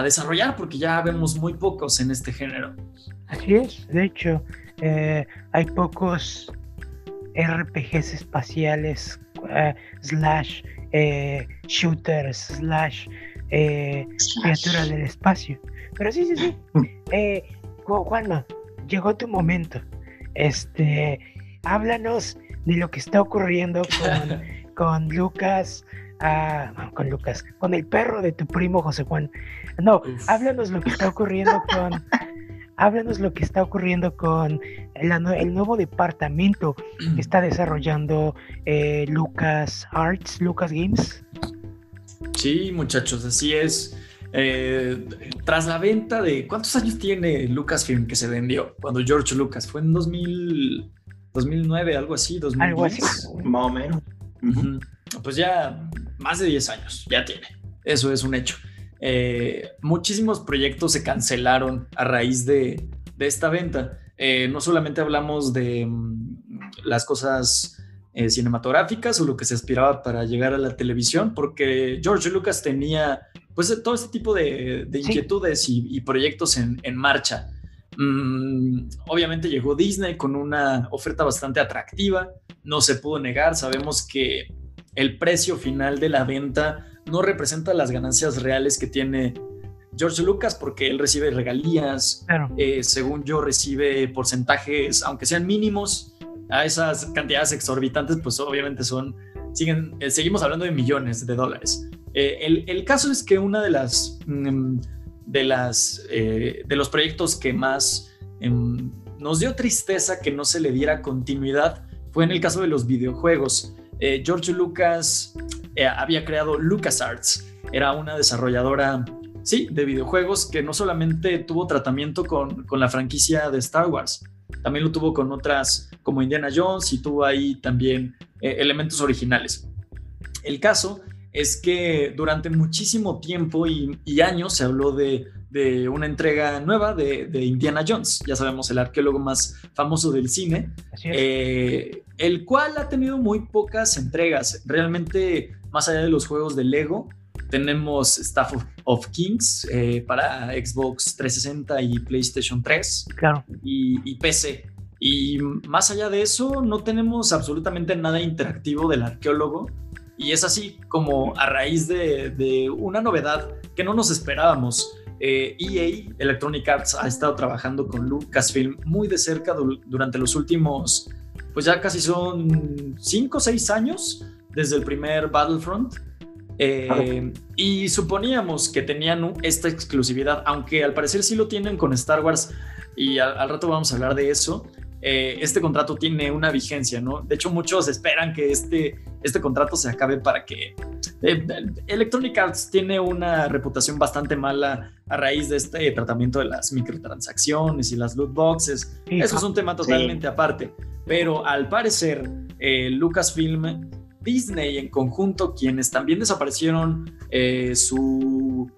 desarrollar porque ya vemos muy pocos en este género. Así es, de hecho, eh, hay pocos RPGs espaciales eh, slash eh, shooters slash criaturas del espacio. Pero sí, sí, sí. Eh, Juanma, llegó tu momento. Este, háblanos de lo que está ocurriendo con, con Lucas, ah, con Lucas, con el perro de tu primo José Juan. No, háblanos lo que está ocurriendo con, háblanos lo que está ocurriendo con el, nuevo departamento que está desarrollando eh, Lucas Arts, Lucas Games. Sí, muchachos, así es. Eh, tras la venta de. ¿Cuántos años tiene Lucasfilm que se vendió? Cuando George Lucas fue en 2000, 2009, algo así, 2010. Algo así. Más o menos. Pues ya más de 10 años, ya tiene. Eso es un hecho. Eh, muchísimos proyectos se cancelaron a raíz de, de esta venta. Eh, no solamente hablamos de mm, las cosas cinematográficas o lo que se aspiraba para llegar a la televisión, porque George Lucas tenía pues todo este tipo de, inquietudes y, proyectos en, marcha. Mm, obviamente llegó Disney con una oferta bastante atractiva, no se pudo negar, sabemos que el precio final de la venta no representa las ganancias reales que tiene George Lucas porque él recibe regalías, eh, según yo recibe porcentajes, aunque sean mínimos, a esas cantidades exorbitantes, pues obviamente son, eh, seguimos hablando de millones de dólares. Eh, el, caso es que una de las, mm, las, de los proyectos que más em, nos dio tristeza que no se le diera continuidad fue en el caso de los videojuegos. George Lucas había creado LucasArts, era una desarrolladora sí, de videojuegos que no solamente tuvo tratamiento con, la franquicia de Star Wars, también lo tuvo con otras como Indiana Jones y tuvo ahí también eh, elementos originales. El caso es que durante muchísimo tiempo y, años se habló de, una entrega nueva de, Indiana Jones, ya sabemos, el arqueólogo más famoso del cine, eh, el cual ha tenido muy pocas entregas. Realmente, más allá de los juegos de Lego, tenemos Staff of, Kings eh, para Xbox 360 y PlayStation 3 claro. y, PC. Y más allá de eso, no tenemos absolutamente nada interactivo del arqueólogo. Y es así como a raíz de, una novedad que no nos esperábamos. EA, eh, e Electronic Arts, ha estado trabajando con Lucasfilm muy de cerca durante los últimos, pues ya casi son 5 o 6 años desde el primer Battlefront. Eh, y suponíamos que tenían esta exclusividad, aunque al parecer sí lo tienen con Star Wars y al, rato vamos a hablar de eso. Eh, este contrato tiene una vigencia, ¿no? De hecho, muchos esperan que este, este contrato se acabe para que... Eh, Electronic Arts tiene una reputación bastante mala a raíz de este tratamiento de las microtransacciones y las loot boxes. Eso es un tema totalmente aparte. Pero al parecer, Lucasfilm Disney en conjunto, quienes también desaparecieron eh, su,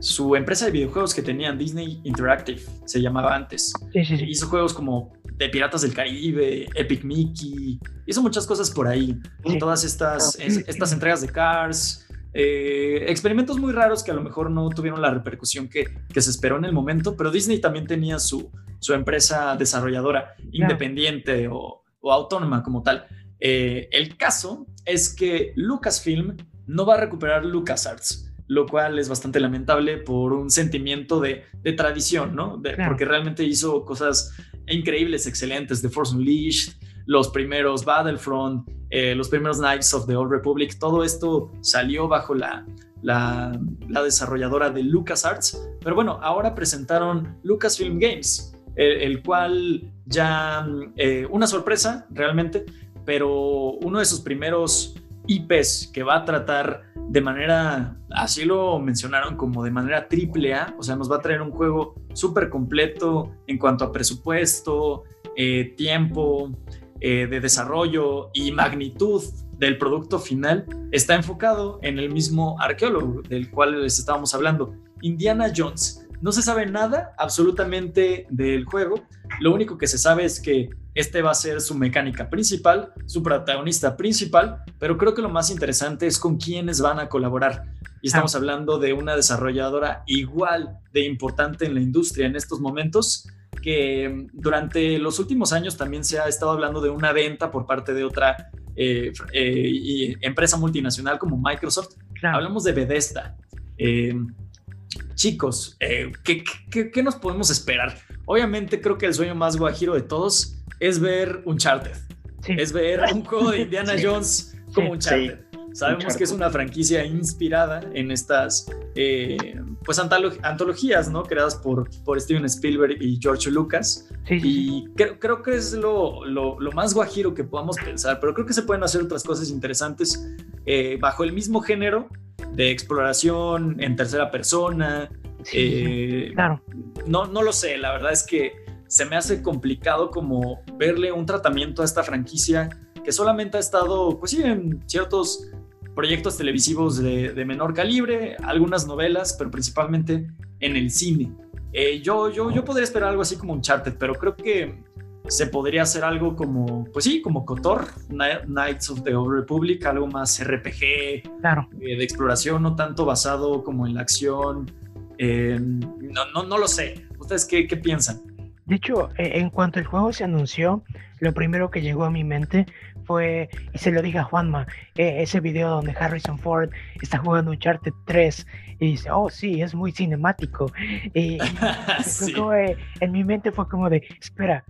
su empresa de videojuegos que tenían, Disney Interactive, se llamaba antes. Hizo juegos como de Piratas del Caribe, Epic Mickey, hizo muchas cosas por ahí. Todas estas, estas entregas de Cars, eh, experimentos muy raros que a lo mejor no tuvieron la repercusión que, que, se esperó en el momento, pero Disney también tenía su, su empresa desarrolladora independiente o, o, autónoma como tal. Eh, el caso es que Lucasfilm no va a recuperar LucasArts, lo cual es bastante lamentable por un sentimiento de, tradición, ¿no? Porque realmente hizo cosas increíbles, excelentes, The Force Unleashed, los primeros Battlefront, eh, los primeros Knights of the Old Republic, todo esto salió bajo la, la, desarrolladora de LucasArts, pero bueno, ahora presentaron Lucasfilm Games, el, cual ya, eh, una sorpresa realmente, pero uno de sus primeros IPs que va a tratar de manera, así lo mencionaron, como de manera triple A, o sea, nos va a traer un juego súper completo en cuanto a presupuesto, eh, tiempo eh, de desarrollo y magnitud del producto final, está enfocado en el mismo arqueólogo del cual les estábamos hablando, Indiana Jones. No se sabe nada absolutamente del juego. Lo único que se sabe es que este va a ser su mecánica principal, su protagonista principal, pero creo que lo más interesante es con quiénes van a colaborar. Y estamos hablando de una desarrolladora igual de importante en la industria en estos momentos, que durante los últimos años también se ha estado hablando de una venta por parte de otra eh, eh, empresa multinacional como Microsoft. Hablamos de Bethesda. Eh, chicos, ¿qué, qué, nos podemos esperar? Obviamente creo que el sueño más guajiro de todos es ver Uncharted. Es ver un juego de Indiana Jones como Uncharted. Sabemos que es una franquicia inspirada en estas eh, pues antologías, ¿no? Creadas por, por Steven Spielberg y George Lucas. y creo, creo, que es lo, lo, más guajiro que podamos pensar, pero creo que se pueden hacer otras cosas interesantes eh, bajo el mismo género de exploración en tercera persona. Eh, claro. No, no lo sé, la verdad es que se me hace complicado como verle un tratamiento a esta franquicia que solamente ha estado, pues sí, en ciertos proyectos televisivos de, menor calibre, algunas novelas, pero principalmente en el cine. Eh, yo, yo, yo podría esperar algo así como un Uncharted, pero creo que se podría hacer algo como, pues sí, como Kotor, Knights of the Old Republic, algo más RPG, claro. Eh, de exploración, no tanto basado como en la acción. no, no, no lo sé. ¿Ustedes qué, qué piensan? De hecho, e, en cuanto el juego se anunció, lo primero que llegó a mi mente fue, y se lo dije a Juanma, e, ese video donde Harrison Ford está jugando Uncharted 3 y dice, oh sí, es muy cinemático. Y, en mi mente fue como de, espera,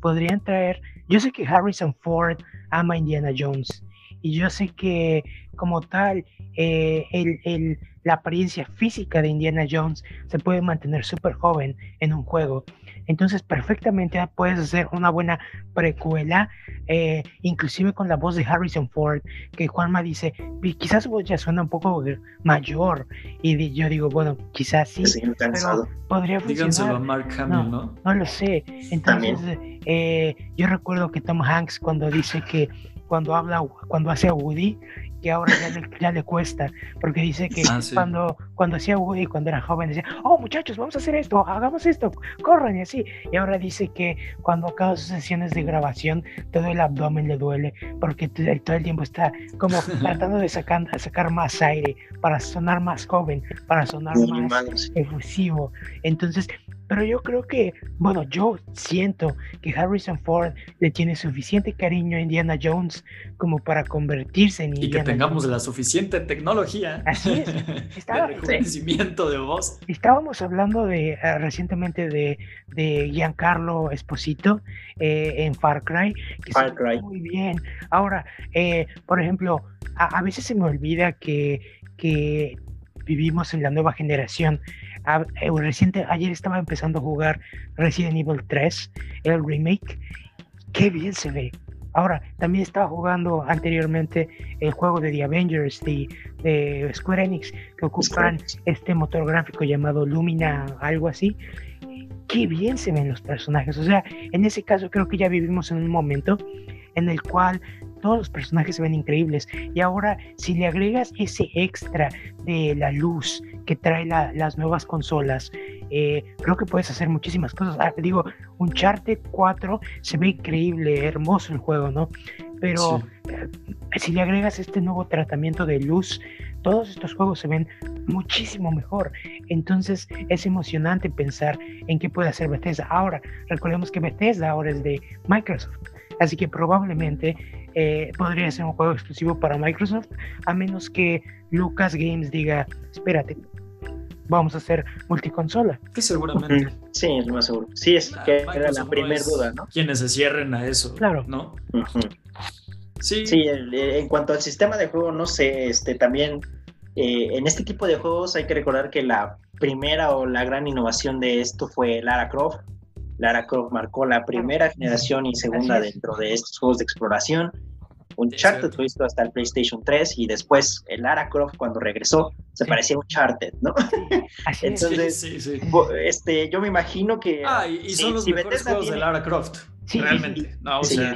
podrían traer, yo sé que Harrison Ford ama Indiana Jones y yo sé que como tal, eh, el, la apariencia física de Indiana Jones se puede mantener súper joven en un juego. Entonces perfectamente puedes hacer una buena precuela, eh, inclusive con la voz de Harrison Ford, que Juanma dice, quizás voz ya suena un poco mayor, y yo digo, bueno, quizás sí, pero podría funcionar. a Mark Hamill, ¿no? ¿no? lo sé. Entonces, eh, yo recuerdo que Tom Hanks cuando dice que cuando habla, cuando hace a Woody, que ahora ya le, cuesta, porque dice que ah, cuando, cuando hacía Woody, cuando era joven, decía, oh muchachos, vamos a hacer esto, hagamos esto, corran y así. Y ahora dice que cuando acaba sus sesiones de grabación, todo el abdomen le duele, porque todo el tiempo está como tratando de sacar, sacar más aire, para sonar más joven, para sonar más efusivo. Entonces, pero yo creo que, bueno, yo siento que Harrison Ford le tiene suficiente cariño a Indiana Jones como para convertirse en Indiana Y que tengamos la suficiente tecnología. Así es. Estaba, de reconocimiento de voz. Estábamos hablando de ah, recientemente de, de Giancarlo Esposito eh, en Far Cry. Que Far Cry. Muy bien. Ahora, eh, por ejemplo, a, a, veces se me olvida que, que vivimos en la nueva generación eh, reciente, ayer estaba empezando a jugar Resident Evil 3, el remake. Qué bien se ve. Ahora, también estaba jugando anteriormente el juego de The Avengers de, de Square Enix, que ocupan este motor gráfico llamado Lumina, algo así. Qué bien se ven los personajes. O sea, en ese caso creo que ya vivimos en un momento en el cual todos los personajes se ven increíbles. Y ahora, si le agregas ese extra de la luz que trae las nuevas consolas, eh, creo que puedes hacer muchísimas cosas. Ah, digo, Uncharted 4 se ve increíble, hermoso el juego, ¿no? Pero eh, si le agregas este nuevo tratamiento de luz, todos estos juegos se ven muchísimo mejor. Entonces es emocionante pensar en qué puede hacer Bethesda. Ahora, recordemos que Bethesda ahora es de Microsoft. Así que probablemente eh, podría ser un juego exclusivo para Microsoft, a menos que Lucas Games diga, espérate, vamos a hacer multiconsola. Que seguramente. Sí, es más seguro. Sí, es ah, que era la primera duda, ¿no? Quienes se cierren a eso. Claro. ¿No? Sí. Sí, en cuanto al sistema de juego, no sé, este también eh, en este tipo de juegos hay que recordar que la primera o la gran innovación de esto fue Lara Croft Lara Croft marcó la primera generación y segunda dentro de estos juegos de exploración. Uncharted fue visto hasta el PlayStation 3 y después el Lara Croft cuando regresó se parecía a Uncharted, ¿no? Entonces, este, yo me imagino que... Ah, y, son los mejores juegos de Lara Croft. Realmente. No, o sea,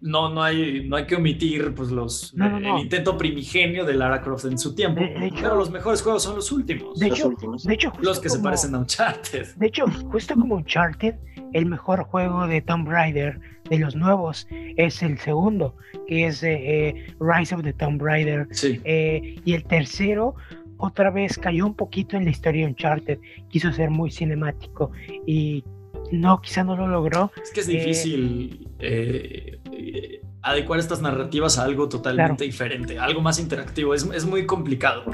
no, no, hay, no hay que omitir pues, los, el intento primigenio de Lara Croft en su tiempo. pero los mejores juegos son los últimos. De hecho, los, De hecho, los que se parecen a Uncharted. De hecho, justo como Uncharted, el mejor juego de Tomb Raider de los nuevos es el segundo, que es eh, eh, Rise of the Tomb Raider. Eh, y el tercero otra vez cayó un poquito en la historia de Uncharted, quiso ser muy cinemático y no, quizá no lo logró. Es que es difícil adecuar estas narrativas a algo totalmente diferente, algo más interactivo. Es, es muy complicado.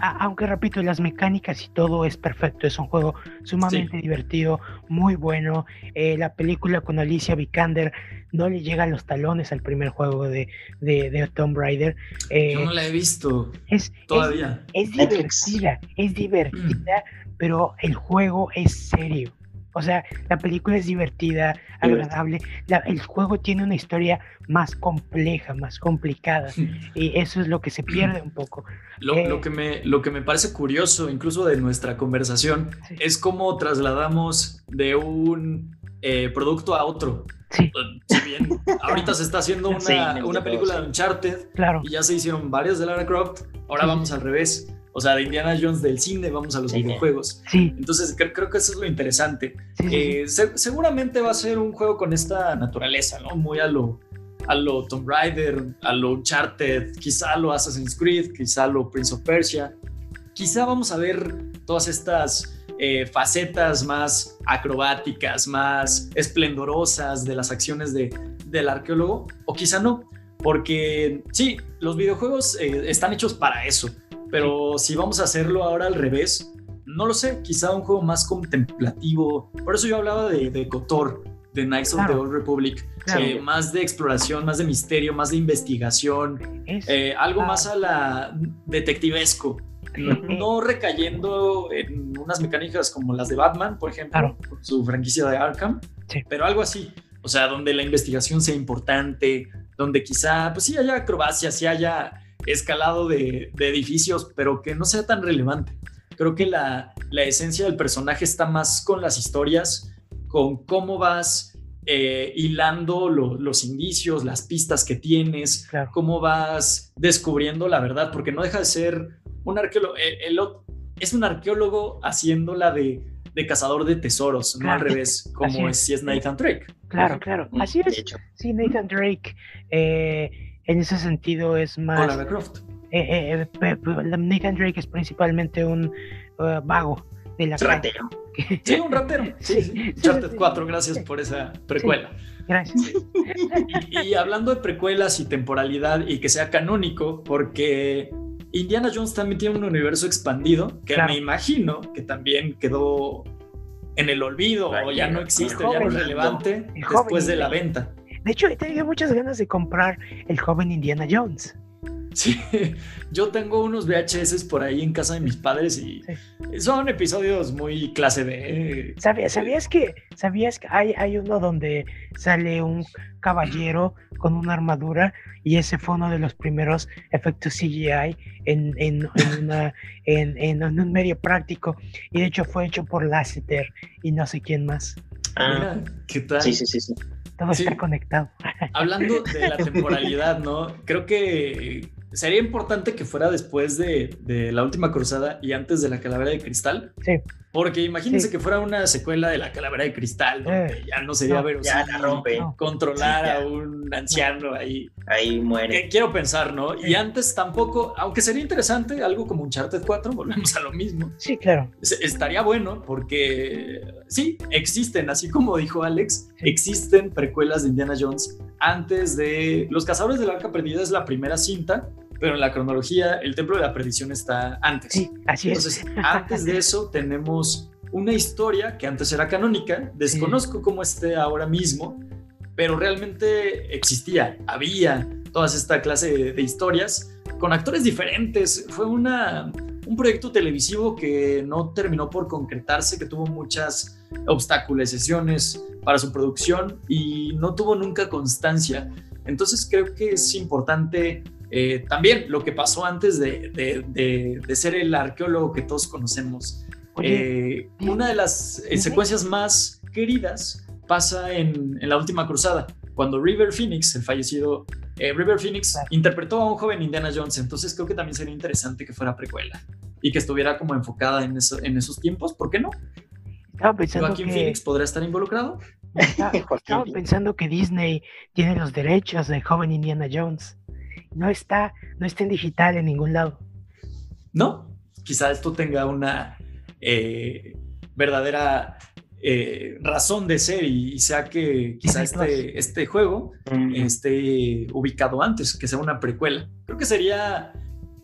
aunque repito, las mecánicas y todo es perfecto. Es un juego sumamente divertido, muy bueno. Eh, la película con Alicia Vikander no le llega a los talones al primer juego de, de, Tomb Raider. Eh, Yo no la he visto es, todavía. Es, divertida, es divertida, pero el juego es serio. O sea, la película es divertida, agradable. el juego tiene una historia más compleja, más complicada. y eso es lo que se pierde un poco. Lo, eh, que, me, lo que me parece curioso, incluso de nuestra conversación, es cómo trasladamos de un eh, producto a otro. Sí. Si bien ahorita se está haciendo una, una película de Uncharted claro. y ya se hicieron varias de Lara Croft, ahora vamos al revés. O sea, de Indiana Jones del cine vamos a los videojuegos. Sí. Entonces creo, que eso es lo interesante. Sí, sí, Eh, se- seguramente va a ser un juego con esta naturaleza, ¿no? Muy a lo, a lo Tomb Raider, a lo Uncharted, quizá a lo Assassin's Creed, quizá a lo Prince of Persia. Quizá vamos a ver todas estas eh, facetas más acrobáticas, más esplendorosas de las acciones de, del arqueólogo, o quizá no, porque sí, los videojuegos eh, están hechos para eso, pero si vamos a hacerlo ahora al revés, no lo sé, quizá un juego más contemplativo. Por eso yo hablaba de, de KOTOR, de Knights of the Claro. Old Republic, Claro. eh, más de exploración, más de misterio, más de investigación, Es- eh, algo más a la detectivesco, no, recayendo en unas mecánicas como las de Batman, por ejemplo, Claro. su franquicia de Arkham, Sí. pero algo así, o sea, donde la investigación sea importante, donde quizá, pues sí haya acrobacias, sí haya escalado de, de edificios, pero que no sea tan relevante. Creo que la, la esencia del personaje está más con las historias, con cómo vas eh, hilando lo- los indicios, las pistas que tienes, Claro. cómo vas descubriendo la verdad, porque no deja de ser un arqueólogo, el- el ot- es un arqueólogo haciéndola de, de cazador de tesoros, no al Claro. revés, como es, es. si es Nathan Drake. Claro, claro. Así es. Sí, Nathan Drake eh, en ese sentido es más... Lara Croft. eh, eh, pe- Nathan Drake es principalmente un eh, vago de la ratero. Sí, un ratero. Sí, Sí, sí. sí, Uncharted sí. 4, gracias por esa precuela. Gracias. Y, y hablando de precuelas y temporalidad y que sea canónico, porque Indiana Jones también tiene un universo expandido que Claro. me imagino que también quedó en el olvido o ya no existe, ya no es relevante El después de la venta. De hecho, tenía muchas ganas de comprar el joven Indiana Jones. Sí, yo tengo unos VHS por ahí en casa de mis padres y son episodios muy clase B. ¿Sabías, sabías que, sabías que hay, hay uno donde sale un caballero con una armadura y ese fue uno de los primeros efectos CGI en, en, en, una- en- en- en un medio práctico y de hecho fue hecho por Lasseter y no sé quién más. Ah, Mira, ¿qué tal? sí, sí, sí, sí. Todo Sí. está conectado. Hablando de la temporalidad, ¿no? Creo que sería importante que fuera después de, de la última cruzada y antes de la calavera de cristal. Sí. Porque imagínense Sí. que fuera una secuela de la calavera de cristal, donde Eh, ya no sería no, verosímil Ya la rompe. Controlar Sí, ya. a un anciano ahí. Ahí muere. Que quiero pensar, ¿no? Y antes tampoco, aunque sería interesante, algo como Uncharted 4, volvemos a lo mismo. Sí, claro. Es- Estaría bueno porque sí, existen, así como dijo Alex, Sí. existen precuelas de Indiana Jones antes de Los Cazadores del Arca Perdida es la primera cinta, pero en la cronología el Templo de la Perdición está antes. Sí, así es. Entonces, antes de eso tenemos una historia que antes era canónica, desconozco cómo esté ahora mismo, pero realmente existía, había toda esta clase de, de historias con actores diferentes. Fue una, un proyecto televisivo que no terminó por concretarse, que tuvo muchas obstaculizaciones para su producción y no tuvo nunca constancia. Entonces creo que es importante eh, también lo que pasó antes de, de- de- de ser el arqueólogo que todos conocemos. Oye, Eh, una de las eh, secuencias más queridas pasa en, en la última cruzada, cuando River Phoenix, el fallecido eh, River Phoenix, Claro. interpretó a un joven Indiana Jones. Entonces creo que también sería interesante que fuera precuela y que estuviera como enfocada en, eso- en esos tiempos. ¿Por qué no? estaba pensando Joaquín que... Phoenix podría estar involucrado. Estaba, pensando que Disney tiene los derechos de joven Indiana Jones. No está, no está en digital en ningún lado. ¿No? Quizá esto tenga una eh, verdadera eh, razón de ser y, y sea que quizá este, este juego Mm, esté ubicado antes, que sea una precuela. Creo que sería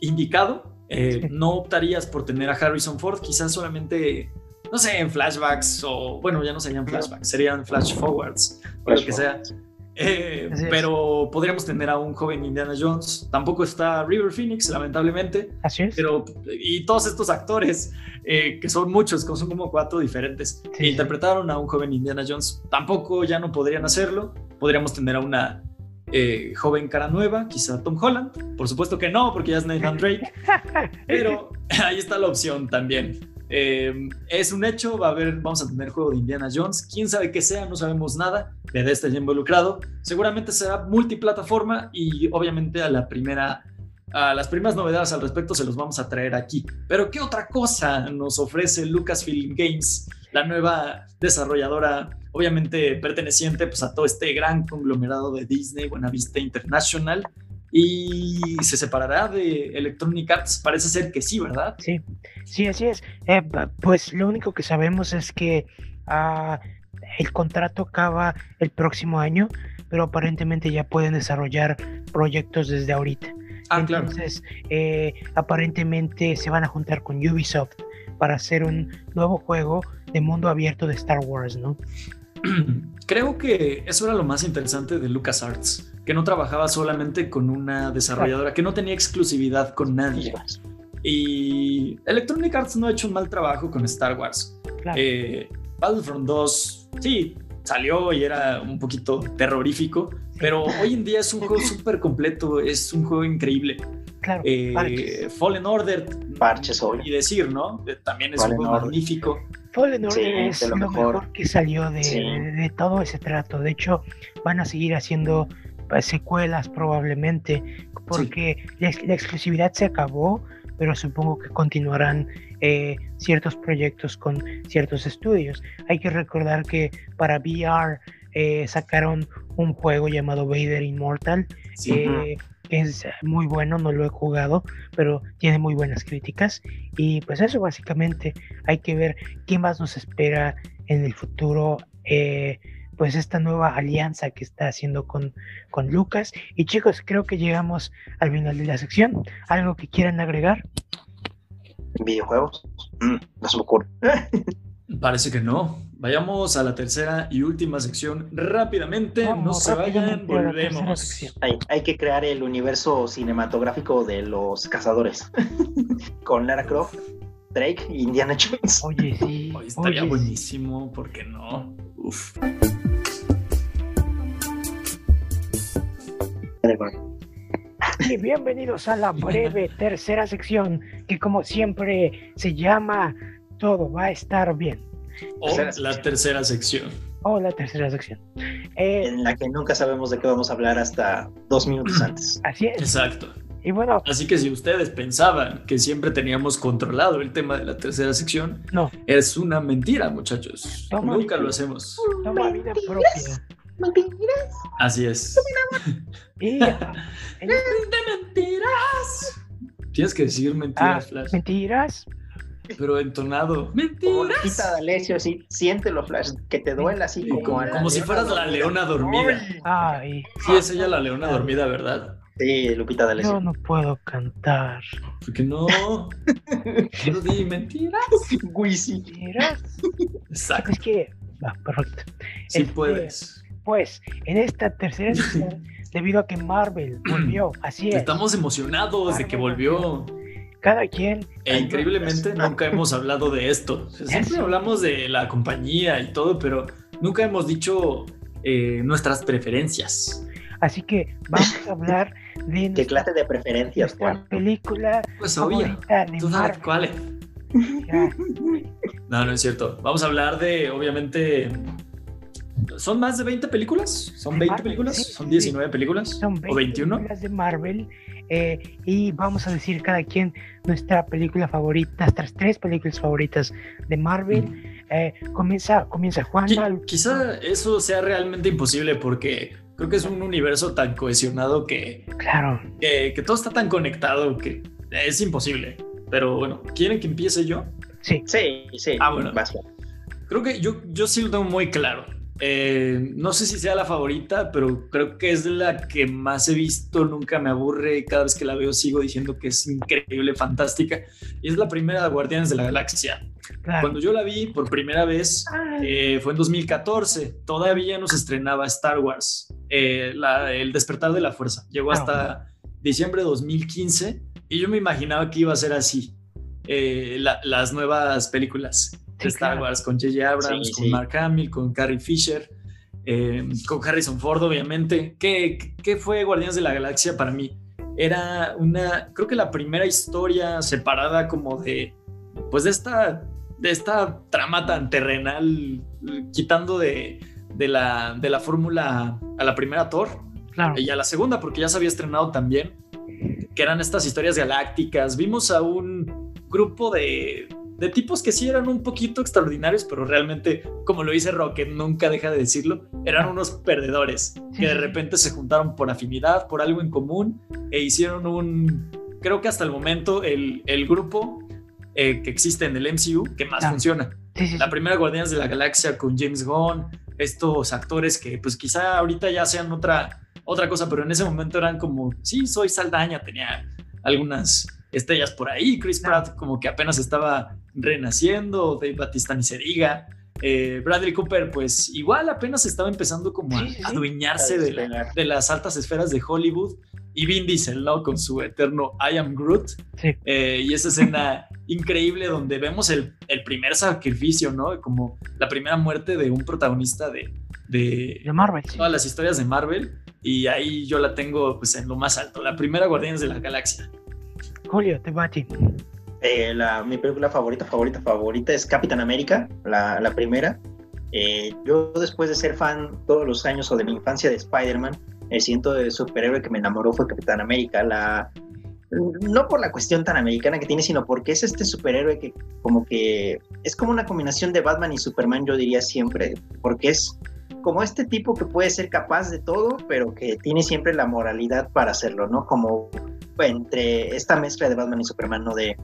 indicado. eh, Sí. No optarías por tener a Harrison Ford, quizás solamente, no sé, en flashbacks o, bueno, ya no serían flashbacks, serían flash forwards, o lo que sea. Eh, pero podríamos tener a un joven Indiana Jones. Tampoco está River Phoenix, lamentablemente. Así es. Pero, y todos estos actores, eh, que son muchos, que son como cuatro diferentes, Sí, que interpretaron a un joven Indiana Jones, tampoco ya no podrían hacerlo. Podríamos tener a una eh, joven cara nueva, quizá Tom Holland. Por supuesto que no, porque ya es Nathan Drake, pero ahí está la opción también. Eh, es un hecho, va a haber, vamos a tener juego de Indiana Jones. Quién sabe qué sea, no sabemos nada. Bethesda está ya involucrado. Seguramente será multiplataforma y obviamente a la primera las primeras novedades al respecto se los vamos a traer aquí. Pero ¿qué otra cosa nos ofrece Lucasfilm Games, la nueva desarrolladora, obviamente perteneciente pues, a todo este gran conglomerado de Disney, Buenavista International? Y se separará de Electronic Arts, parece ser que sí, ¿verdad? Sí, sí, así es. Eh, pues lo único que sabemos es que ah, el contrato acaba el próximo año, pero aparentemente ya pueden desarrollar proyectos desde ahorita. Ah, Entonces, eh, aparentemente se van a juntar con Ubisoft para hacer un nuevo juego de mundo abierto de Star Wars, ¿no? Creo que eso era lo más interesante de LucasArts, que no trabajaba solamente con una desarrolladora, que no tenía exclusividad con nadie. Y Electronic Arts no ha hecho un mal trabajo con Star Wars. Eh, Battlefront 2, sí, salió y era un poquito terrorífico, pero hoy en día es un juego súper completo, es un juego increíble. Claro, eh, Fallen Order, parches. Y decir, ¿no? También es un juego magnífico. Fallen Order es lo mejor. que salió de, todo ese trato. De hecho, van a seguir haciendo secuelas probablemente, porque la, exclusividad se acabó, pero supongo que continuarán eh, ciertos proyectos con ciertos estudios. Hay que recordar que para VR eh, sacaron un juego llamado Vader Immortal, eh, que es muy bueno, no lo he jugado, pero tiene muy buenas críticas. Y pues eso básicamente, hay que ver qué más nos espera en el futuro. Pues esta nueva alianza que está haciendo con, con Lucas. Y chicos, creo que llegamos al final de la sección. ¿Algo que quieran agregar? videojuegos. Mm, no se me ocurre. Parece que no. Vayamos a la tercera y última sección rápidamente. no se vayan, volvemos. Hay, hay, que crear el universo cinematográfico de los cazadores. Con Lara Croft, Drake y Indiana Jones. Oye, sí. estaría buenísimo, ¿por qué no? Uf. Y bienvenidos a la breve tercera sección, que como siempre se llama Todo va a estar bien. O la tercera sección. O la tercera sección. Eh, en la que nunca sabemos de qué vamos a hablar hasta dos minutos antes. Así es. Exacto. Y bueno. Así que si ustedes pensaban que siempre teníamos controlado el tema de la tercera sección, no. Es una mentira, muchachos. nunca lo hacemos. Toma vida propia. Mentiras. Así es. mentiras. Tienes que decir mentiras, ah, Flash. Mentiras. Pero entonado. Mentiras. Quita de Alessio, así, siéntelo, Flash, que te duela así como. Como, si fueras la leona dormida. Ay. Sí, es ella la leona dormida, ¿verdad? Sí, Lupita D'Alessio. Yo no puedo cantar. ¿Por qué no? Yo di mentiras. Mentiras. Exacto. Es que. Va, perfecto. Sí este, puedes pues en esta tercera edición, debido a que Marvel volvió, así es. Estamos emocionados de que volvió. Cada quien. E increíblemente nunca hemos hablado de esto. Siempre hablamos de la compañía y todo, pero nunca hemos dicho eh, nuestras preferencias. Así que vamos a hablar de. ¿Qué clase de preferencias, Juan? película. Pues obvio. ¿Tú sabes cuál No, no es cierto. Vamos a hablar de, obviamente, ¿Son más de 20 películas? ¿Son 20 películas? ¿Son 19 películas? Son 20 ¿O 21? películas de Marvel. Eh, y vamos a decir cada quien nuestra película favorita, nuestras tres películas favoritas de Marvel. Mm. Eh, comienza, comienza Juan. quizá eso sea realmente imposible porque creo que es un universo tan cohesionado que, claro. que, que todo está tan conectado que es imposible. Pero bueno, ¿quieren que empiece yo? Sí. Sí, sí. Ah, bueno. Creo que yo, yo sí lo tengo muy claro. Eh, no sé si sea la favorita, pero creo que es la que más he visto, nunca me aburre, cada vez que la veo sigo diciendo que es increíble, fantástica, y es la primera de Guardianes de la Galaxia. Cuando yo la vi por primera vez eh, fue en 2014, todavía no se estrenaba Star Wars, eh, El despertar de la fuerza, llegó hasta diciembre de 2015 y yo me imaginaba que iba a ser así, las nuevas películas de Star Wars, con J.J. Abrams, con Mark Hamill, con Carrie Fisher, eh, con Harrison Ford, obviamente. ¿Qué, ¿Qué, fue Guardianes de la Galaxia para mí? Era una, creo que la primera historia separada como de, pues de esta, de esta trama tan terrenal, quitando de, de la, de la fórmula a la primera Thor y a la segunda, porque ya se había estrenado también. que eran estas historias galácticas. Vimos a un grupo de, de tipos que sí eran un poquito extraordinarios, pero realmente, como lo dice Rocket, nunca deja de decirlo, eran unos perdedores que de repente se juntaron por afinidad, por algo en común e hicieron un, creo que hasta el momento, el, el grupo eh, que existe en el MCU que más funciona. la primera Guardianes de la Galaxia con James Gunn, estos actores que pues quizá ahorita ya sean otra, otra cosa, pero en ese momento eran como, sí, soy Saldaña, tenía algunas estrellas por ahí, Chris Pratt como que apenas estaba renaciendo, Dave Batista ni se diga. Eh, Bradley Cooper, pues igual apenas estaba empezando como a adueñarse de, de, las altas esferas de Hollywood. Y Vin Diesel, ¿no? Con su eterno I am Groot. Eh, y esa escena increíble donde vemos el, el, primer sacrificio, ¿no? Como la primera muerte de un protagonista de, de, de Marvel. Todas las historias de Marvel. Y ahí yo la tengo pues en lo más alto. La primera Guardianes de la Galaxia. Julio, te bati. Eh, la, mi película favorita, favorita, favorita es Capitán América, la, la primera. Eh, yo después de ser fan todos los años o de mi infancia de Spider-Man, el siento de superhéroe que me enamoró fue Capitán América. La, no por la cuestión tan americana que tiene, sino porque es este superhéroe que como que es como una combinación de Batman y Superman, yo diría siempre, porque es como este tipo que puede ser capaz de todo, pero que tiene siempre la moralidad para hacerlo, ¿no? Como entre esta mezcla de Batman y Superman, ¿no? De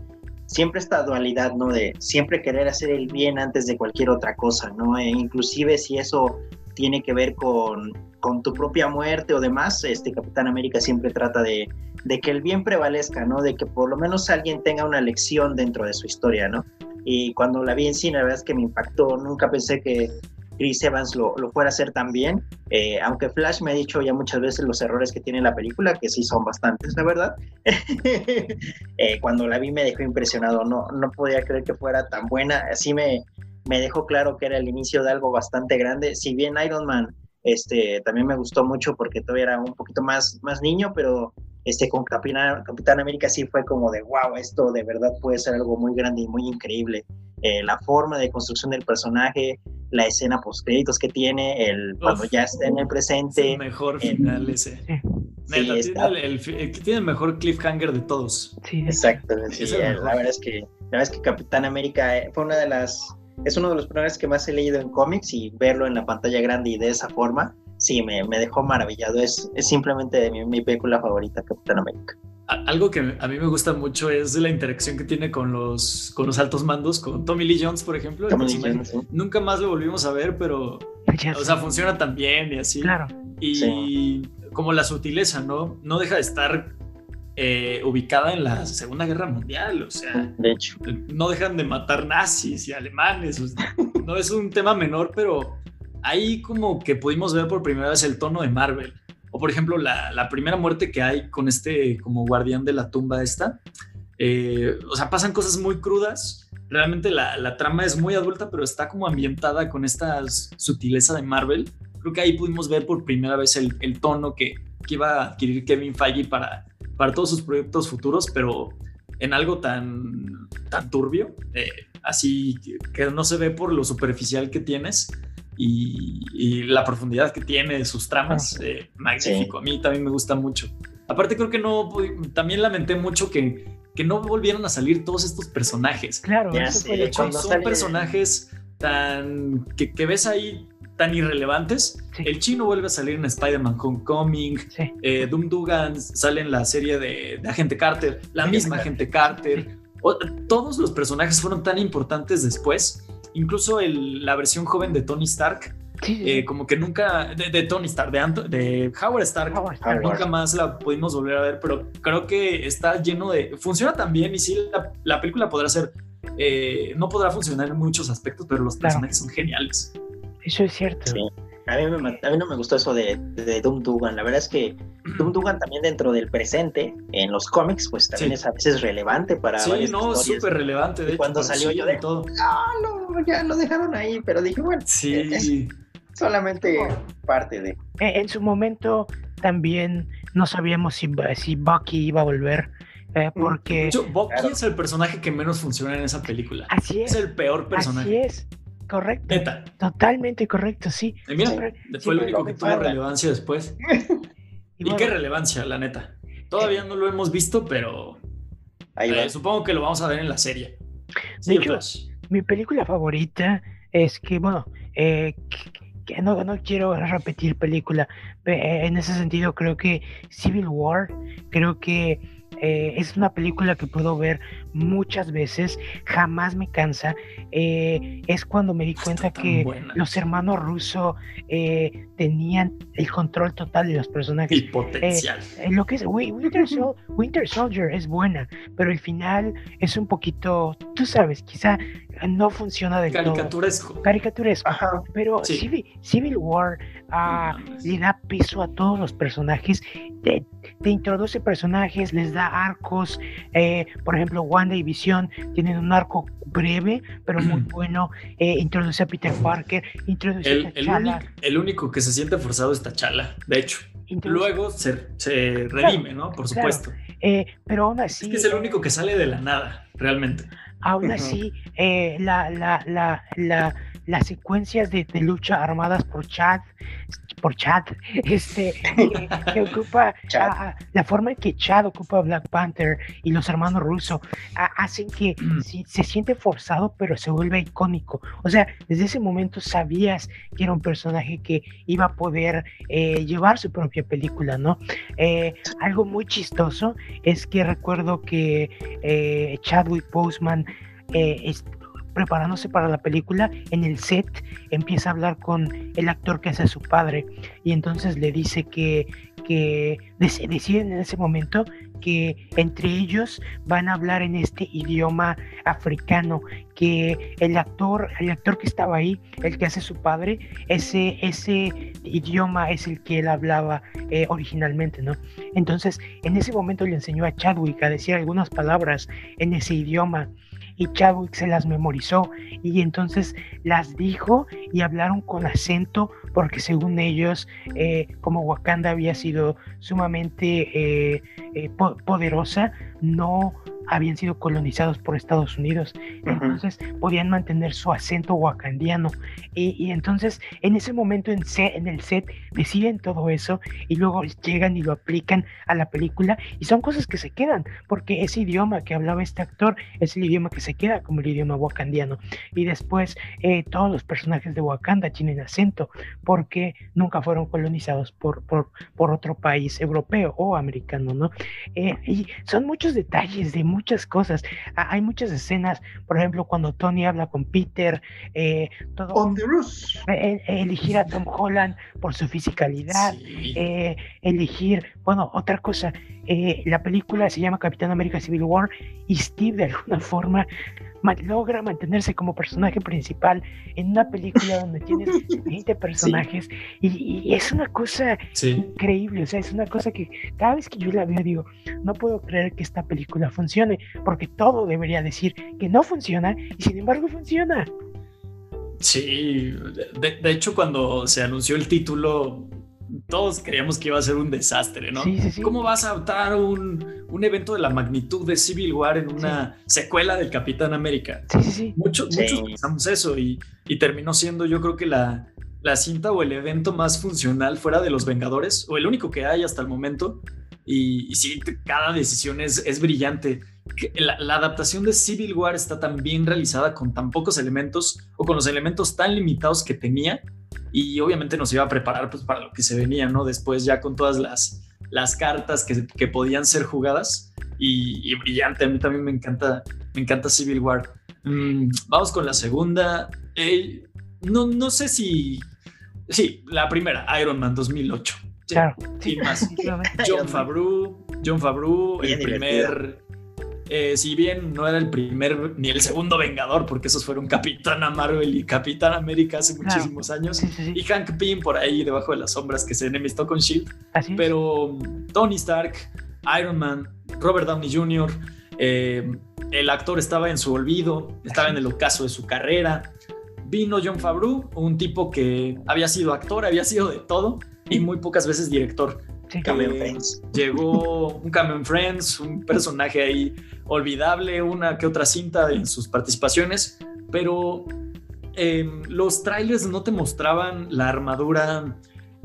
siempre esta dualidad, ¿no? De siempre querer hacer el bien antes de cualquier otra cosa, ¿no? E inclusive si eso tiene que ver con, con, tu propia muerte o demás, este Capitán América siempre trata de, de, que el bien prevalezca, ¿no? De que por lo menos alguien tenga una lección dentro de su historia, ¿no? Y cuando la vi en cine, la verdad es que me impactó, nunca pensé que Chris Evans lo, lo fuera a hacer también, eh, aunque Flash me ha dicho ya muchas veces los errores que tiene la película, que sí son bastantes, la verdad. eh, cuando la vi me dejó impresionado, no, no podía creer que fuera tan buena, así me, me dejó claro que era el inicio de algo bastante grande, si bien Iron Man este, también me gustó mucho porque todavía era un poquito más, más niño, pero este, con Capitán, Capitán América sí fue como de, wow, esto de verdad puede ser algo muy grande y muy increíble. Eh, la forma de construcción del personaje, la escena post créditos que tiene, el cuando ya está en el presente. el mejor final ese. tiene, el, tiene, el, mejor cliffhanger de todos. Sí, exacto. la verdad es que la verdad es que Capitán América eh, fue una de las es uno de los personajes que más he leído en cómics y verlo en la pantalla grande y de esa forma sí, me, me dejó maravillado. Es, es simplemente mi, mi, película favorita, Capitán América. Algo que a mí me gusta mucho es la interacción que tiene con los, con los altos mandos, con Tommy Lee Jones, por ejemplo. Nunca más lo volvimos a ver, pero o sea, funciona tan bien y así. Claro. Y como la sutileza, ¿no? No deja de estar eh, ubicada en la Segunda Guerra Mundial, o sea, de hecho. no dejan de matar nazis y alemanes, no es un tema menor, pero ahí como que pudimos ver por primera vez el tono de Marvel. O por ejemplo, la, la primera muerte que hay con este como guardián de la tumba esta. Eh, o sea, pasan cosas muy crudas. Realmente la, la, trama es muy adulta, pero está como ambientada con esta sutileza de Marvel. Creo que ahí pudimos ver por primera vez el, el tono que, que, iba a adquirir Kevin Feige para, para todos sus proyectos futuros, pero en algo tan, tan turbio, eh, así que no se ve por lo superficial que tienes y, la profundidad que tiene sus tramas, ah, eh, magnífico. A mí también me gusta mucho. Aparte creo que no, también lamenté mucho que, que no volvieron a salir todos estos personajes. Claro, son personajes tan que, que, ves ahí tan irrelevantes. El chino vuelve a salir en Spider-Man Homecoming. Eh, Doom Dugan sale en la serie de, Agente Carter, la misma Agente Carter. todos los personajes fueron tan importantes después incluso la versión joven de Tony Stark, eh, como que nunca, de, Tony Stark, de, de Howard Stark, nunca más la pudimos volver a ver, pero creo que está lleno de, funciona también y sí, la, película podrá ser, eh, no podrá funcionar en muchos aspectos, pero los personajes son geniales. Eso es cierto. A mí, a mí, no me gustó eso de, de Doom Dugan. La verdad es que Doom Dugan también dentro del presente, en los cómics, pues también es a veces relevante para Sí, no, súper relevante. De cuando salió yo de todo. No, ya lo dejaron ahí, pero dije, bueno, sí. solamente parte de. En su momento también no sabíamos si, si Bucky iba a volver. Eh, porque. Bucky es el personaje que menos funciona en esa película. Así es. Es el peor personaje. Así es. Correcto. Totalmente correcto, sí. fue lo único que tuvo relevancia después. ¿Y qué relevancia, la neta? Todavía no lo hemos visto, pero eh, supongo que lo vamos a ver en la serie. De hecho, mi película favorita es que, bueno, eh, que no, no quiero repetir película, eh, en ese sentido creo que Civil War, creo que eh, es una película que puedo ver muchas veces, jamás me cansa. Eh, es cuando me di cuenta que los hermanos rusos eh, tenían el control total de los personajes. Y potencial. lo que es Winter, Winter, Soldier es buena, pero el final es un poquito, tú sabes, quizá no funciona del Caricaturesco. todo. Caricaturesco. Ajá. Pero Civil, War ah, le da peso a todos los personajes, te, introduce personajes, les da arcos. Eh, por ejemplo, Wanda y Vision tienen un arco breve, pero muy bueno. Eh, introduce a Peter Parker, introduce el, a T'Challa. El, único que se siente forzado es T'Challa, de hecho. Luego se, se redime, ¿no? Por supuesto. Eh, pero aún así. Es que es el único que sale de la nada, realmente. Aún así, eh, la, la, la, la, las secuencias de, de, lucha armadas por Chad, por Chad, este, que, ocupa la forma en que Chad ocupa Black Panther y los hermanos rusos hacen que mm. se siente forzado, pero se vuelve icónico. O sea, desde ese momento sabías que era un personaje que iba a poder eh, llevar su propia película, ¿no? Eh, algo muy chistoso es que recuerdo que eh, Chadwick Boseman eh, preparándose para la película, en el set empieza a hablar con el actor que hace su padre y entonces le dice que, que deciden en ese momento que entre ellos van a hablar en este idioma africano, que el actor, el actor que estaba ahí, el que hace su padre, ese, ese idioma es el que él hablaba eh, originalmente, ¿no? Entonces, en ese momento le enseñó a Chadwick a decir algunas palabras en ese idioma y Chadwick se las memorizó y entonces las dijo y hablaron con acento porque según ellos, eh, como Wakanda había sido sumamente eh, eh, poderosa, no habían sido colonizados por Estados Unidos, entonces podían mantener su acento wakandiano. Y, entonces en ese momento en, en el set deciden todo eso y luego llegan y lo aplican a la película y son cosas que se quedan, porque ese idioma que hablaba este actor es el idioma que se queda como el idioma wakandiano. Y después eh, todos los personajes de Wakanda tienen acento porque nunca fueron colonizados por, por, por otro país europeo o americano, ¿no? Eh, y son muchos detalles de muchas cosas. hay muchas escenas, por ejemplo, cuando Tony habla con Peter, eh, todo, eh, elegir a Tom Holland por su fisicalidad, eh, elegir, bueno, otra cosa, la película se llama Capitán América Civil War y Steve de alguna forma logra mantenerse como personaje principal en una película donde tienes 20 personajes y, es una cosa increíble, o sea, es una cosa que cada vez que yo la veo digo, no puedo creer que esta película funcione, porque todo debería decir que no funciona y sin embargo funciona. Sí, de hecho cuando se anunció el título todos creíamos que iba a ser un desastre, ¿no? ¿Cómo vas a adaptar un, un, evento de la magnitud de Civil War en una secuela del Capitán América? Sí, sí, sí. muchos pensamos eso y, y, terminó siendo yo creo que la, la cinta o el evento más funcional fuera de los Vengadores, o el único que hay hasta el momento. Y, y sí, cada decisión es, es brillante. La, la, adaptación de Civil War está tan bien realizada con tan pocos elementos o con los elementos tan limitados que tenía y obviamente nos iba a preparar pues, para lo que se venía, ¿no? Después ya con todas las, las cartas que, que podían ser jugadas y, brillante, a mí también me encanta, me encanta Civil War. Mm, vamos con la segunda. Eh, no, no sé si... Sí, la primera, Iron Man 2008. Claro. Sí, más. John Favreau, John Favreau, el primer eh, si bien no era el primer ni el segundo Vengador, porque esos fueron Capitana Marvel y Capitán América hace muchísimos años, y Hank Pym por ahí debajo de las sombras que se enemistó con Shield. Pero Tony Stark, Iron Man, Robert Downey Jr., eh, el actor estaba en su olvido, estaba en el ocaso de su carrera. Vino John Favreau, un tipo que había sido actor, había sido de todo y muy pocas veces director. Friends. Llegó un Cameron Friends, un personaje ahí olvidable, una que otra cinta en sus participaciones, pero em, los trailers no te mostraban la armadura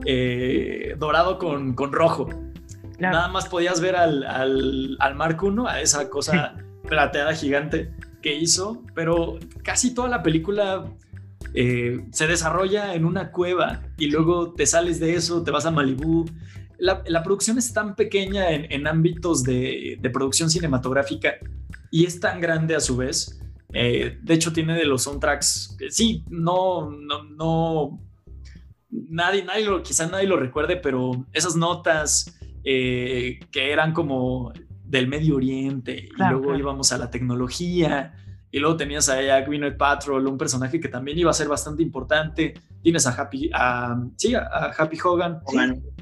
eh, dorado con, con rojo. nada más podías ver al, al, al Mark I, a esa cosa plateada gigante que hizo, pero casi toda la película eh, se desarrolla en una cueva y luego te sales de eso, te vas a Malibú. La, producción es tan pequeña en, ámbitos de, producción cinematográfica y es tan grande a su vez. Eh, de hecho, tiene de los soundtracks, sí, no, no, no, nadie, nadie lo, quizás nadie lo recuerde, pero esas notas eh, que eran como del Medio Oriente y luego íbamos a la tecnología y luego tenías a Jack Gwyneth Patrol, un personaje que también iba a ser bastante importante. Tienes a Happy, a, sí, a Happy Hogan.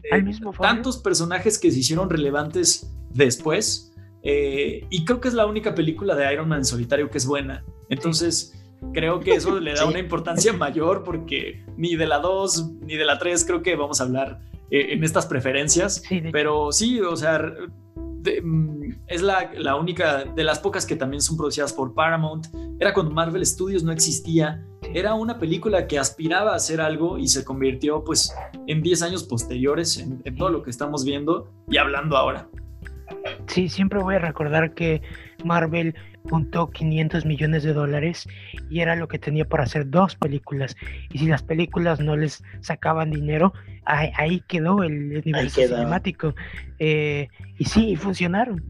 Eh, mismo tantos personajes que se hicieron relevantes después. Eh, y creo que es la única película de Iron Man en solitario que es buena. Entonces, creo que eso le da una importancia mayor porque ni de la 2 ni de la 3 creo que vamos a hablar eh, en estas preferencias. pero sí, o sea, Mm, es la, única de las pocas que también son producidas por Paramount. Era cuando Marvel Studios no existía. Era una película que aspiraba a hacer algo y se convirtió pues en 10 años posteriores en, en todo lo que estamos viendo y hablando ahora. Sí, siempre voy a recordar que Marvel juntó 500 millones de dólares y era lo que tenía para hacer dos películas. Y si las películas no les sacaban dinero, ahí, quedó el universo cinemático. Eh, y sí, funcionaron.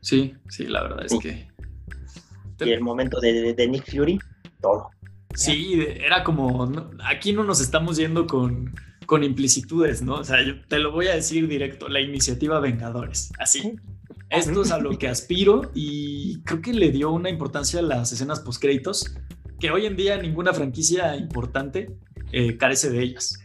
Sí, sí, la verdad es que... Y el momento de, de Nick Fury, todo. Sí, era como, aquí no nos estamos yendo con, con implicitudes, ¿no? O sea, yo te lo voy a decir directo, la iniciativa Vengadores, así. Esto es a lo que aspiro y creo que le dio una importancia a las escenas postcréditos que hoy en día ninguna franquicia importante eh, carece de ellas.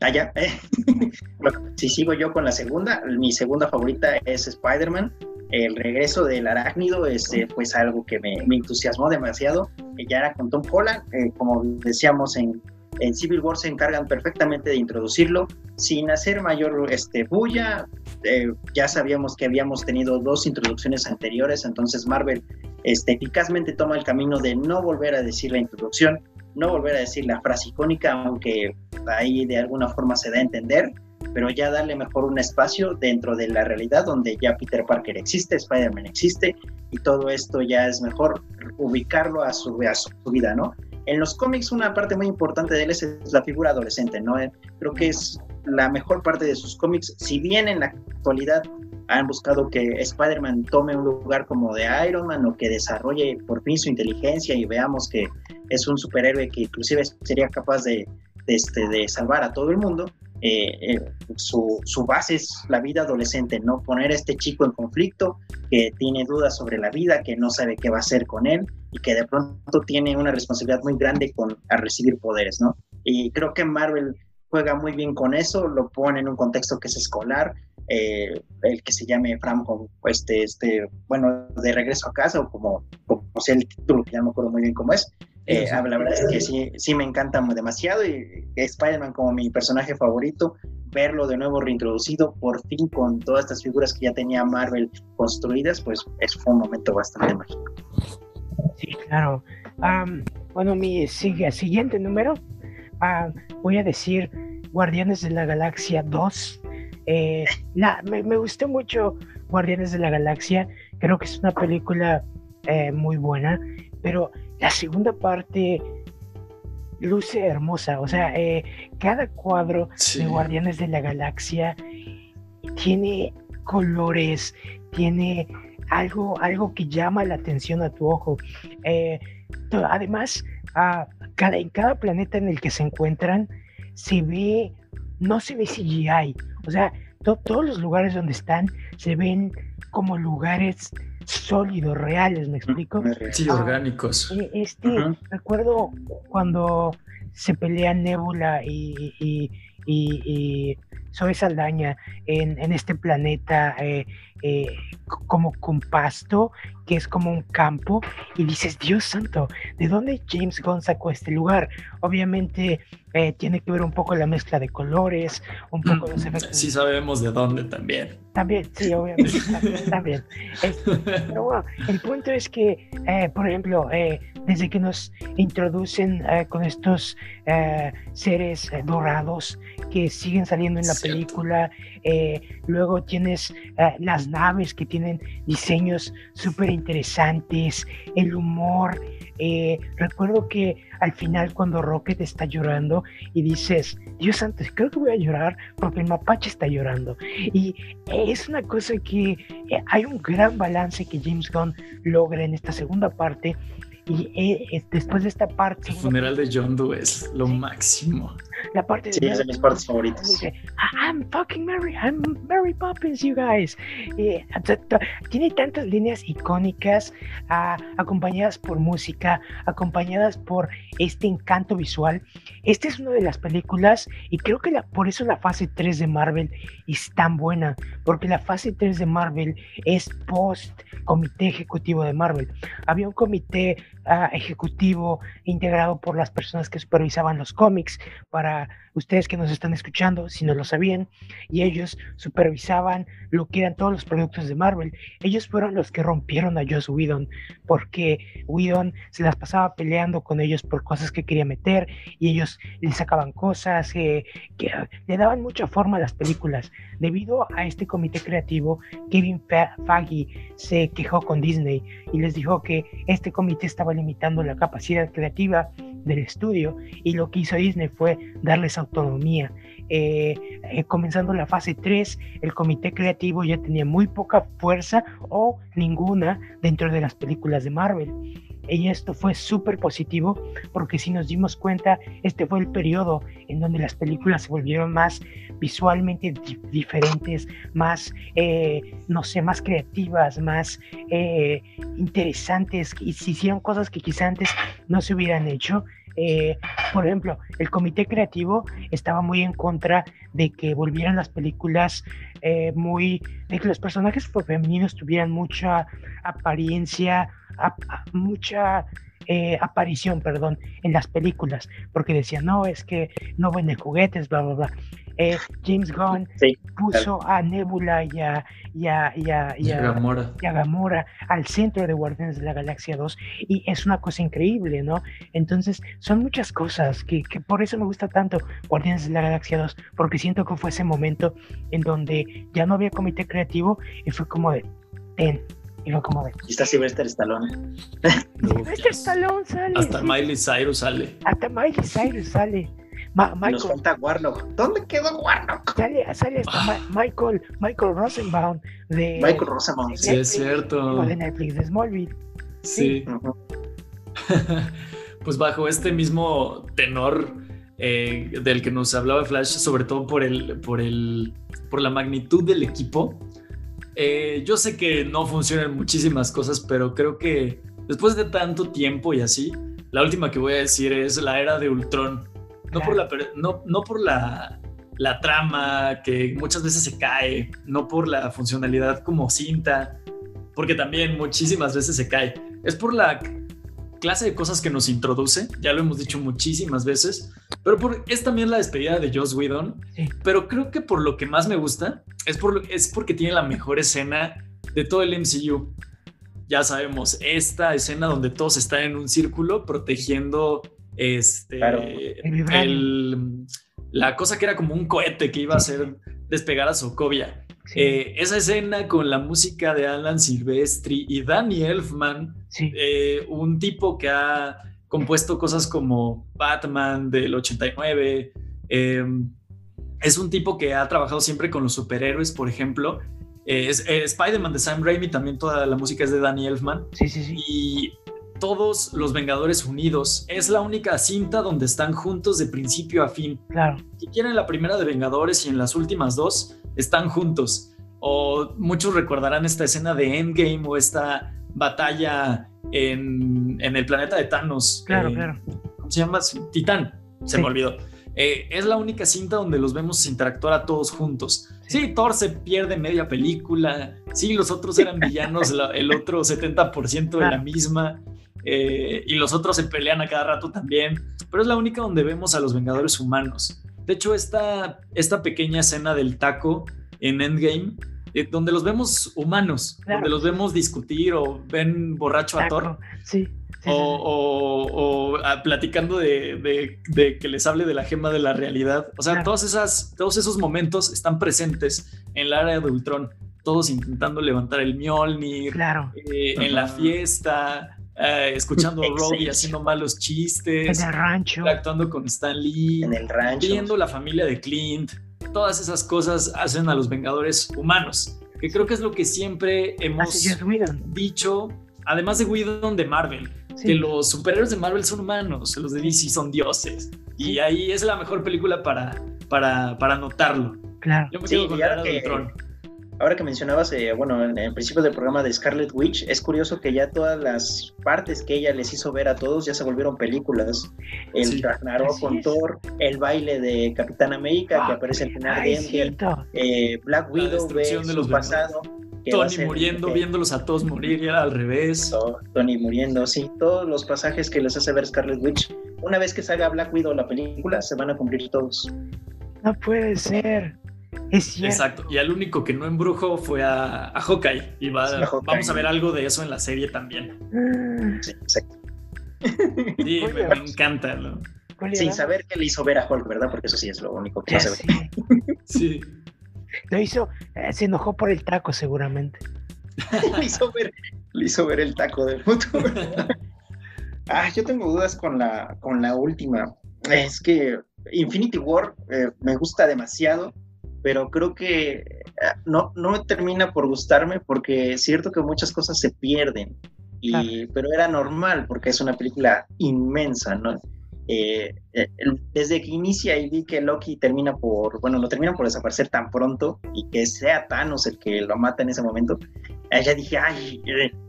Ah, ya. Eh. si sigo yo con la segunda, mi segunda favorita es Spider-Man. El regreso del arácnido es eh, pues algo que me, entusiasmó demasiado. Ya era con Tom Holland, como decíamos en en Civil War se encargan perfectamente de introducirlo sin hacer mayor este, bulla. Eh, ya sabíamos que habíamos tenido dos introducciones anteriores, entonces Marvel este, eficazmente toma el camino de no volver a decir la introducción, no volver a decir la frase icónica, aunque ahí de alguna forma se da a entender, pero ya darle mejor un espacio dentro de la realidad donde ya Peter Parker existe, Spider-Man existe, y todo esto ya es mejor ubicarlo a su, a su vida, ¿no? En los cómics una parte muy importante de él es, la figura adolescente, ¿no? Eh, creo que es la mejor parte de sus cómics, si bien en la actualidad han buscado que Spider-Man tome un lugar como de Iron Man o que desarrolle por fin su inteligencia y veamos que es un superhéroe que inclusive sería capaz de, este, de salvar a todo el mundo, eh, eh, su, su, base es la vida adolescente, no poner a este chico en conflicto, que tiene dudas sobre la vida, que no sabe qué va a hacer con él y que de pronto tiene una responsabilidad muy grande con, a recibir poderes, ¿no? Y creo que Marvel juega muy bien con eso, lo pone en un contexto que es escolar, eh, el que se llame Fram, este, este, bueno, de regreso a casa, o como, como sea el título, ya no me acuerdo muy bien cómo es, eh, ah, la verdad es que sí, sí me encanta demasiado y Spider-Man como mi personaje favorito, verlo de nuevo reintroducido por fin con todas estas figuras que ya tenía Marvel construidas, pues es, fue un momento bastante mágico. Sí, claro. bueno, mi siguiente número, voy a decir Guardianes de la Galaxia 2. Eh, la, me, me, gustó mucho Guardianes de la Galaxia, creo que es una película eh, muy buena, pero la segunda parte luce hermosa, o sea, eh, cada cuadro de Guardianes de la Galaxia tiene colores, tiene algo, algo que llama la atención a tu ojo. Eh, además, a cada, en cada planeta en el que se encuentran se ve, no se ve CGI, o sea, todos los lugares donde están se ven como lugares sólidos, reales, ¿me explico? Sí, ah, orgánicos. Eh, este, recuerdo cuando se pelean Nebula y, y, y, Zoe Saldaña en, en este planeta eh, eh, como con pasto, que es como un campo, y dices, Dios santo, ¿de dónde James Gunn sacó este lugar? Obviamente eh, tiene que ver un poco la mezcla de colores, un poco los efectos. Sí sabemos de dónde también. También, sí, obviamente, también. pero bueno, el punto es que, eh, por ejemplo, eh, desde que nos introducen con estos seres dorados que siguen saliendo en la película. Eh, luego tienes eh, las naves que tienen diseños súper interesantes, el humor. Eh, recuerdo que al final cuando Rocket está llorando y dices, Dios santo, creo que voy a llorar porque el mapache está llorando. Y es una cosa que hay un gran balance que James Gunn logra en esta segunda parte y eh, después de esta parte... El funeral de John Doe es lo máximo. La parte sí, es de mis partes favoritas. I'm fucking Mary, I'm Mary Poppins, you guys. Eh, tiene tantas líneas icónicas, uh, acompañadas por música, acompañadas por este encanto visual. Esta es una de las películas, y creo que la, por eso la fase 3 de Marvel es tan buena, porque la fase 3 de Marvel es post comité ejecutivo de Marvel. Había un comité uh, ejecutivo integrado por las personas que supervisaban los cómics para ustedes que nos están escuchando, si no lo sabían, y ellos supervisaban lo que eran todos los productos de Marvel. Ellos fueron los que rompieron a Joss Whedon, porque Whedon se las pasaba peleando con ellos por cosas que quería meter, y ellos le sacaban cosas que le daban mucha forma a las películas. Debido a este comité creativo, Kevin Feige se quejó con Disney y les dijo que este comité estaba limitando la capacidad creativa del estudio y lo que hizo Disney fue darles autonomía. Eh, eh, comenzando la fase 3, el comité creativo ya tenía muy poca fuerza o ninguna dentro de las películas de Marvel. Y esto fue súper positivo porque si nos dimos cuenta, este fue el periodo en donde las películas se volvieron más visualmente diferentes, más, eh, no sé, más creativas, más interesantes y se hicieron cosas que quizá antes no se hubieran hecho eh, por ejemplo, el comité creativo estaba muy en contra de que volvieran las películas eh, muy, de que los personajes femeninos tuvieran mucha apariencia, mucha eh, aparición, perdón, en las películas, porque decían, no, es que no venden juguetes, bla, bla, bla. Eh, James Gunn puso a Nebula y a, y a, y a, y Gamora. al centro de Guardianes de la Galaxia 2 y es una cosa increíble, ¿no? Entonces son muchas cosas que, que por eso me gusta tanto Guardianes de la Galaxia 2, porque siento que fue ese momento en donde ya no había comité creativo y fue como de, ten, y fue como de. Y está Sylvester Stallone. Sylvester Stallone sale. Hasta Miley Cyrus sale. Hasta Miley Cyrus sale. Michael, Nos falta Warlock. ¿Dónde quedó Warlock? Sale, sale hasta ah. Michael, Michael Rosenbaum de. Michael Rosenbaum. sí, es cierto. De Netflix, de Smallville. Sí. pues bajo este mismo tenor eh, del que nos hablaba Flash, sobre todo por el, por el, por la magnitud del equipo. Eh, yo sé que no funcionan muchísimas cosas, pero creo que después de tanto tiempo y así, la última que voy a decir es la era de Ultron. No por la, no, no por la, la trama que muchas veces se cae, no por la funcionalidad como cinta, porque también muchísimas veces se cae. Es por la clase de cosas que nos introduce, ya lo hemos dicho muchísimas veces, pero por, es también la despedida de Joss Whedon, pero creo que por lo que más me gusta es, por, es porque tiene la mejor escena de todo el MCU. Ya sabemos, esta escena donde todos están en un círculo protegiendo este, la cosa que era como un cohete que iba a hacer despegar a Sokovia. Eh, esa escena con la música de Alan Silvestri y Danny Elfman, eh, un tipo que ha compuesto cosas como Batman del 89, em, es un tipo que ha trabajado siempre con los superhéroes, por ejemplo. Eh, es, Spider-Man de Sam Raimi, también toda la música es de Danny Elfman. Sí, sí, sí. Y todos los Vengadores unidos. Es la única cinta donde están juntos de principio a fin. Claro. Si quieren la primera de Vengadores y en las últimas dos están juntos. O muchos recordarán esta escena de Endgame o esta batalla en, el planeta de Thanos. Claro, eh, claro. ¿Cómo se llama? Titán. Se me olvidó. Eh, es la única cinta donde los vemos interactuar a todos juntos. Sí. Thor se pierde media película. Sí, los otros eran villanos, el otro 70% de la misma. Eh, y los otros se pelean a cada rato también, pero es la única donde vemos a los Vengadores humanos. De hecho, esta, esta pequeña escena del taco en Endgame eh, donde los vemos humanos, donde los vemos discutir o ven borracho a Thor. Sí. o, ah, platicando de, que les hable de la gema de la realidad. O sea, todas esas, todos esos momentos están presentes en el área de Ultron. Todos intentando levantar el Mjolnir. Claro. Eh, en la fiesta. Eh, escuchando a Robbie haciendo malos chistes. En el rancho. Actuando con Stan Lee. En el rancho. Viendo la familia de Clint todas esas cosas hacen a los Vengadores humanos, que creo que es lo que siempre hemos dicho, además de Whedon de Marvel, que los superhéroes de Marvel son humanos, los de DC son dioses. Y ahí es la mejor película para, para, para notarlo. Claro. Yo me quedo con la de Tron ahora que mencionabas, eh, bueno, en el principio del programa de Scarlet Witch, es curioso que ya todas las partes que ella les hizo ver a todos ya se volvieron películas. El Ragnarok con Thor, el baile de Capitán América que aparece al final de Endgame, eh, Black Widow ve su pasado. Tony muriendo, viéndolos a todos morir, y al revés. Tony muriendo, sí. Todos los pasajes que les hace ver Scarlet Witch, una vez que salga Black Widow la película, se van a cumplir todos. No puede ser. Es Exacto. Y al único que no embrujó fue a, a Hawkeye. Y vamos a ver algo de eso en la serie también. Mm. Sí, exacto. Sí, me, encanta. Sin saber que le hizo ver a Hulk, ¿verdad? Porque eso sí es lo único que hace ver. Sí. Lo hizo, eh, se enojó por el taco seguramente. le, hizo ver, le hizo ver el taco del futuro. ah, yo tengo dudas con la, con la última. Es que Infinity War eh, me gusta demasiado pero creo que eh, no, no me termina por gustarme porque es cierto que muchas cosas se pierden, y, pero era normal porque es una película inmensa, ¿no? Eh, eh, desde que inicia y vi que Loki termina por, bueno, no termina por desaparecer tan pronto y que sea Thanos el que lo mata en ese momento, ya dije, ay,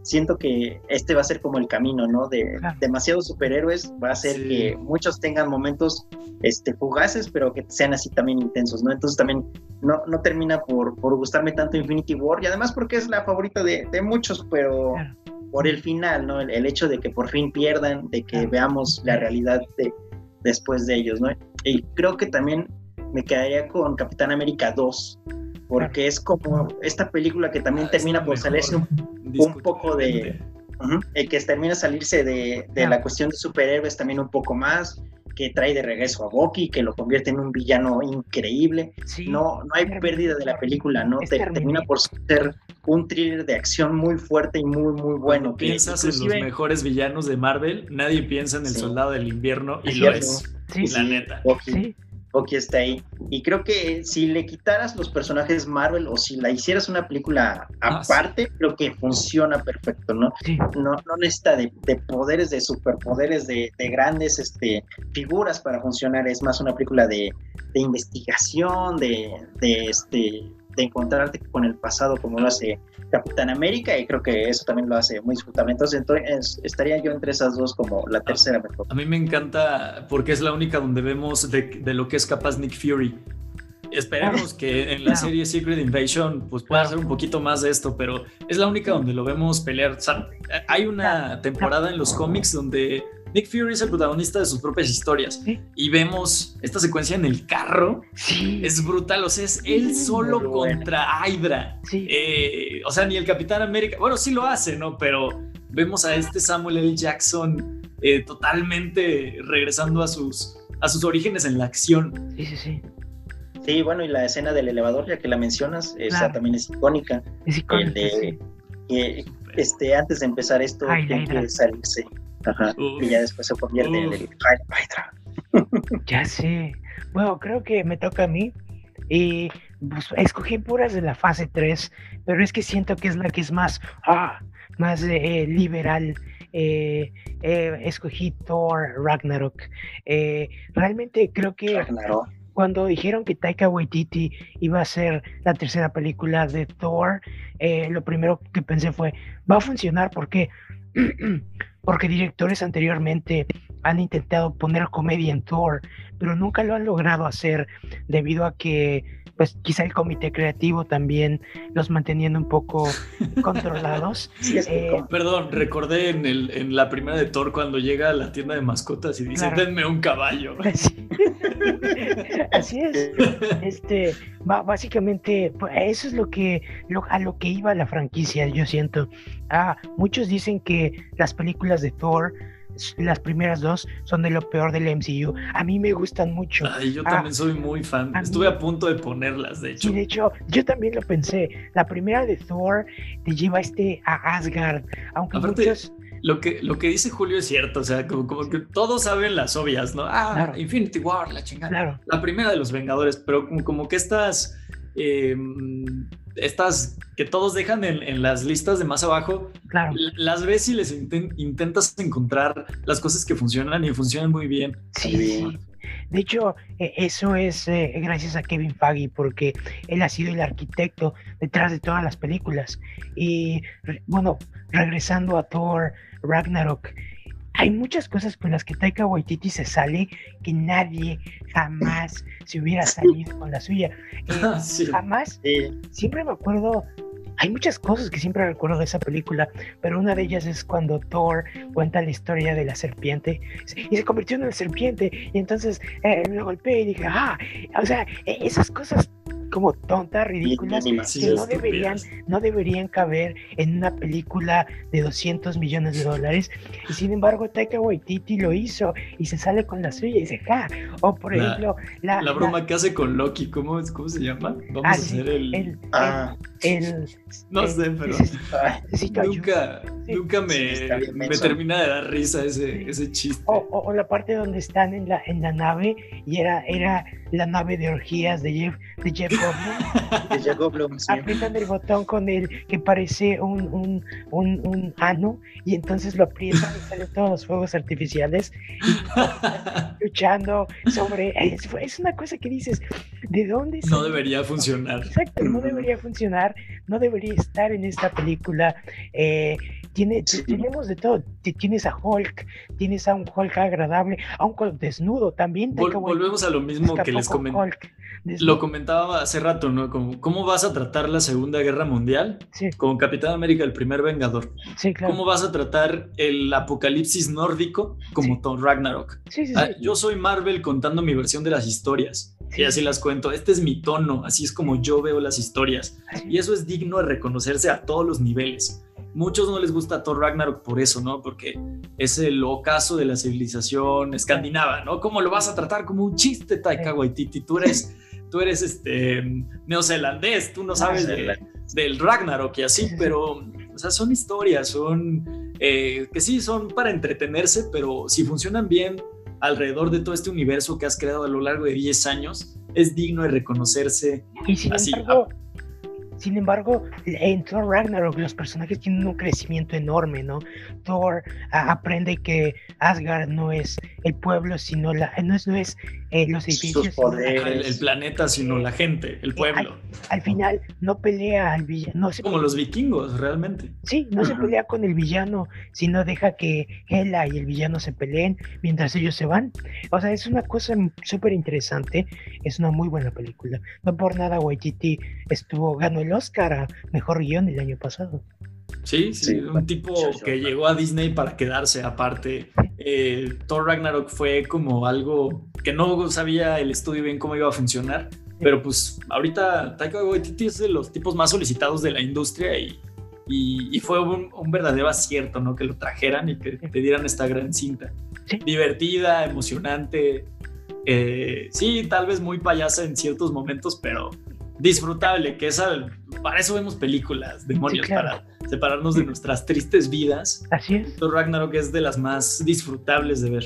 siento que este va a ser como el camino, ¿no? De demasiados superhéroes, va a ser que muchos tengan momentos este, fugaces, pero que sean así también intensos, ¿no? Entonces también no, no termina por, por gustarme tanto Infinity War y además porque es la favorita de, de muchos, pero por el final, ¿no? El, hecho de que por fin pierdan, de que veamos la realidad de, después de ellos, ¿no? Y creo que también me quedaría con Capitán América 2, porque es como esta película que también ah, termina por salirse un, poco de... que termina salirse de, de la cuestión de superhéroes también un poco más, que trae de regreso a Bucky, que lo convierte en un villano increíble. no, no hay pérdida de la película, ¿no? termina por ser un thriller de acción muy fuerte y muy, muy bueno. piensas en los mejores villanos de Marvel, nadie piensa en el Soldado del Invierno y lo es. la neta. Bucky está ahí. Y creo que si le quitaras los personajes Marvel o si la hicieras una película ah, aparte, creo que funciona perfecto, ¿no? No, no necesita de, poderes, de superpoderes, de, de, grandes este, figuras para funcionar. Es más una película de, de investigación, de, de, este, de encontrarte con el pasado como lo hace Capitán América y creo que eso también lo hace muy disfrutable. Entonces, estaría yo entre esas dos como la tercera mejor. A mí me encanta porque es la única donde vemos de, lo que es capaz Nick Fury. Esperemos que en la serie Secret Invasion pues pueda hacer un poquito más de esto, pero es la única donde lo vemos pelear. hay una temporada en los cómics donde Nick Fury es el protagonista de sus propias historias. Y vemos esta secuencia en el carro. Sí. Es brutal. O sea, es él solo contra Hydra. Sí. Eh, o sea, ni el Capitán América. Bueno, sí lo hace, ¿no? Pero vemos a este Samuel L. Jackson eh, totalmente regresando a sus, a sus orígenes en la acción. Sí, sí, sí. Sí, bueno, y la escena del elevador, ya que la mencionas, esa también es icónica. Es icónica. que este, antes de empezar esto, tiene que salirse y ya después se convierte en el Ya sé. Bueno, creo que me toca a mí. Y pues, escogí puras de la fase 3, pero es que siento que es la que es más, ah, más eh, liberal. Eh, eh, escogí Thor Ragnarok. realmente creo que cuando dijeron que Taika Waititi iba a ser la tercera película de Thor, lo primero que pensé fue, va a funcionar porque porque directores anteriormente han intentado poner comedia en Thor, pero nunca lo han logrado hacer debido a que pues quizá el comité creativo también los manteniendo un poco controlados. Eh, perdón, recordé en, el, en la primera de Thor cuando llega a la tienda de mascotas y dice, denme un caballo. Así es. Este, básicamente, pues, eso es lo que a lo que iba la franquicia, yo siento. Ah, muchos dicen que las películas de Thor las primeras dos son de lo peor del MCU. A mí me gustan mucho. Ay, yo también ah, soy muy fan. Estuve a punto de ponerlas, de hecho. Sí, de hecho, yo también lo pensé. La primera de Thor te lleva este a Asgard, aunque muchos lo que, lo que dice Julio es cierto, o sea, como, que todos saben las obvias, ¿no? Ah, Infinity War, la chingada. La primera de los Vengadores, pero como, que estas, em, estas que todos dejan en, las listas de más abajo, claro. las ves y les intentas encontrar las cosas que funcionan y funcionan muy bien. Sí, De hecho, e, eso es eh, gracias a Kevin Feige, porque él ha sido el arquitecto detrás de todas las películas. Y bueno, regresando a Thor, Ragnarok. Hay muchas cosas con las que Taika Waititi se sale que nadie jamás se hubiera salido con la suya. Eh, jamás. Siempre me acuerdo hay muchas cosas que siempre recuerdo de esa película, pero una de ellas es cuando Thor cuenta la historia de la serpiente y se convirtió en una serpiente y entonces eh, me golpeé y dije, ah, o sea, e-, esas cosas como tontas, ridículas, que no deberían, no deberían caber en una película de 200 millones de dólares. Y sin embargo, Taika Waititi lo hizo y se sale con la suya y dice, ja. O por ejemplo, la, la broma que hace con Loki, ¿cómo, cómo se llama? Vamos ah, a hacer el... ah. el, no sé, pero nunca, nunca me, me termina de dar risa ese, ese chiste. O, o, la parte donde están en la, en la nave y era, era la nave de orgías de Jeff, de Jeff Goldblum. Aprietan el botón con el que parece un, un, un, un ano y entonces lo aprietan y salen todos los fuegos artificiales luchando sobre... Es, es, una cosa que dices, ¿de dónde? No debería funcionar. Exacto, no debería funcionar, no debería estar en esta película. Eh, tiene, tenemos de todo. Tienes a Hulk, tienes a un Hulk agradable, a un Hulk desnudo también. volvemos a lo mismo que les comenté. Lo comentaba hace rato, ¿no? Como, ¿Cómo vas a tratar la Segunda Guerra Mundial? Sí. Como Capitán América, el primer Vengador. Sí, claro. ¿Cómo vas a tratar el apocalipsis nórdico como Thor Ragnarok? Sí, sí, ah, yo soy Marvel contando mi versión de las historias. Y así las cuento. Este es mi tono, así es como yo veo las historias. Y eso es digno de reconocerse a todos los niveles. Muchos no les gusta Thor Ragnarok por eso, ¿no? Porque es el ocaso de la civilización escandinava, ¿no? ¿Cómo lo vas a tratar como un chiste, Taika Waititi? Tú eres, tú eres este, neozelandés, tú no sabes del Ragnarok y así, pero, o sea, son historias, son, eh, que sí, son para entretenerse, pero si funcionan bien alrededor de todo este universo que has creado a lo largo de 10 años, es digno de reconocerse así. Sin embargo, en Thor Ragnarok los personajes tienen un crecimiento enorme, ¿no? Thor aprende que Asgard no es el pueblo, sino la, no es, no es eh, los edificios. El, planeta, sino la gente, el pueblo. Al, final no pelea al villano. Como los vikingos, realmente. Sí, no se pelea con el villano, sino deja que Hela y el villano se peleen mientras ellos se van. O sea, es una cosa súper interesante. Es una muy buena película. No por nada Waititi estuvo, ganó el Oscar a Mejor Guión el año pasado. Sí, sí, un tipo que llegó a Disney para quedarse. Aparte, eh, Thor Ragnarok fue como algo que no sabía el estudio bien cómo iba a funcionar. Pero pues ahorita Taika Waititi es de los tipos más solicitados de la industria y, y, fue un, verdadero acierto, ¿no? Que lo trajeran y que te dieran esta gran cinta. Divertida, emocionante. Eh, sí, tal vez muy payasa en ciertos momentos, pero disfrutable, que esa, para eso vemos películas, demonios, para separarnos de nuestras tristes vidas. Así es. Thor Ragnarok es de las más disfrutables de ver.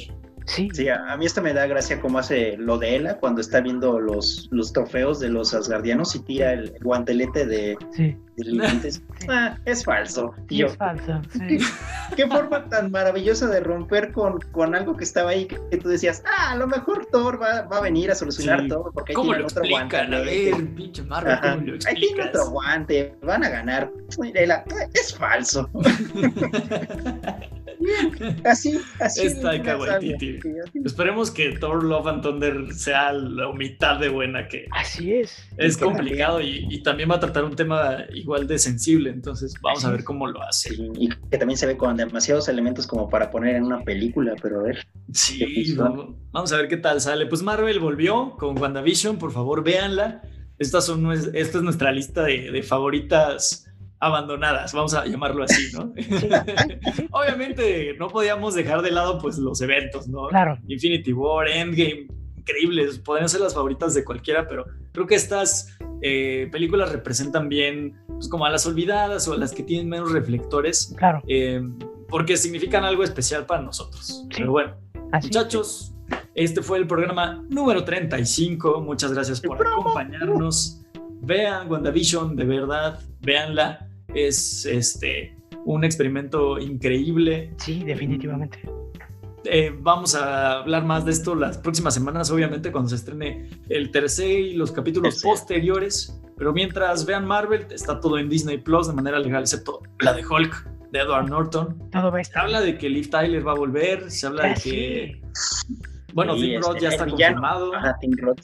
Sí. sí, a, mí esto me da gracia cómo hace lo de Ela cuando está viendo los, los trofeos de los asgardianos y tira el guantelete de, sí. ah, es falso. es falso, sí. Qué forma tan maravillosa de romper con, con algo que estaba ahí que, tú decías, ah, a lo mejor Thor va, va a venir a solucionar todo porque ahí ¿Cómo tiene otro guante. A ver, pinche Marvel, ¿cómo lo Ahí tiene otro guante, van a ganar. Ela, es falso. así, así. Es Taika Waititi. Esperemos que Thor Love and Thunder sea la mitad de buena que. Así es. Es complicado y, y, también va a tratar un tema igual de sensible, entonces vamos a ver cómo lo hace. Sí, y que también se ve con demasiados elementos como para poner en una película, pero a ver. Sí, vamos, vamos a ver qué tal sale. Pues Marvel volvió con WandaVision, por favor, véanla. Estas son, esta es nuestra lista de, de favoritas abandonadas, vamos a llamarlo así, ¿no? Obviamente no podíamos dejar de lado pues los eventos, ¿no? Claro. Infinity War, Endgame, increíbles, podrían ser las favoritas de cualquiera, pero creo que estas eh, películas representan bien pues como a las olvidadas o a las que tienen menos reflectores. Claro. Eh, porque significan algo especial para nosotros. Sí. Pero bueno, así muchachos, este fue el programa número 35. Muchas gracias por acompañarnos. Vean WandaVision, de verdad, véanla. Es este un experimento increíble. Sí, definitivamente. Eh, vamos a hablar más de esto las próximas semanas, obviamente, cuando se estrene el tercer y los capítulos tercer. posteriores. Pero mientras vean Marvel, está todo en Disney Plus de manera legal, excepto la de Hulk de Edward Norton. Todo va a estar. Se habla de que Liv Tyler va a volver, se habla Ah, de que. sí. Bueno, Sí, Tim Roth este, ya está confirmado. Ajá, Tim Roth.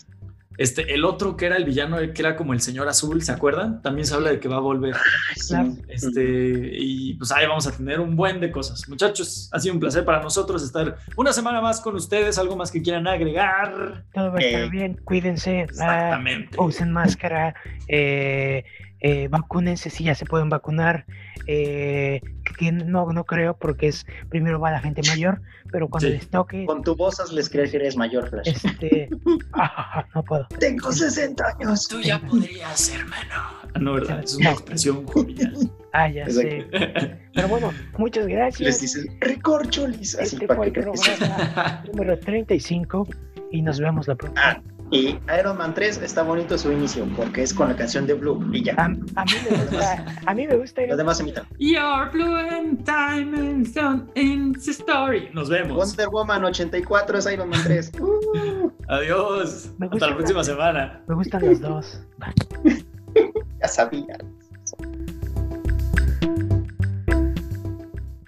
Este, el otro que era el villano, que era como el señor azul, ¿se acuerdan? También se habla de que va a volver. Sí. Claro. Este, y pues ahí vamos a tener un buen de cosas. Muchachos, ha sido un placer para nosotros estar una semana más con ustedes. ¿Algo más que quieran agregar? Todo va a estar Eh, bien. Cuídense. ah, Exactamente. usen máscara. Eh, eh, vacúnense si ya se pueden vacunar. Eh, que no, no creo porque es primero va la gente mayor, pero cuando Sí. les toque, Con tu voz hazles creer que eres mayor, Flash. este, ah, no puedo. Tengo 60 años. Tú ya podrías, hermano. Ah, no, ¿verdad? Es una expresión jovial. Ah, ya sé. Pero bueno, muchas Les gracias. dices, recorcholis, así Este fue que el programa número 35 y nos vemos la próxima. Ah, y Iron Man 3 está bonito su inicio, porque es con la canción de Blue y ya. A, a mí me gusta, a mí me gusta Los demás se imitan. You're blue and diamonds on in the story. Nos vemos. Wonder Woman 84 es Iron Man 3. Uh, Adiós. Hasta la próxima semana. me gustan los dos. ya sabía.